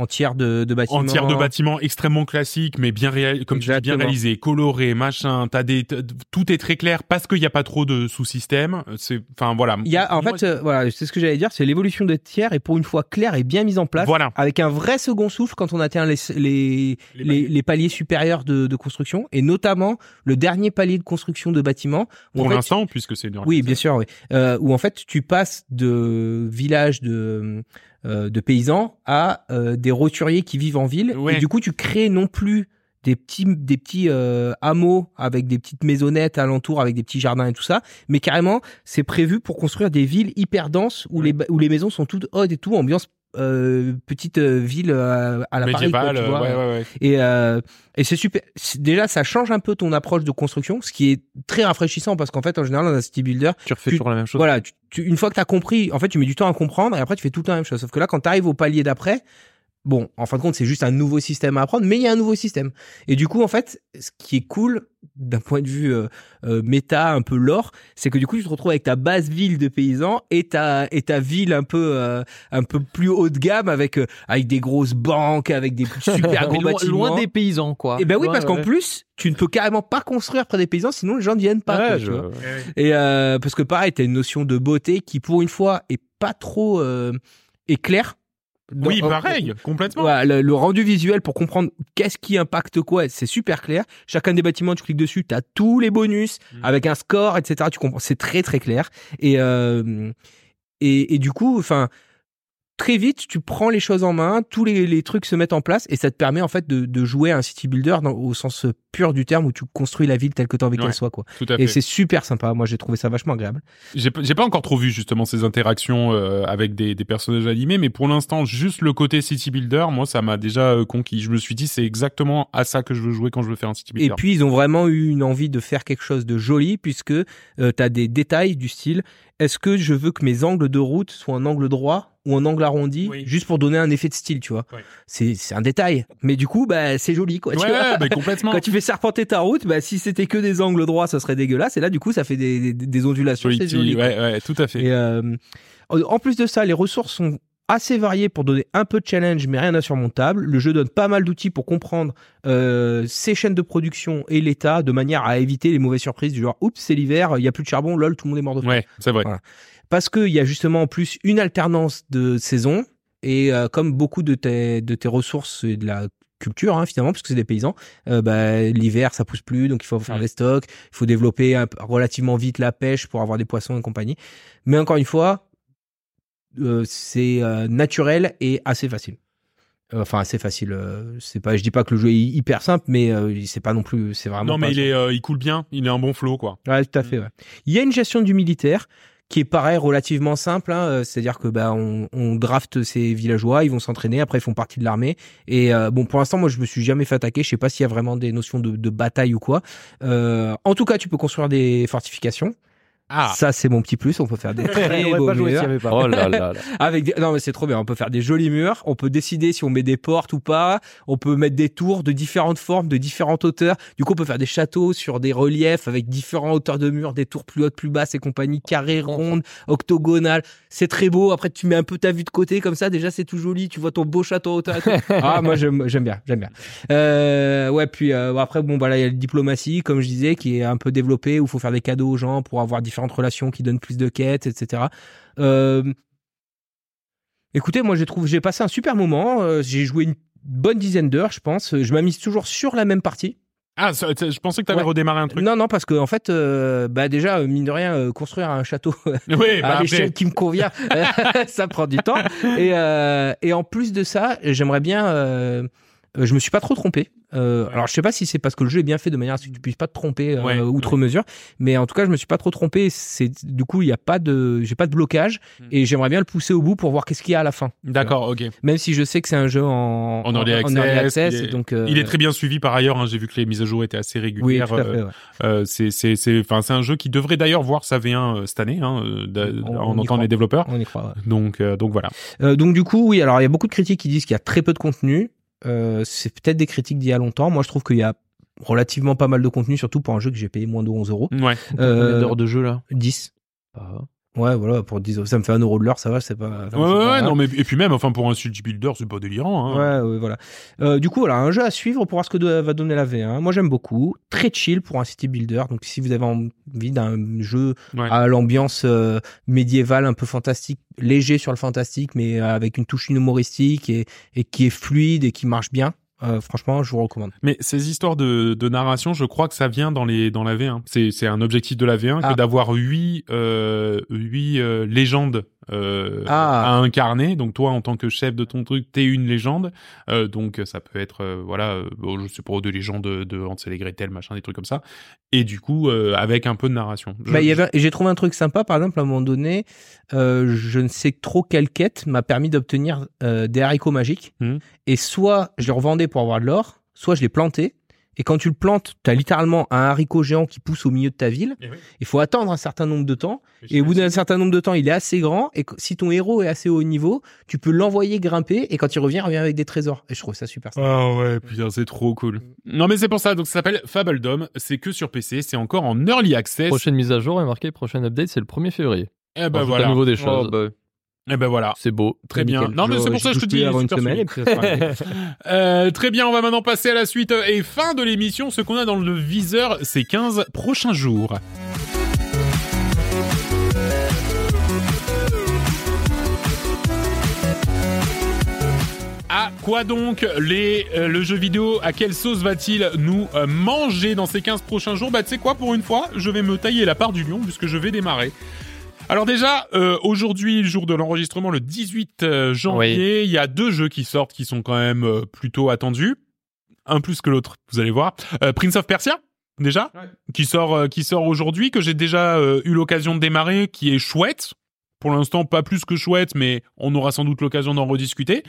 tiers de, de en, bâtiments. en tiers de bâtiment extrêmement classique mais bien réal comme tu dis bien réalisé, coloré, machin, t'as des tout est très clair parce qu'il y a pas trop de sous-systèmes, c'est enfin voilà. Il y a en Moi, fait, euh, voilà, c'est ce que j'allais dire, c'est l'évolution des tiers et pour une fois claire et bien mise en place. voilà. avec un vrai second souffle quand on atteint les, les, Les les, les paliers supérieurs de, de construction, et notamment le dernier palier de construction de bâtiment. Pour en fait, l'instant puisque c'est une oui, bien sûr, oui. Euh, où en fait tu passes de village de euh, de paysans à euh, des roturiers qui vivent en ville. Ouais. Et du coup, tu crées non plus des petits des petits euh, hameaux avec des petites maisonnettes alentour avec des petits jardins et tout ça, mais carrément c'est prévu pour construire des villes hyper denses où Ouais. les où les maisons sont toutes hautes et tout, ambiance euh, petite euh, ville euh, à la Paris, quoi, Médiéval, tu euh, vois. ouais ouais ouais. Et, euh, et c'est super. c'est- Déjà, ça change un peu ton approche de construction, ce qui est très rafraîchissant parce qu'en fait, en général, dans un city builder, Tu refais Tu- toujours la même chose. voilà, tu, tu- une fois que tu as compris, en fait, tu mets du temps à comprendre et après, tu fais tout le temps la même chose. Sauf que là, quand tu arrives au palier d'après, bon, en fin de compte, c'est juste un nouveau système à apprendre, mais il y a un nouveau système. Et du coup, en fait, ce qui est cool d'un point de vue euh, euh, méta, un peu lore, c'est que du coup, tu te retrouves avec ta base ville de paysans et ta et ta ville un peu euh, un peu plus haut de gamme avec euh, avec des grosses banques, avec des [LAUGHS] super gros loin, bâtiments. loin des paysans, quoi. Et ben oui, parce qu'en ouais. plus, tu ne peux carrément pas construire près des paysans, sinon les gens ne viennent pas. Ouais, quoi, je- tu vois. Et euh, parce que pareil, t'as une notion de beauté qui, pour une fois, est pas trop euh, est claire. Dans- Oui, en- pareil, complètement. Voilà, le, le rendu visuel pour comprendre qu'est-ce qui impacte quoi, c'est super clair. Chacun des bâtiments, tu cliques dessus, t'as tous les bonus Mm. avec un score, etc. Tu comprends, c'est très très clair. Et euh, et, et du coup, enfin. Très vite, tu prends les choses en main, tous les, les trucs se mettent en place et ça te permet en fait de, de jouer à un city builder dans- au sens pure du terme où tu construis la ville telle que tu as envie Ouais. qu'elle soit quoi. Tout à Et c'est super sympa. Moi j'ai trouvé ça vachement agréable. J'ai pas encore trop vu justement ces interactions euh, avec des, des personnages animés, mais pour l'instant, juste le côté city builder, moi, ça m'a déjà euh, conquis. Je me suis dit, c'est exactement à ça que je veux jouer quand je veux faire un city Et builder. puis ils ont vraiment eu une envie de faire quelque chose de joli puisque euh, tu as des détails du style est-ce que je veux que mes angles de route soient en angle droit ou en angle arrondi Oui. juste pour donner un effet de style, tu vois. C'est c'est un détail, mais du coup bah c'est joli quoi. tu ouais, vois. ouais, bah, [LAUGHS] complètement. Quand tu fais serpenter ta route, bah si c'était que des angles droits, ça serait dégueulasse. Et là du coup ça fait des, des, des ondulations, c'est Joli, ouais, ouais, tout à fait. Et euh, en plus de ça, les ressources sont assez variées pour donner un peu de challenge, mais rien d'insurmontable. Le jeu donne pas mal d'outils pour comprendre euh, ses chaînes de production et l'état, de manière à éviter les mauvaises surprises du genre oups c'est l'hiver, il y a plus de charbon, lol tout le monde est mort de faim. Ouais, c'est vrai. Voilà. Parce qu'il y a justement en plus une alternance de saisons et euh, comme beaucoup de tes de tes ressources et de la culture hein, finalement puisque c'est des paysans euh, bah, l'hiver ça pousse plus donc il faut faire Mm. des stocks il faut développer un relativement vite la pêche pour avoir des poissons et compagnie mais encore une fois euh, c'est euh, naturel et assez facile Euh, enfin assez facile c'est pas je dis pas que le jeu est hyper simple mais c'est pas non plus c'est vraiment Non, mais il est, il coule bien. Il est un bon flow, quoi. Ouais, tout à fait. Ouais. Il y a une gestion du militaire qui est pareil relativement simple. Hein, C'est-à-dire que bah on, on draft ces villageois, ils vont s'entraîner, après ils font partie de l'armée. Et euh, bon, pour l'instant, moi je me suis jamais fait attaquer. Je sais pas s'il y a vraiment des notions de, de bataille ou quoi. Euh, en tout cas, tu peux construire des fortifications. Ah, Ça, c'est mon petit plus. On peut faire des [LAUGHS] très beaux murs. Oh là là là. [LAUGHS] Avec des... Non, mais c'est trop bien. On peut faire des jolis murs. On peut décider si on met des portes ou pas. On peut mettre des tours de différentes formes, de différentes hauteurs. Du coup, on peut faire des châteaux sur des reliefs avec différentes hauteurs de murs, des tours plus hautes, plus basses et compagnie, carrées, rondes, octogonales. C'est très beau. Après, tu mets un peu ta vue de côté comme ça. Déjà, c'est tout joli. Tu vois ton beau château en hauteur. [LAUGHS] ah, moi, j'aime j'aime bien. J'aime bien. Euh, ouais, puis euh, après, bon, voilà, il y a la diplomatie, comme je disais, qui est un peu développée où il faut faire des cadeaux aux gens pour avoir différentes relations qui donnent plus de quêtes, etc. Euh, Écoutez, moi j'ai trouvé, j'ai passé un super moment. euh, j'ai joué une bonne dizaine d'heures, je pense. Je m'amuse toujours sur la même partie. ah je pensais que t'avais Ouais. redémarré un truc. Non, non, parce que en fait, euh, bah déjà mine de rien, euh, construire un château [LAUGHS] Oui, bah à l'échelle qui me convient, [LAUGHS] ça prend du temps. Et, euh, et en plus de ça, j'aimerais bien. Euh, je me suis pas trop trompé. Euh, Ouais. Alors je sais pas si c'est parce que le jeu est bien fait de manière à ce que tu puisses pas te tromper euh, Ouais, outre mesure, mais en tout cas je me suis pas trop trompé. C'est du coup il y a pas de, j'ai pas de blocage Mm. et j'aimerais bien le pousser au bout pour voir qu'est-ce qu'il y a à la fin. D'accord, ok. Même si je sais que c'est un jeu en, En early access, il est- et donc euh, Il est très bien suivi par ailleurs. hein. J'ai vu que les mises à jour étaient assez oui, régulières. à euh. Euh, c'est c'est c'est enfin c'est un jeu qui devrait d'ailleurs voir sa V1 euh, cette année hein, On- en on croit. les développeurs. On y croit. ouais. Donc euh, donc voilà. Euh, donc du coup, oui, alors il y a beaucoup de critiques qui disent qu'il y a très peu de contenu. Euh, c'est peut-être des critiques d'il y a longtemps. Moi, je trouve qu'il y a relativement pas mal de contenu, surtout pour un jeu que j'ai payé moins de 11 euros. Ouais. Combien Euh, d'heures de jeu là? 10. Ah. Ouais, voilà, pour 10 euros. Ça me fait un euro de l'heure, ça va, c'est pas... Ouais, ouais, pas non mais et puis même enfin pour un city builder c'est pas délirant. Hein. Ouais, ouais, voilà. Euh, du coup, voilà, un jeu à suivre pour voir ce que va donner la V1. Moi, j'aime beaucoup. Très chill pour un city builder. Donc, si vous avez envie d'un jeu Ouais. à l'ambiance euh, médiévale, un peu fantastique, léger sur le fantastique, mais avec une touche humoristique et, et qui est fluide et qui marche bien, euh, franchement, je vous recommande. Mais ces histoires de, de narration, je crois que ça vient dans les dans la V1. C'est c'est un objectif de la V1 Ah. que d'avoir huit euh, huit euh, légendes euh, Ah. à incarner. Donc toi en tant que chef de ton truc, t'es une légende. Euh, donc ça peut être euh, voilà, bon, je sais pas des légendes de, de Hansel et Gretel, machin, des trucs comme ça. Et du coup avec un peu de narration. Bah, j'ai trouvé un truc sympa, par exemple, à un moment donné, je ne sais trop quelle quête m'a permis d'obtenir des haricots magiques. Mhm. Et soit je les revendais pour avoir de l'or, soit je les plantais. Et quand tu le plantes, tu as littéralement un haricot géant qui pousse au milieu de ta ville. Eh oui. Il faut attendre un certain nombre de temps. Et au bout d'un certain nombre de temps, il est assez grand. Et si ton héros est assez haut niveau, tu peux l'envoyer grimper. Et quand il revient, il revient avec des trésors. Et je trouve ça super sympa. Ah ouais, putain, c'est trop cool. Non mais c'est pour ça, donc ça s'appelle Fable Dome, c'est que sur PC, c'est encore en early access. Prochaine mise à jour est marquée, prochaine update, c'est le 1er février. Eh ben On voilà. à nouveau des choses. Oh, bah, Eh ben voilà. C'est beau. Très bien. Nickel. Non mais c'est pour ça que je te dis une semaine. Et puis ça. [LAUGHS] Euh, très bien, on va maintenant passer à la suite et fin de l'émission. Ce qu'on a dans le viseur ces 15 prochains jours. À quoi donc les, euh, le jeu vidéo À quelle sauce va-t-il nous euh, manger dans ces 15 prochains jours? Bah tu sais quoi, pour une fois, je vais me tailler la part du lion puisque je vais démarrer. Alors déjà, euh, aujourd'hui, le jour de l'enregistrement, le 18 euh, janvier, il y a deux jeux qui sortent qui sont quand même euh, plutôt attendus. un plus que l'autre, vous allez voir. Euh, Prince of Persia déjà, qui sort euh, qui sort aujourd'hui, que j'ai déjà euh, eu l'occasion de démarrer, qui est chouette. Pour l'instant, pas plus que chouette, mais on aura sans doute l'occasion d'en rediscuter.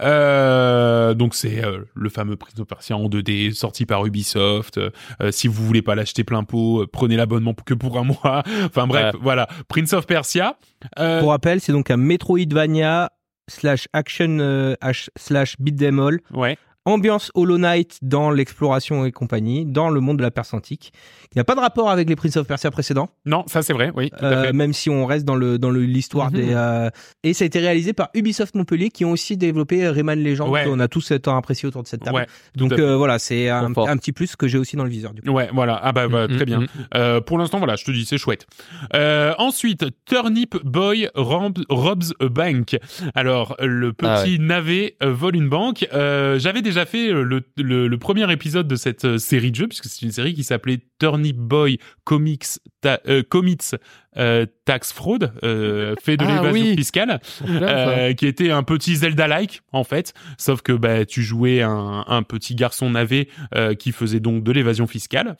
Euh, donc c'est euh, le fameux Prince of Persia en 2D sorti par Ubisoft. Euh, si vous voulez pas l'acheter plein pot, euh, prenez l'abonnement que pour un [LAUGHS] mois. enfin bref, Ouais. voilà, Prince of Persia. Euh, Pour rappel, c'est donc un Metroidvania slash action euh, slash beat them all. ouais. Ambiance Hollow Knight dans l'exploration et compagnie, dans le monde de la Perse antique. Il n'y a pas de rapport avec les Prince of Persia précédents, Non, ça c'est vrai, oui, tout à euh, même si on reste dans le dans le- l'histoire Mhm. des. euh, Et ça a été réalisé par Ubisoft Montpellier, qui ont aussi développé euh, Rayman Legends, Ouais. qu'on a tous tant apprécié autour de cette table. Ouais, Donc euh, voilà, c'est un, petit plus que j'ai aussi dans le viseur du coup. Ouais, voilà. Ah bah, bah, Mm, très bien. mm. Euh, pour l'instant, voilà, je te dis, c'est chouette. Euh, ensuite, Turnip Boy Robs, Robs a Bank. Alors, le Ah petit navet vole une banque. Euh, J'avais déjà fait euh, le, le, le premier épisode de cette euh, série de jeux, puisque c'est une série qui s'appelait Turnip Boy Comics ta, euh, Commits euh, Tax Fraud, euh, fait de Ah l'évasion oui. fiscale. Qui était un petit Zelda-like en fait, sauf que bah, tu jouais un, un petit garçon navet qui faisait donc de l'évasion fiscale.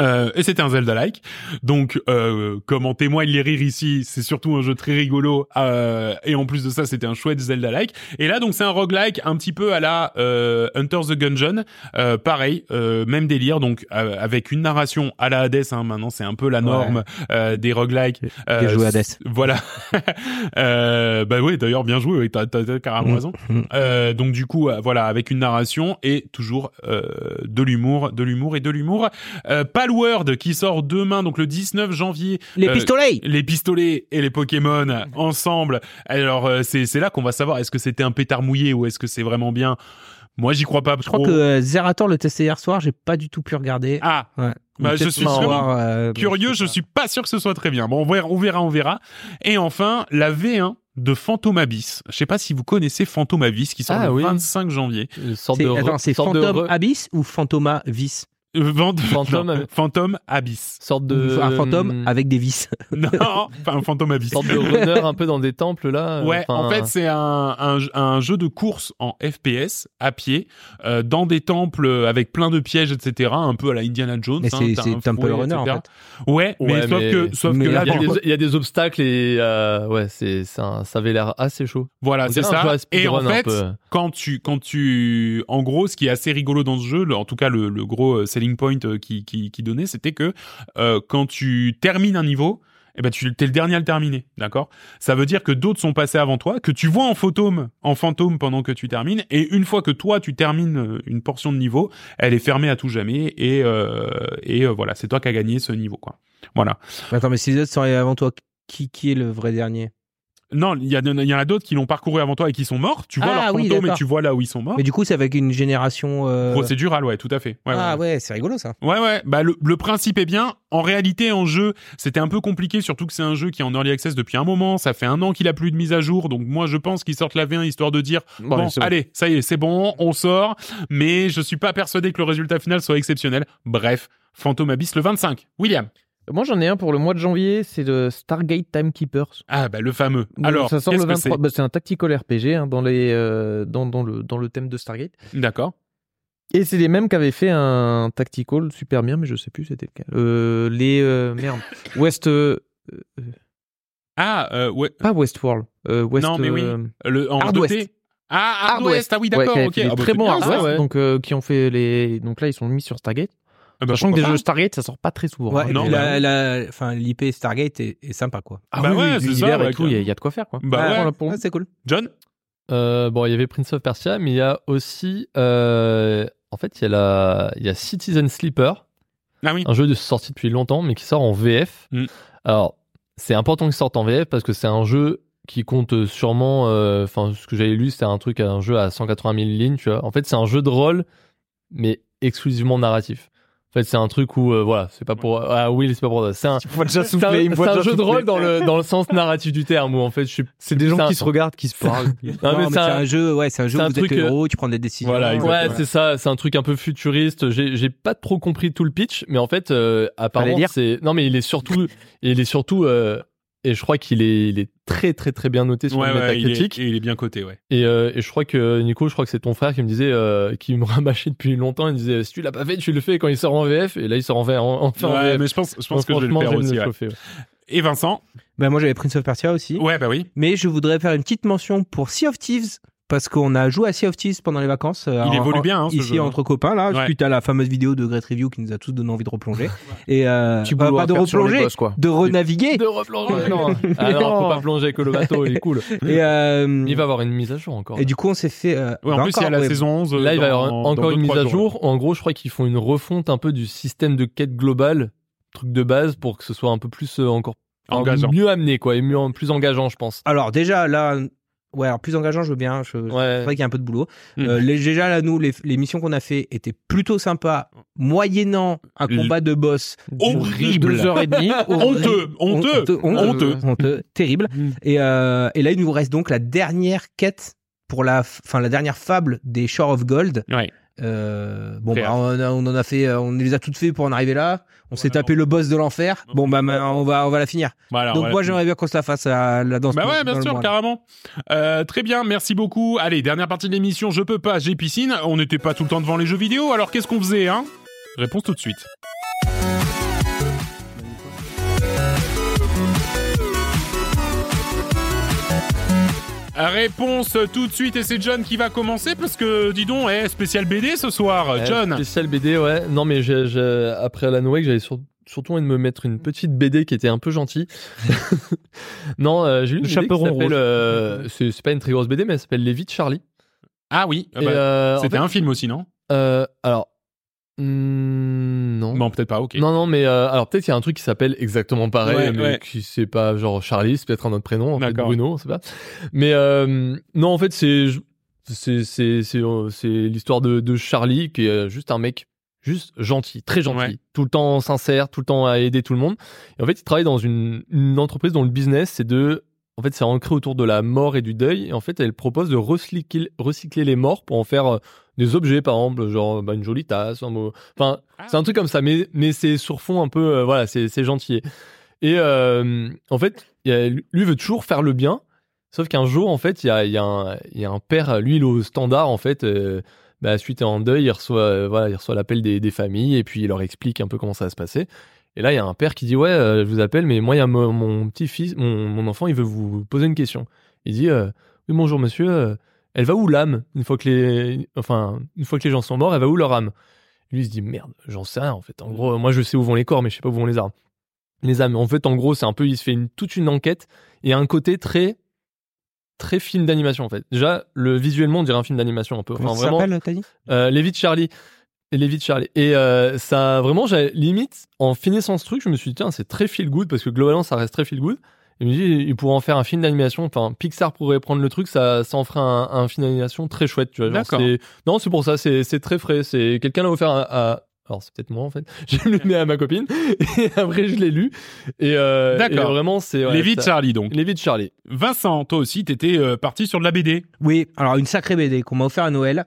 Euh, et c'était un Zelda-like. Donc, euh, comme en témoignent les rires ici, c'est surtout un jeu très rigolo. euh, et en plus de ça, c'était un chouette Zelda-like. Et là, donc, c'est un roguelike un petit peu à la euh, Hunter the Gungeon. Euh, pareil, euh, même délire. Donc, avec une narration à la Hades. Hein, maintenant, c'est un peu la norme euh, des roguelikes. Joué à Hades. Voilà. [LAUGHS] euh, bah oui, d'ailleurs, bien joué. Oui, t'as, t'as, t'as carrément Mm. raison. Mm. Euh, donc du coup, voilà, avec une narration et toujours euh, de l'humour, de l'humour et de l'humour. Euh, Palworld qui sort demain, donc le 19 janvier. Les Euh, pistolets Les pistolets et les Pokémon ensemble. Alors euh, c'est c'est là qu'on va savoir est-ce que c'était un pétard mouillé ou est-ce que c'est vraiment bien? Moi, j'y crois pas Je trop. crois que euh, Zerator le testé hier soir, j'ai pas du tout pu regarder. ah, Ouais. bah, je suis avoir, euh, curieux. Je sais suis pas sûr que ce soit très bien. Bon, on verra, on verra, on verra. Et enfin, la V1 de Phantom Abyss. Je sais pas si vous connaissez Phantom Abyss qui sort Ah le oui. 25 janvier. Une sorte C'est, de re- attends, c'est de Phantom re- Abyss ou Phantoma Vis Euh, Vent- Phantom non, Ab- Phantom Abyss. sorte de Un fantôme hum, avec des vis. [LAUGHS] Non, enfin Phantom Abyss. sorte de runner un peu dans des temples là. Ouais, enfin, en fait, c'est un, un, un jeu de course en FPS à pied euh, dans des temples avec plein de pièges, etc. Un peu à la Indiana Jones. Mais hein, c'est, un Temple Runner en fait. Ouais, mais Ouais, sauf mais- que, sauf mais que il y, là, a, il y a des, contre- il y a des obstacles et euh, ouais, c'est ça, ça avait l'air assez chaud. voilà, c'est un ça. Et en un fait, peu. Quand tu, quand tu, en gros, ce qui est assez rigolo dans ce jeu, en tout cas le, gros euh, selling point euh, qui, qui, donnait, c'était que euh, quand tu termines un niveau, eh ben tu t'es le dernier à le terminer, d'accord? Ça veut dire que d'autres sont passés avant toi, que tu vois en fantôme, en fantôme pendant que tu termines, et une fois que toi tu termines une portion de niveau, elle est fermée à tout jamais, et et voilà, c'est toi qui as gagné ce niveau, quoi. Voilà. Attends, mais si les autres sont arrivés avant toi, qui, qui est le vrai dernier? Non, il y, en a d'autres qui l'ont parcouru avant toi et qui sont morts. Tu vois Ah leur oui, fantôme et tu vois là où ils sont morts. Mais du coup, c'est avec une génération. euh, Procédural, ouais, tout à fait. Ouais, ah ouais. ouais, c'est rigolo ça. Ouais, ouais. Bah, le, le principe est bien. En réalité, en jeu, c'était un peu compliqué, surtout que c'est un jeu qui est en early access depuis un moment. Ça fait un an qu'il a plus de mise à jour. Donc, moi, je pense qu'ils sortent la V1 histoire de dire, bon, bon. allez, ça y est, c'est bon, on sort. Mais je suis pas persuadé que le résultat final soit exceptionnel. Bref, Phantom Abyss le 25. William. Moi, j'en ai un pour le mois de janvier, c'est le Stargate Timekeepers. Ah, bah, le fameux. Donc, Alors, ça sort le qu'est-ce que 23. c'est bah, c'est un tactical RPG hein, dans, les, euh, dans, dans, le, dans le thème de Stargate. D'accord. Et c'est les mêmes qui avaient fait un tactical super bien, mais je sais plus c'était lequel. Euh, les euh, merde. [LAUGHS] West euh, Ah, euh, ouais. pas Westworld. West, Non, mais oui. Le, en Hard 2T. West. Ah, Hard, Hard West. West. Ah oui, ouais, d'accord, des Ah, bah, très bien, Hard West, ouais. donc qui ont fait les donc là ils sont mis sur Stargate. Ah, bah, Sachant que des pas. jeux Stargate ça sort pas très souvent. Ouais, hein. non, bah la, la- enfin, l'IP Stargate est, est sympa quoi. Ah Bah oui, ouais, oui, c'est ça, ouais, et tout, il y, a- il y a de quoi faire quoi. Bah Ouais, ouais. Voilà, pour ouais, moi. c'est cool. John? Euh, bon, il y avait Prince of Persia, mais il y a aussi, euh, en fait, il y a la, il y a Citizen Sleeper, Ah oui. un jeu de sorti depuis longtemps, mais qui sort en VF. Mm. Alors, c'est important qu'il sorte en VF parce que c'est un jeu qui compte sûrement, euh, enfin, ce que j'avais lu, c'était un truc, un jeu à 180 000 lignes, tu vois. En fait, c'est un jeu de rôle, mais exclusivement narratif. En fait, c'est un truc où, euh, voilà, c'est pas pour, ah oui, c'est pas pour, c'est un, déjà un, souffler, il me voit c'est un déjà jeu de rôle dans le, dans le sens narratif du terme où, en fait, je suis, C'est des gens c'est un- qui se regardent, qui se parlent. Non, [LAUGHS] Non, mais mais c'est c'est un- un jeu, ouais, c'est un jeu c'est où un vous êtes truc, le euh, héros, tu prends des décisions. Voilà, Ouais. exactement. Ouais, c'est ça, c'est un truc un peu futuriste. J'ai j'ai pas trop compris tout le pitch, mais en fait, euh, apparemment, c'est non, mais il est surtout, il est surtout, euh, et je crois qu'il est, il est très très très bien noté sur Ouais, le ouais, il est, il est bien coté, ouais. Et, euh, et je crois que Nico, je crois que c'est ton frère qui me disait, euh, qui me [LAUGHS] rabâchait depuis longtemps. Il me disait, si tu l'as pas fait, tu le fais quand il sort en VF. Et là, il sort en VF. En, enfin en Ouais, VF. mais je pense, je pense Donc, que je vais le faire aussi. chauffer. Et Vincent? Bah, moi, j'avais Prince of Persia aussi. Ouais, bah oui. Mais je voudrais faire une petite mention pour Sea of Thieves. Parce qu'on a joué à Sea of Thieves pendant les vacances. euh, Il en- évolue en- bien, hein, ce ici jeu, hein. entre copains, là, Ouais. suite à la fameuse vidéo de Great Review qui nous a tous donné envie de replonger. [LAUGHS] Et euh, Petit bah, boulot pas de replonger, boss, quoi. de renaviguer. De replonger. non. [LAUGHS] Ah non, faut pas plonger avec le bateau. Il est cool. [LAUGHS] Et, euh, Il va avoir une mise à jour encore. et du coup, on s'est fait. euh, Ouais, en bah, plus, il y a la ouais. saison 11. Là, il va y avoir encore une mise à jour. En gros, je crois qu'ils font une refonte un peu du système de quête globale, truc de base, pour que ce soit un peu plus euh, encore Engageant. mieux amené, quoi, et mieux, plus engageant, je pense. Alors, déjà, là. Ouais, alors plus engageant, je veux bien. Je... C'est Ouais. vrai qu'il y a un peu de boulot. Mhm. Euh, les, déjà, là, nous, les, les missions qu'on a fait étaient plutôt sympas, moyennant un combat de boss Horrible. Deux heures et demie. [LAUGHS] Honteux, honteux, honteux. honteux, terrible. Mm. Et, euh, et là, il nous reste donc la dernière quête pour la, f- enfin la dernière fable des Shore of Gold. Ouais. Euh, bon, bah, on, a- on en a fait, euh, on les a toutes fait pour en arriver là. On s'est tapé le boss de l'enfer. Bon, bah, on va, on va la finir. Voilà, donc moi, j'aimerais bien qu'on se la fasse à la danse. Bah ouais, bien sûr, carrément. Euh, très bien, merci beaucoup. Allez, dernière partie de l'émission, je peux pas, j'ai piscine. On n'était pas tout le temps devant les jeux vidéo, alors qu'est-ce qu'on faisait, hein? Réponse tout de suite. Réponse tout de suite, et c'est John qui va commencer parce que, dis donc, eh, spécial BD ce soir, Ouais, John. Spécial BD, ouais. Non, mais j'ai, j'ai- après Alan Wake, j'avais sur- surtout envie de me mettre une petite BD qui était un peu gentille. [LAUGHS] non, euh, j'ai lu une BD qui s'appelle, euh, c'est, c'est pas une très grosse BD, mais elle s'appelle Les Vies de Charlie. Ah oui, Et, bah, euh, en c'était fait, un film aussi, non? euh, alors, non. Peut-être pas, ok. Non, non, mais euh, alors peut-être qu'il y a un truc qui s'appelle exactement pareil, Ouais, mais ouais. qui c'est pas genre Charlie, c'est peut-être un autre prénom, en fait, D'accord. Bruno, on sait pas. Mais euh, non, en fait, c'est c'est c'est c'est euh, l'histoire de, de Charlie qui est juste un mec juste gentil, très gentil, Ouais. tout le temps sincère, tout le temps à aider tout le monde. Et en fait, il travaille dans une, une entreprise dont le business c'est de en fait, c'est ancré autour de la mort et du deuil. Et en fait, elle propose de recycler, recycler les morts pour en faire euh, des objets, par exemple, genre bah, une jolie tasse, un mot. Enfin, Ah. c'est un truc comme ça, mais, mais c'est sur fond un peu, euh, voilà, c'est gentil. Et euh, en fait, lui veut toujours faire le bien, sauf qu'un jour, en fait, il y a, il y, a un- il y a un père, lui, il est au standard, en fait, euh, bah, suite à un deuil, il reçoit, euh, voilà, il reçoit l'appel des, des familles et puis il leur explique un peu comment ça va se passer. Et là, il y a un père qui dit ouais, euh, je vous appelle, mais moi, il y a mon, mon petit-fils, mon, mon enfant, il veut vous poser une question. Il dit euh, oui bonjour monsieur, euh, elle va où l'âme une fois que les, enfin une fois que les gens sont morts, elle va où leur âme? Lui il se dit merde, j'en sais rien en fait. En gros, moi je sais où vont les corps, mais je sais pas où vont les âmes. Les âmes. En fait, en gros, c'est un peu, il se fait une, toute une enquête et un côté très très film d'animation en fait. Déjà, le visuellement, on dirait un film d'animation un peu. Comment Enfin, ça s'appelle, t'as dit? euh, Lévi de Charlie. Et Lévi de Charlie. Et euh, ça, vraiment, j'avais limite, en finissant ce truc, je me suis dit, tiens, c'est très feel good parce que globalement, ça reste très feel good. Et je me dis, il pourrait en faire un film d'animation. Enfin, Pixar pourrait prendre le truc, ça, ça en ferait un, un film d'animation très chouette, tu vois. genre, Non, c'est pour ça, c'est c'est très frais. C'est quelqu'un l'a offert à. à- Alors, c'est peut-être moi en fait. [LAUGHS] J'ai le mis à ma copine. Et après, je l'ai lu. Et, euh, et vraiment, c'est. ouais, Les vies de Charlie, donc. Lévi de Charlie. Vincent, toi aussi, t'étais euh, parti sur de la BD. Oui, alors une sacrée BD qu'on m'a offert à Noël,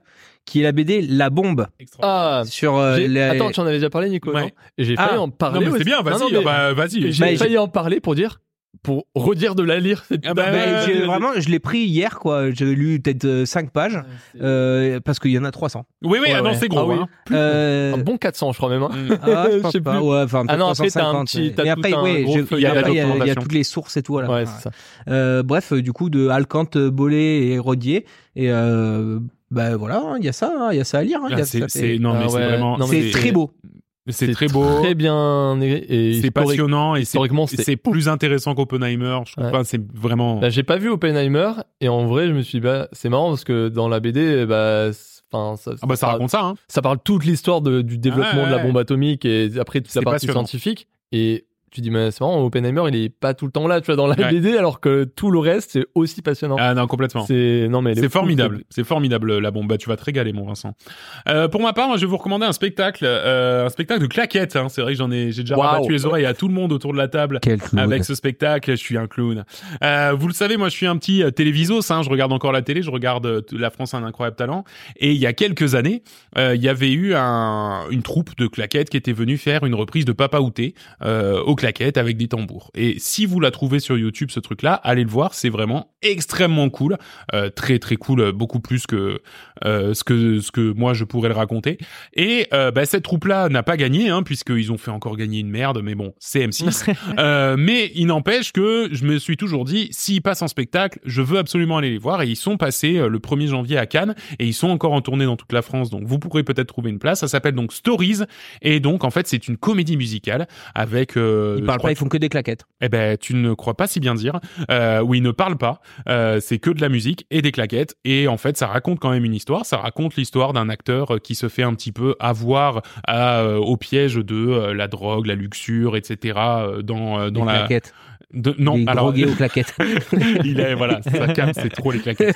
qui est la BD La Bombe. Ah, Sur euh, Attends, tu en avais déjà parlé, Nico Ouais. non j'ai Ah. failli en Non, parler. mais c'est bien, Non, non, vas-y, mais- bah. J'ai- J'ai failli en parler pour dire, pour redire de la lire. cette Ah bah, vraiment, je l'ai pris hier, quoi. J'ai lu peut-être 5 pages, euh, parce qu'il y en a 300. Oui, oui, Ouais, ah non, ouais. c'est gros. Ah oui. hein. Euh, Un bon 400, je crois même. hein. Mm. [LAUGHS] ah, je sais pas. plus. Ouais, enfin, Ah non, après, t'as un 350, petit- mais- après, ouais, il y a- toutes les sources et tout. à la Ouais, fin. c'est ça. Euh, bref, euh, du coup, de Alcante, Bolé et Rodier. Et euh, bah voilà, hein, il y a ça, hein, il y a ça à lire. hein, Ah, c'est, fait- non, mais Ah c'est vraiment, C'est très beau. c'est très beau. Très bien. Et C'est passionnant et c'est, plus intéressant qu'Oppenheimer. Je trouve Ouais. pas, c'est vraiment. Bah, j'ai pas vu Oppenheimer et en vrai, je me suis dit, bah, c'est marrant parce que dans la BD, bah, enfin, ça, Ah bah, ça parle- raconte ça, hein. ça parle toute l'histoire de- du développement ouais, de la bombe atomique et après toute la partie scientifique. Et tu dis, mais c'est marrant, Oppenheimer, il est pas tout le temps là, tu vois, dans la Ouais. BD, alors que tout le reste, c'est aussi passionnant. Ah non, complètement. C'est non mais C'est formidable, c'est formidable la bombe. Bah, tu vas te régaler, mon Vincent. Euh, pour ma part, moi, je vais vous recommander un spectacle, euh, un spectacle de claquettes. Hein. C'est vrai que j'en ai, j'ai déjà Waouh. rabattu les oreilles à tout le monde autour de la table. Quel clown. Avec ce spectacle, je suis un clown. Euh, vous le savez, moi, je suis un petit télévisos. Hein, je regarde encore la télé, je regarde La France a un incroyable talent. Et il y a quelques années, euh, il y avait eu un, une troupe de claquettes qui était venue faire une reprise de Papa Outé euh, aux claquettes. Claquettes avec des tambours. Et si vous la trouvez sur YouTube, ce truc-là, allez le voir, c'est vraiment extrêmement cool, euh, très très cool, euh, beaucoup plus que euh, ce que ce que moi je pourrais le raconter. Et euh, bah, cette troupe-là n'a pas gagné, hein, puisqu'ils ont fait encore gagner une merde, mais bon, c'est M6. [LAUGHS] Euh, mais il n'empêche que je me suis toujours dit, s'ils passent en spectacle, je veux absolument aller les voir. Et ils sont passés le 1er janvier à Cannes, et ils sont encore en tournée dans toute la France, donc vous pourrez peut-être trouver une place. Ça s'appelle donc Stories, et donc en fait c'est une comédie musicale avec. Euh, Ils je parlent pas, ils font que des claquettes. eh ben, tu ne crois pas si bien dire. Euh, où il ne parle pas. Euh, c'est que de la musique et des claquettes. Et en fait, ça raconte quand même une histoire. Ça raconte l'histoire d'un acteur euh, qui se fait un petit peu avoir à, euh, au piège de euh, la drogue, la luxure, etc. euh, dans euh, dans la. claquettes. De- non, des alors aux claquettes. [LAUGHS] il est voilà, sa cam, c'est trop les claquettes.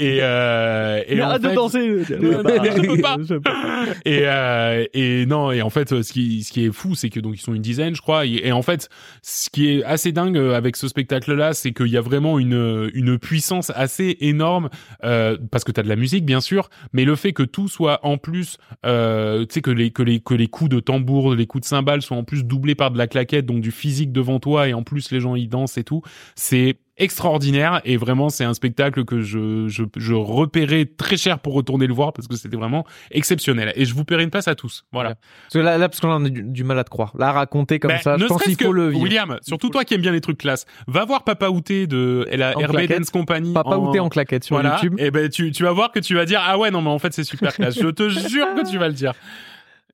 Et euh, et en arrête de fait- danser. [LAUGHS] je peux pas. Et, euh, et non, et en fait, ce qui, ce qui est fou, c'est que donc ils sont une dizaine, je crois. Et, et en fait, ce qui est assez dingue euh, avec ce spectacle-là, c'est qu'il y a vraiment une, une puissance assez énorme, euh, parce que t'as de la musique, bien sûr, mais le fait que tout soit en plus, euh, tu sais que les que les que les coups de tambour, les coups de cymbales soient en plus doublés par de la claquette, donc du physique devant toi, et en plus les gens y dansent et tout, c'est extraordinaire et vraiment c'est un spectacle que je, je, je repérais très cher pour retourner le voir parce que c'était vraiment exceptionnel et je vous paierai une place à tous voilà Parce que là, là parce qu'on a du, du mal à te croire. Là, raconter comme Ben, ça, ne je pense qu'il faut le vivre. William surtout toi qui aimes bien les trucs classe va voir Papa Outé de la En RB claquette. Dance Company Papa t'es en claquette sur voilà YouTube. et ben tu, tu vas voir que tu vas dire ah ouais non mais en fait c'est super classe je te [LAUGHS] jure que tu vas le dire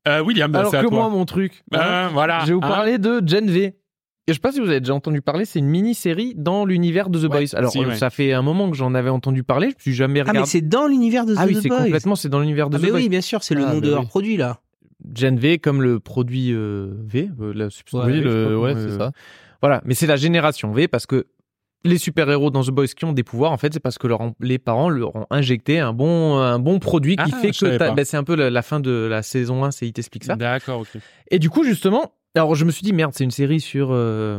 euh, William bah, Alors à que toi moi, mon truc, hein, Euh, voilà je vais vous Hein parler de Gen V. Je sais pas si vous avez déjà entendu parler, c'est une mini-série dans l'univers de The Ouais, Boys. Alors, si, euh, ouais. ça fait un moment que j'en avais entendu parler, je me suis jamais Ah, mais regardé. c'est dans l'univers de The Ah oui, The c'est Boys. complètement, c'est dans l'univers de Ah, The mais Boys. oui, bien sûr, c'est le Ah, nom bah de leur oui. produit, là. Gen V comme le produit euh, V, euh, la substance Oui, le, ouais, comment, c'est euh, ça. Voilà, mais c'est la génération V parce que les super-héros dans The Boys qui ont des pouvoirs, en fait, c'est parce que leur, les parents leur ont injecté un bon, un bon produit qui Ah, fait que ben, c'est un peu la, la fin de la saison 1, c'est il t'explique ça. d'accord ok Et du coup, justement, alors je me suis dit, merde, c'est une série sur. euh,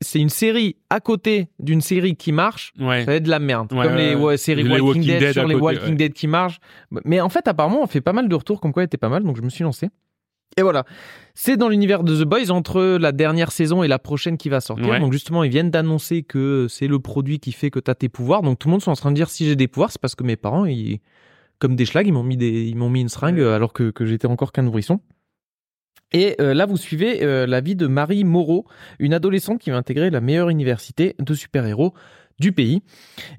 c'est une série à côté d'une série qui marche. ouais Ça va être de la merde. Ouais, comme les ouais, séries Les Walking, Walking Dead, Dead sur les Walking. Dead qui marchent. Mais en fait, apparemment, on fait pas mal de retours comme quoi elle était pas mal, donc je me suis lancé. Et voilà. C'est dans l'univers de The Boys entre la dernière saison et la prochaine qui va sortir. Ouais. Donc justement, ils viennent d'annoncer que c'est le produit qui fait que tu as tes pouvoirs. Donc tout le monde sont en train de dire si j'ai des pouvoirs, c'est parce que mes parents, ils, comme des schlags, ils m'ont mis des, ils m'ont mis une seringue alors que, que j'étais encore qu'un nourrisson. Et euh, là, vous suivez euh, la vie de Marie Moreau, une adolescente qui va intégrer la meilleure université de super-héros du pays.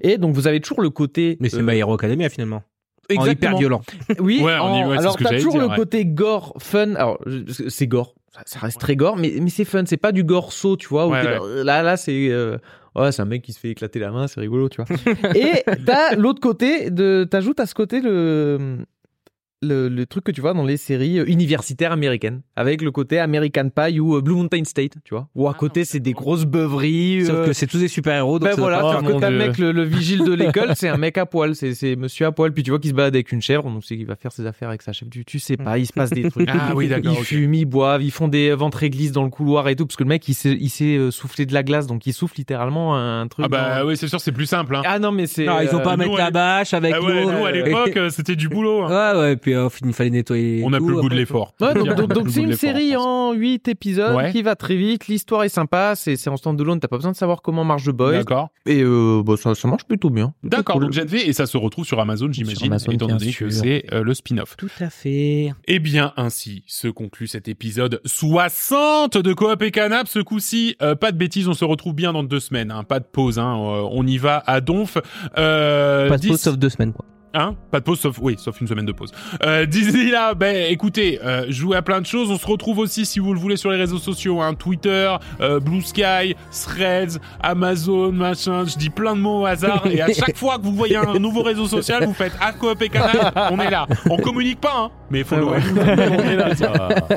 Et donc, vous avez toujours le côté. Mais c'est euh, My Hero Academia, finalement. En hyper exactement. violent. [LAUGHS] Oui, Ouais, on y- en- ouais, c'est alors t'as toujours dire, le ouais. côté gore, fun. Alors, c'est gore. Ça, ça reste très gore, mais, mais c'est fun. C'est pas du gore saut, tu vois. Ouais, ouais. là, là, c'est. euh, Ouais, c'est un mec qui se fait éclater la main, c'est rigolo, tu vois. [LAUGHS] Et t'as l'autre côté, de, t'ajoutes à ce côté le, le, le truc que tu vois dans les séries euh, universitaires américaines, avec le côté American Pie ou euh, Blue Mountain State, tu vois. Où à Ah, côté, c'est des grosses beuveries. Sauf euh, que c'est tous des super-héros. donc ben voilà, sauf que t'as le mec, le, le vigile de l'école, c'est un mec à poil, c'est, c'est monsieur à poil, puis tu vois qu'il se balade avec une chèvre, donc c'est qu'il va faire ses affaires avec sa chèvre. Tu, tu sais pas, il se passe des trucs. [LAUGHS] Ah oui, d'accord, Ils ok. fument, ils boivent, ils font des ventres églises dans le couloir et tout, parce que le mec, il sait, il sait euh, souffler de la glace, donc il souffle littéralement un truc. ah bah dans- oui c'est sûr c'est plus simple hein. Ah non, mais c'est. Non, il faut euh, pas nous, mettre la bâche avec Ah ouais, l'eau. nous à euh, l'époque euh, c'était du boulot hein. Ouais, ouais, puis euh, il fallait nettoyer. on n'a plus le goût de l'effort Ouais, donc, c'est une série en 8 épisodes Ouais. qui va très vite, l'histoire est sympa, c'est, c'est en stand-alone, t'as pas besoin de savoir comment marche The Boys, d'accord et euh, bah, ça, ça marche plutôt bien. D'accord, Cool. donc Gen V, et ça se retrouve sur Amazon, j'imagine, Amazon, étant donné que c'est euh, le spin-off. Tout à fait. Et bien ainsi se conclut cet épisode 60 de Coop et Canap. Ce coup-ci, euh, pas de bêtises, on se retrouve bien dans deux semaines. Hein, pas de pause, hein, on y va à donf. Euh, Pas de pause d'ici- sauf deux semaines, quoi. Hein? Pas de pause, sauf oui, sauf une semaine de pause. Euh, D'ici là, ben écoutez, euh, jouez à plein de choses. On se retrouve aussi, si vous le voulez, sur les réseaux sociaux, hein, Twitter, euh, Blue Sky, Threads, Amazon, machin. Je dis plein de mots au hasard et à chaque fois que vous voyez un nouveau réseau social, vous faites à Coop et Canal. On est là. On communique pas, hein, mais follow. Ouais, [LAUGHS] on est là.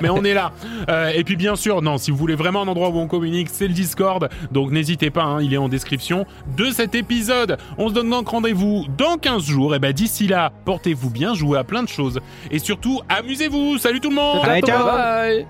mais on est là. Euh, et puis bien sûr, non, si vous voulez vraiment un endroit où on communique, c'est le Discord. Donc n'hésitez pas, hein, il est en description de cet épisode. On se donne donc rendez-vous dans 15 jours. Et ben d'ici là, portez-vous bien, jouez à plein de choses. Et surtout, amusez-vous. Salut tout le monde Allez, ciao. Bye.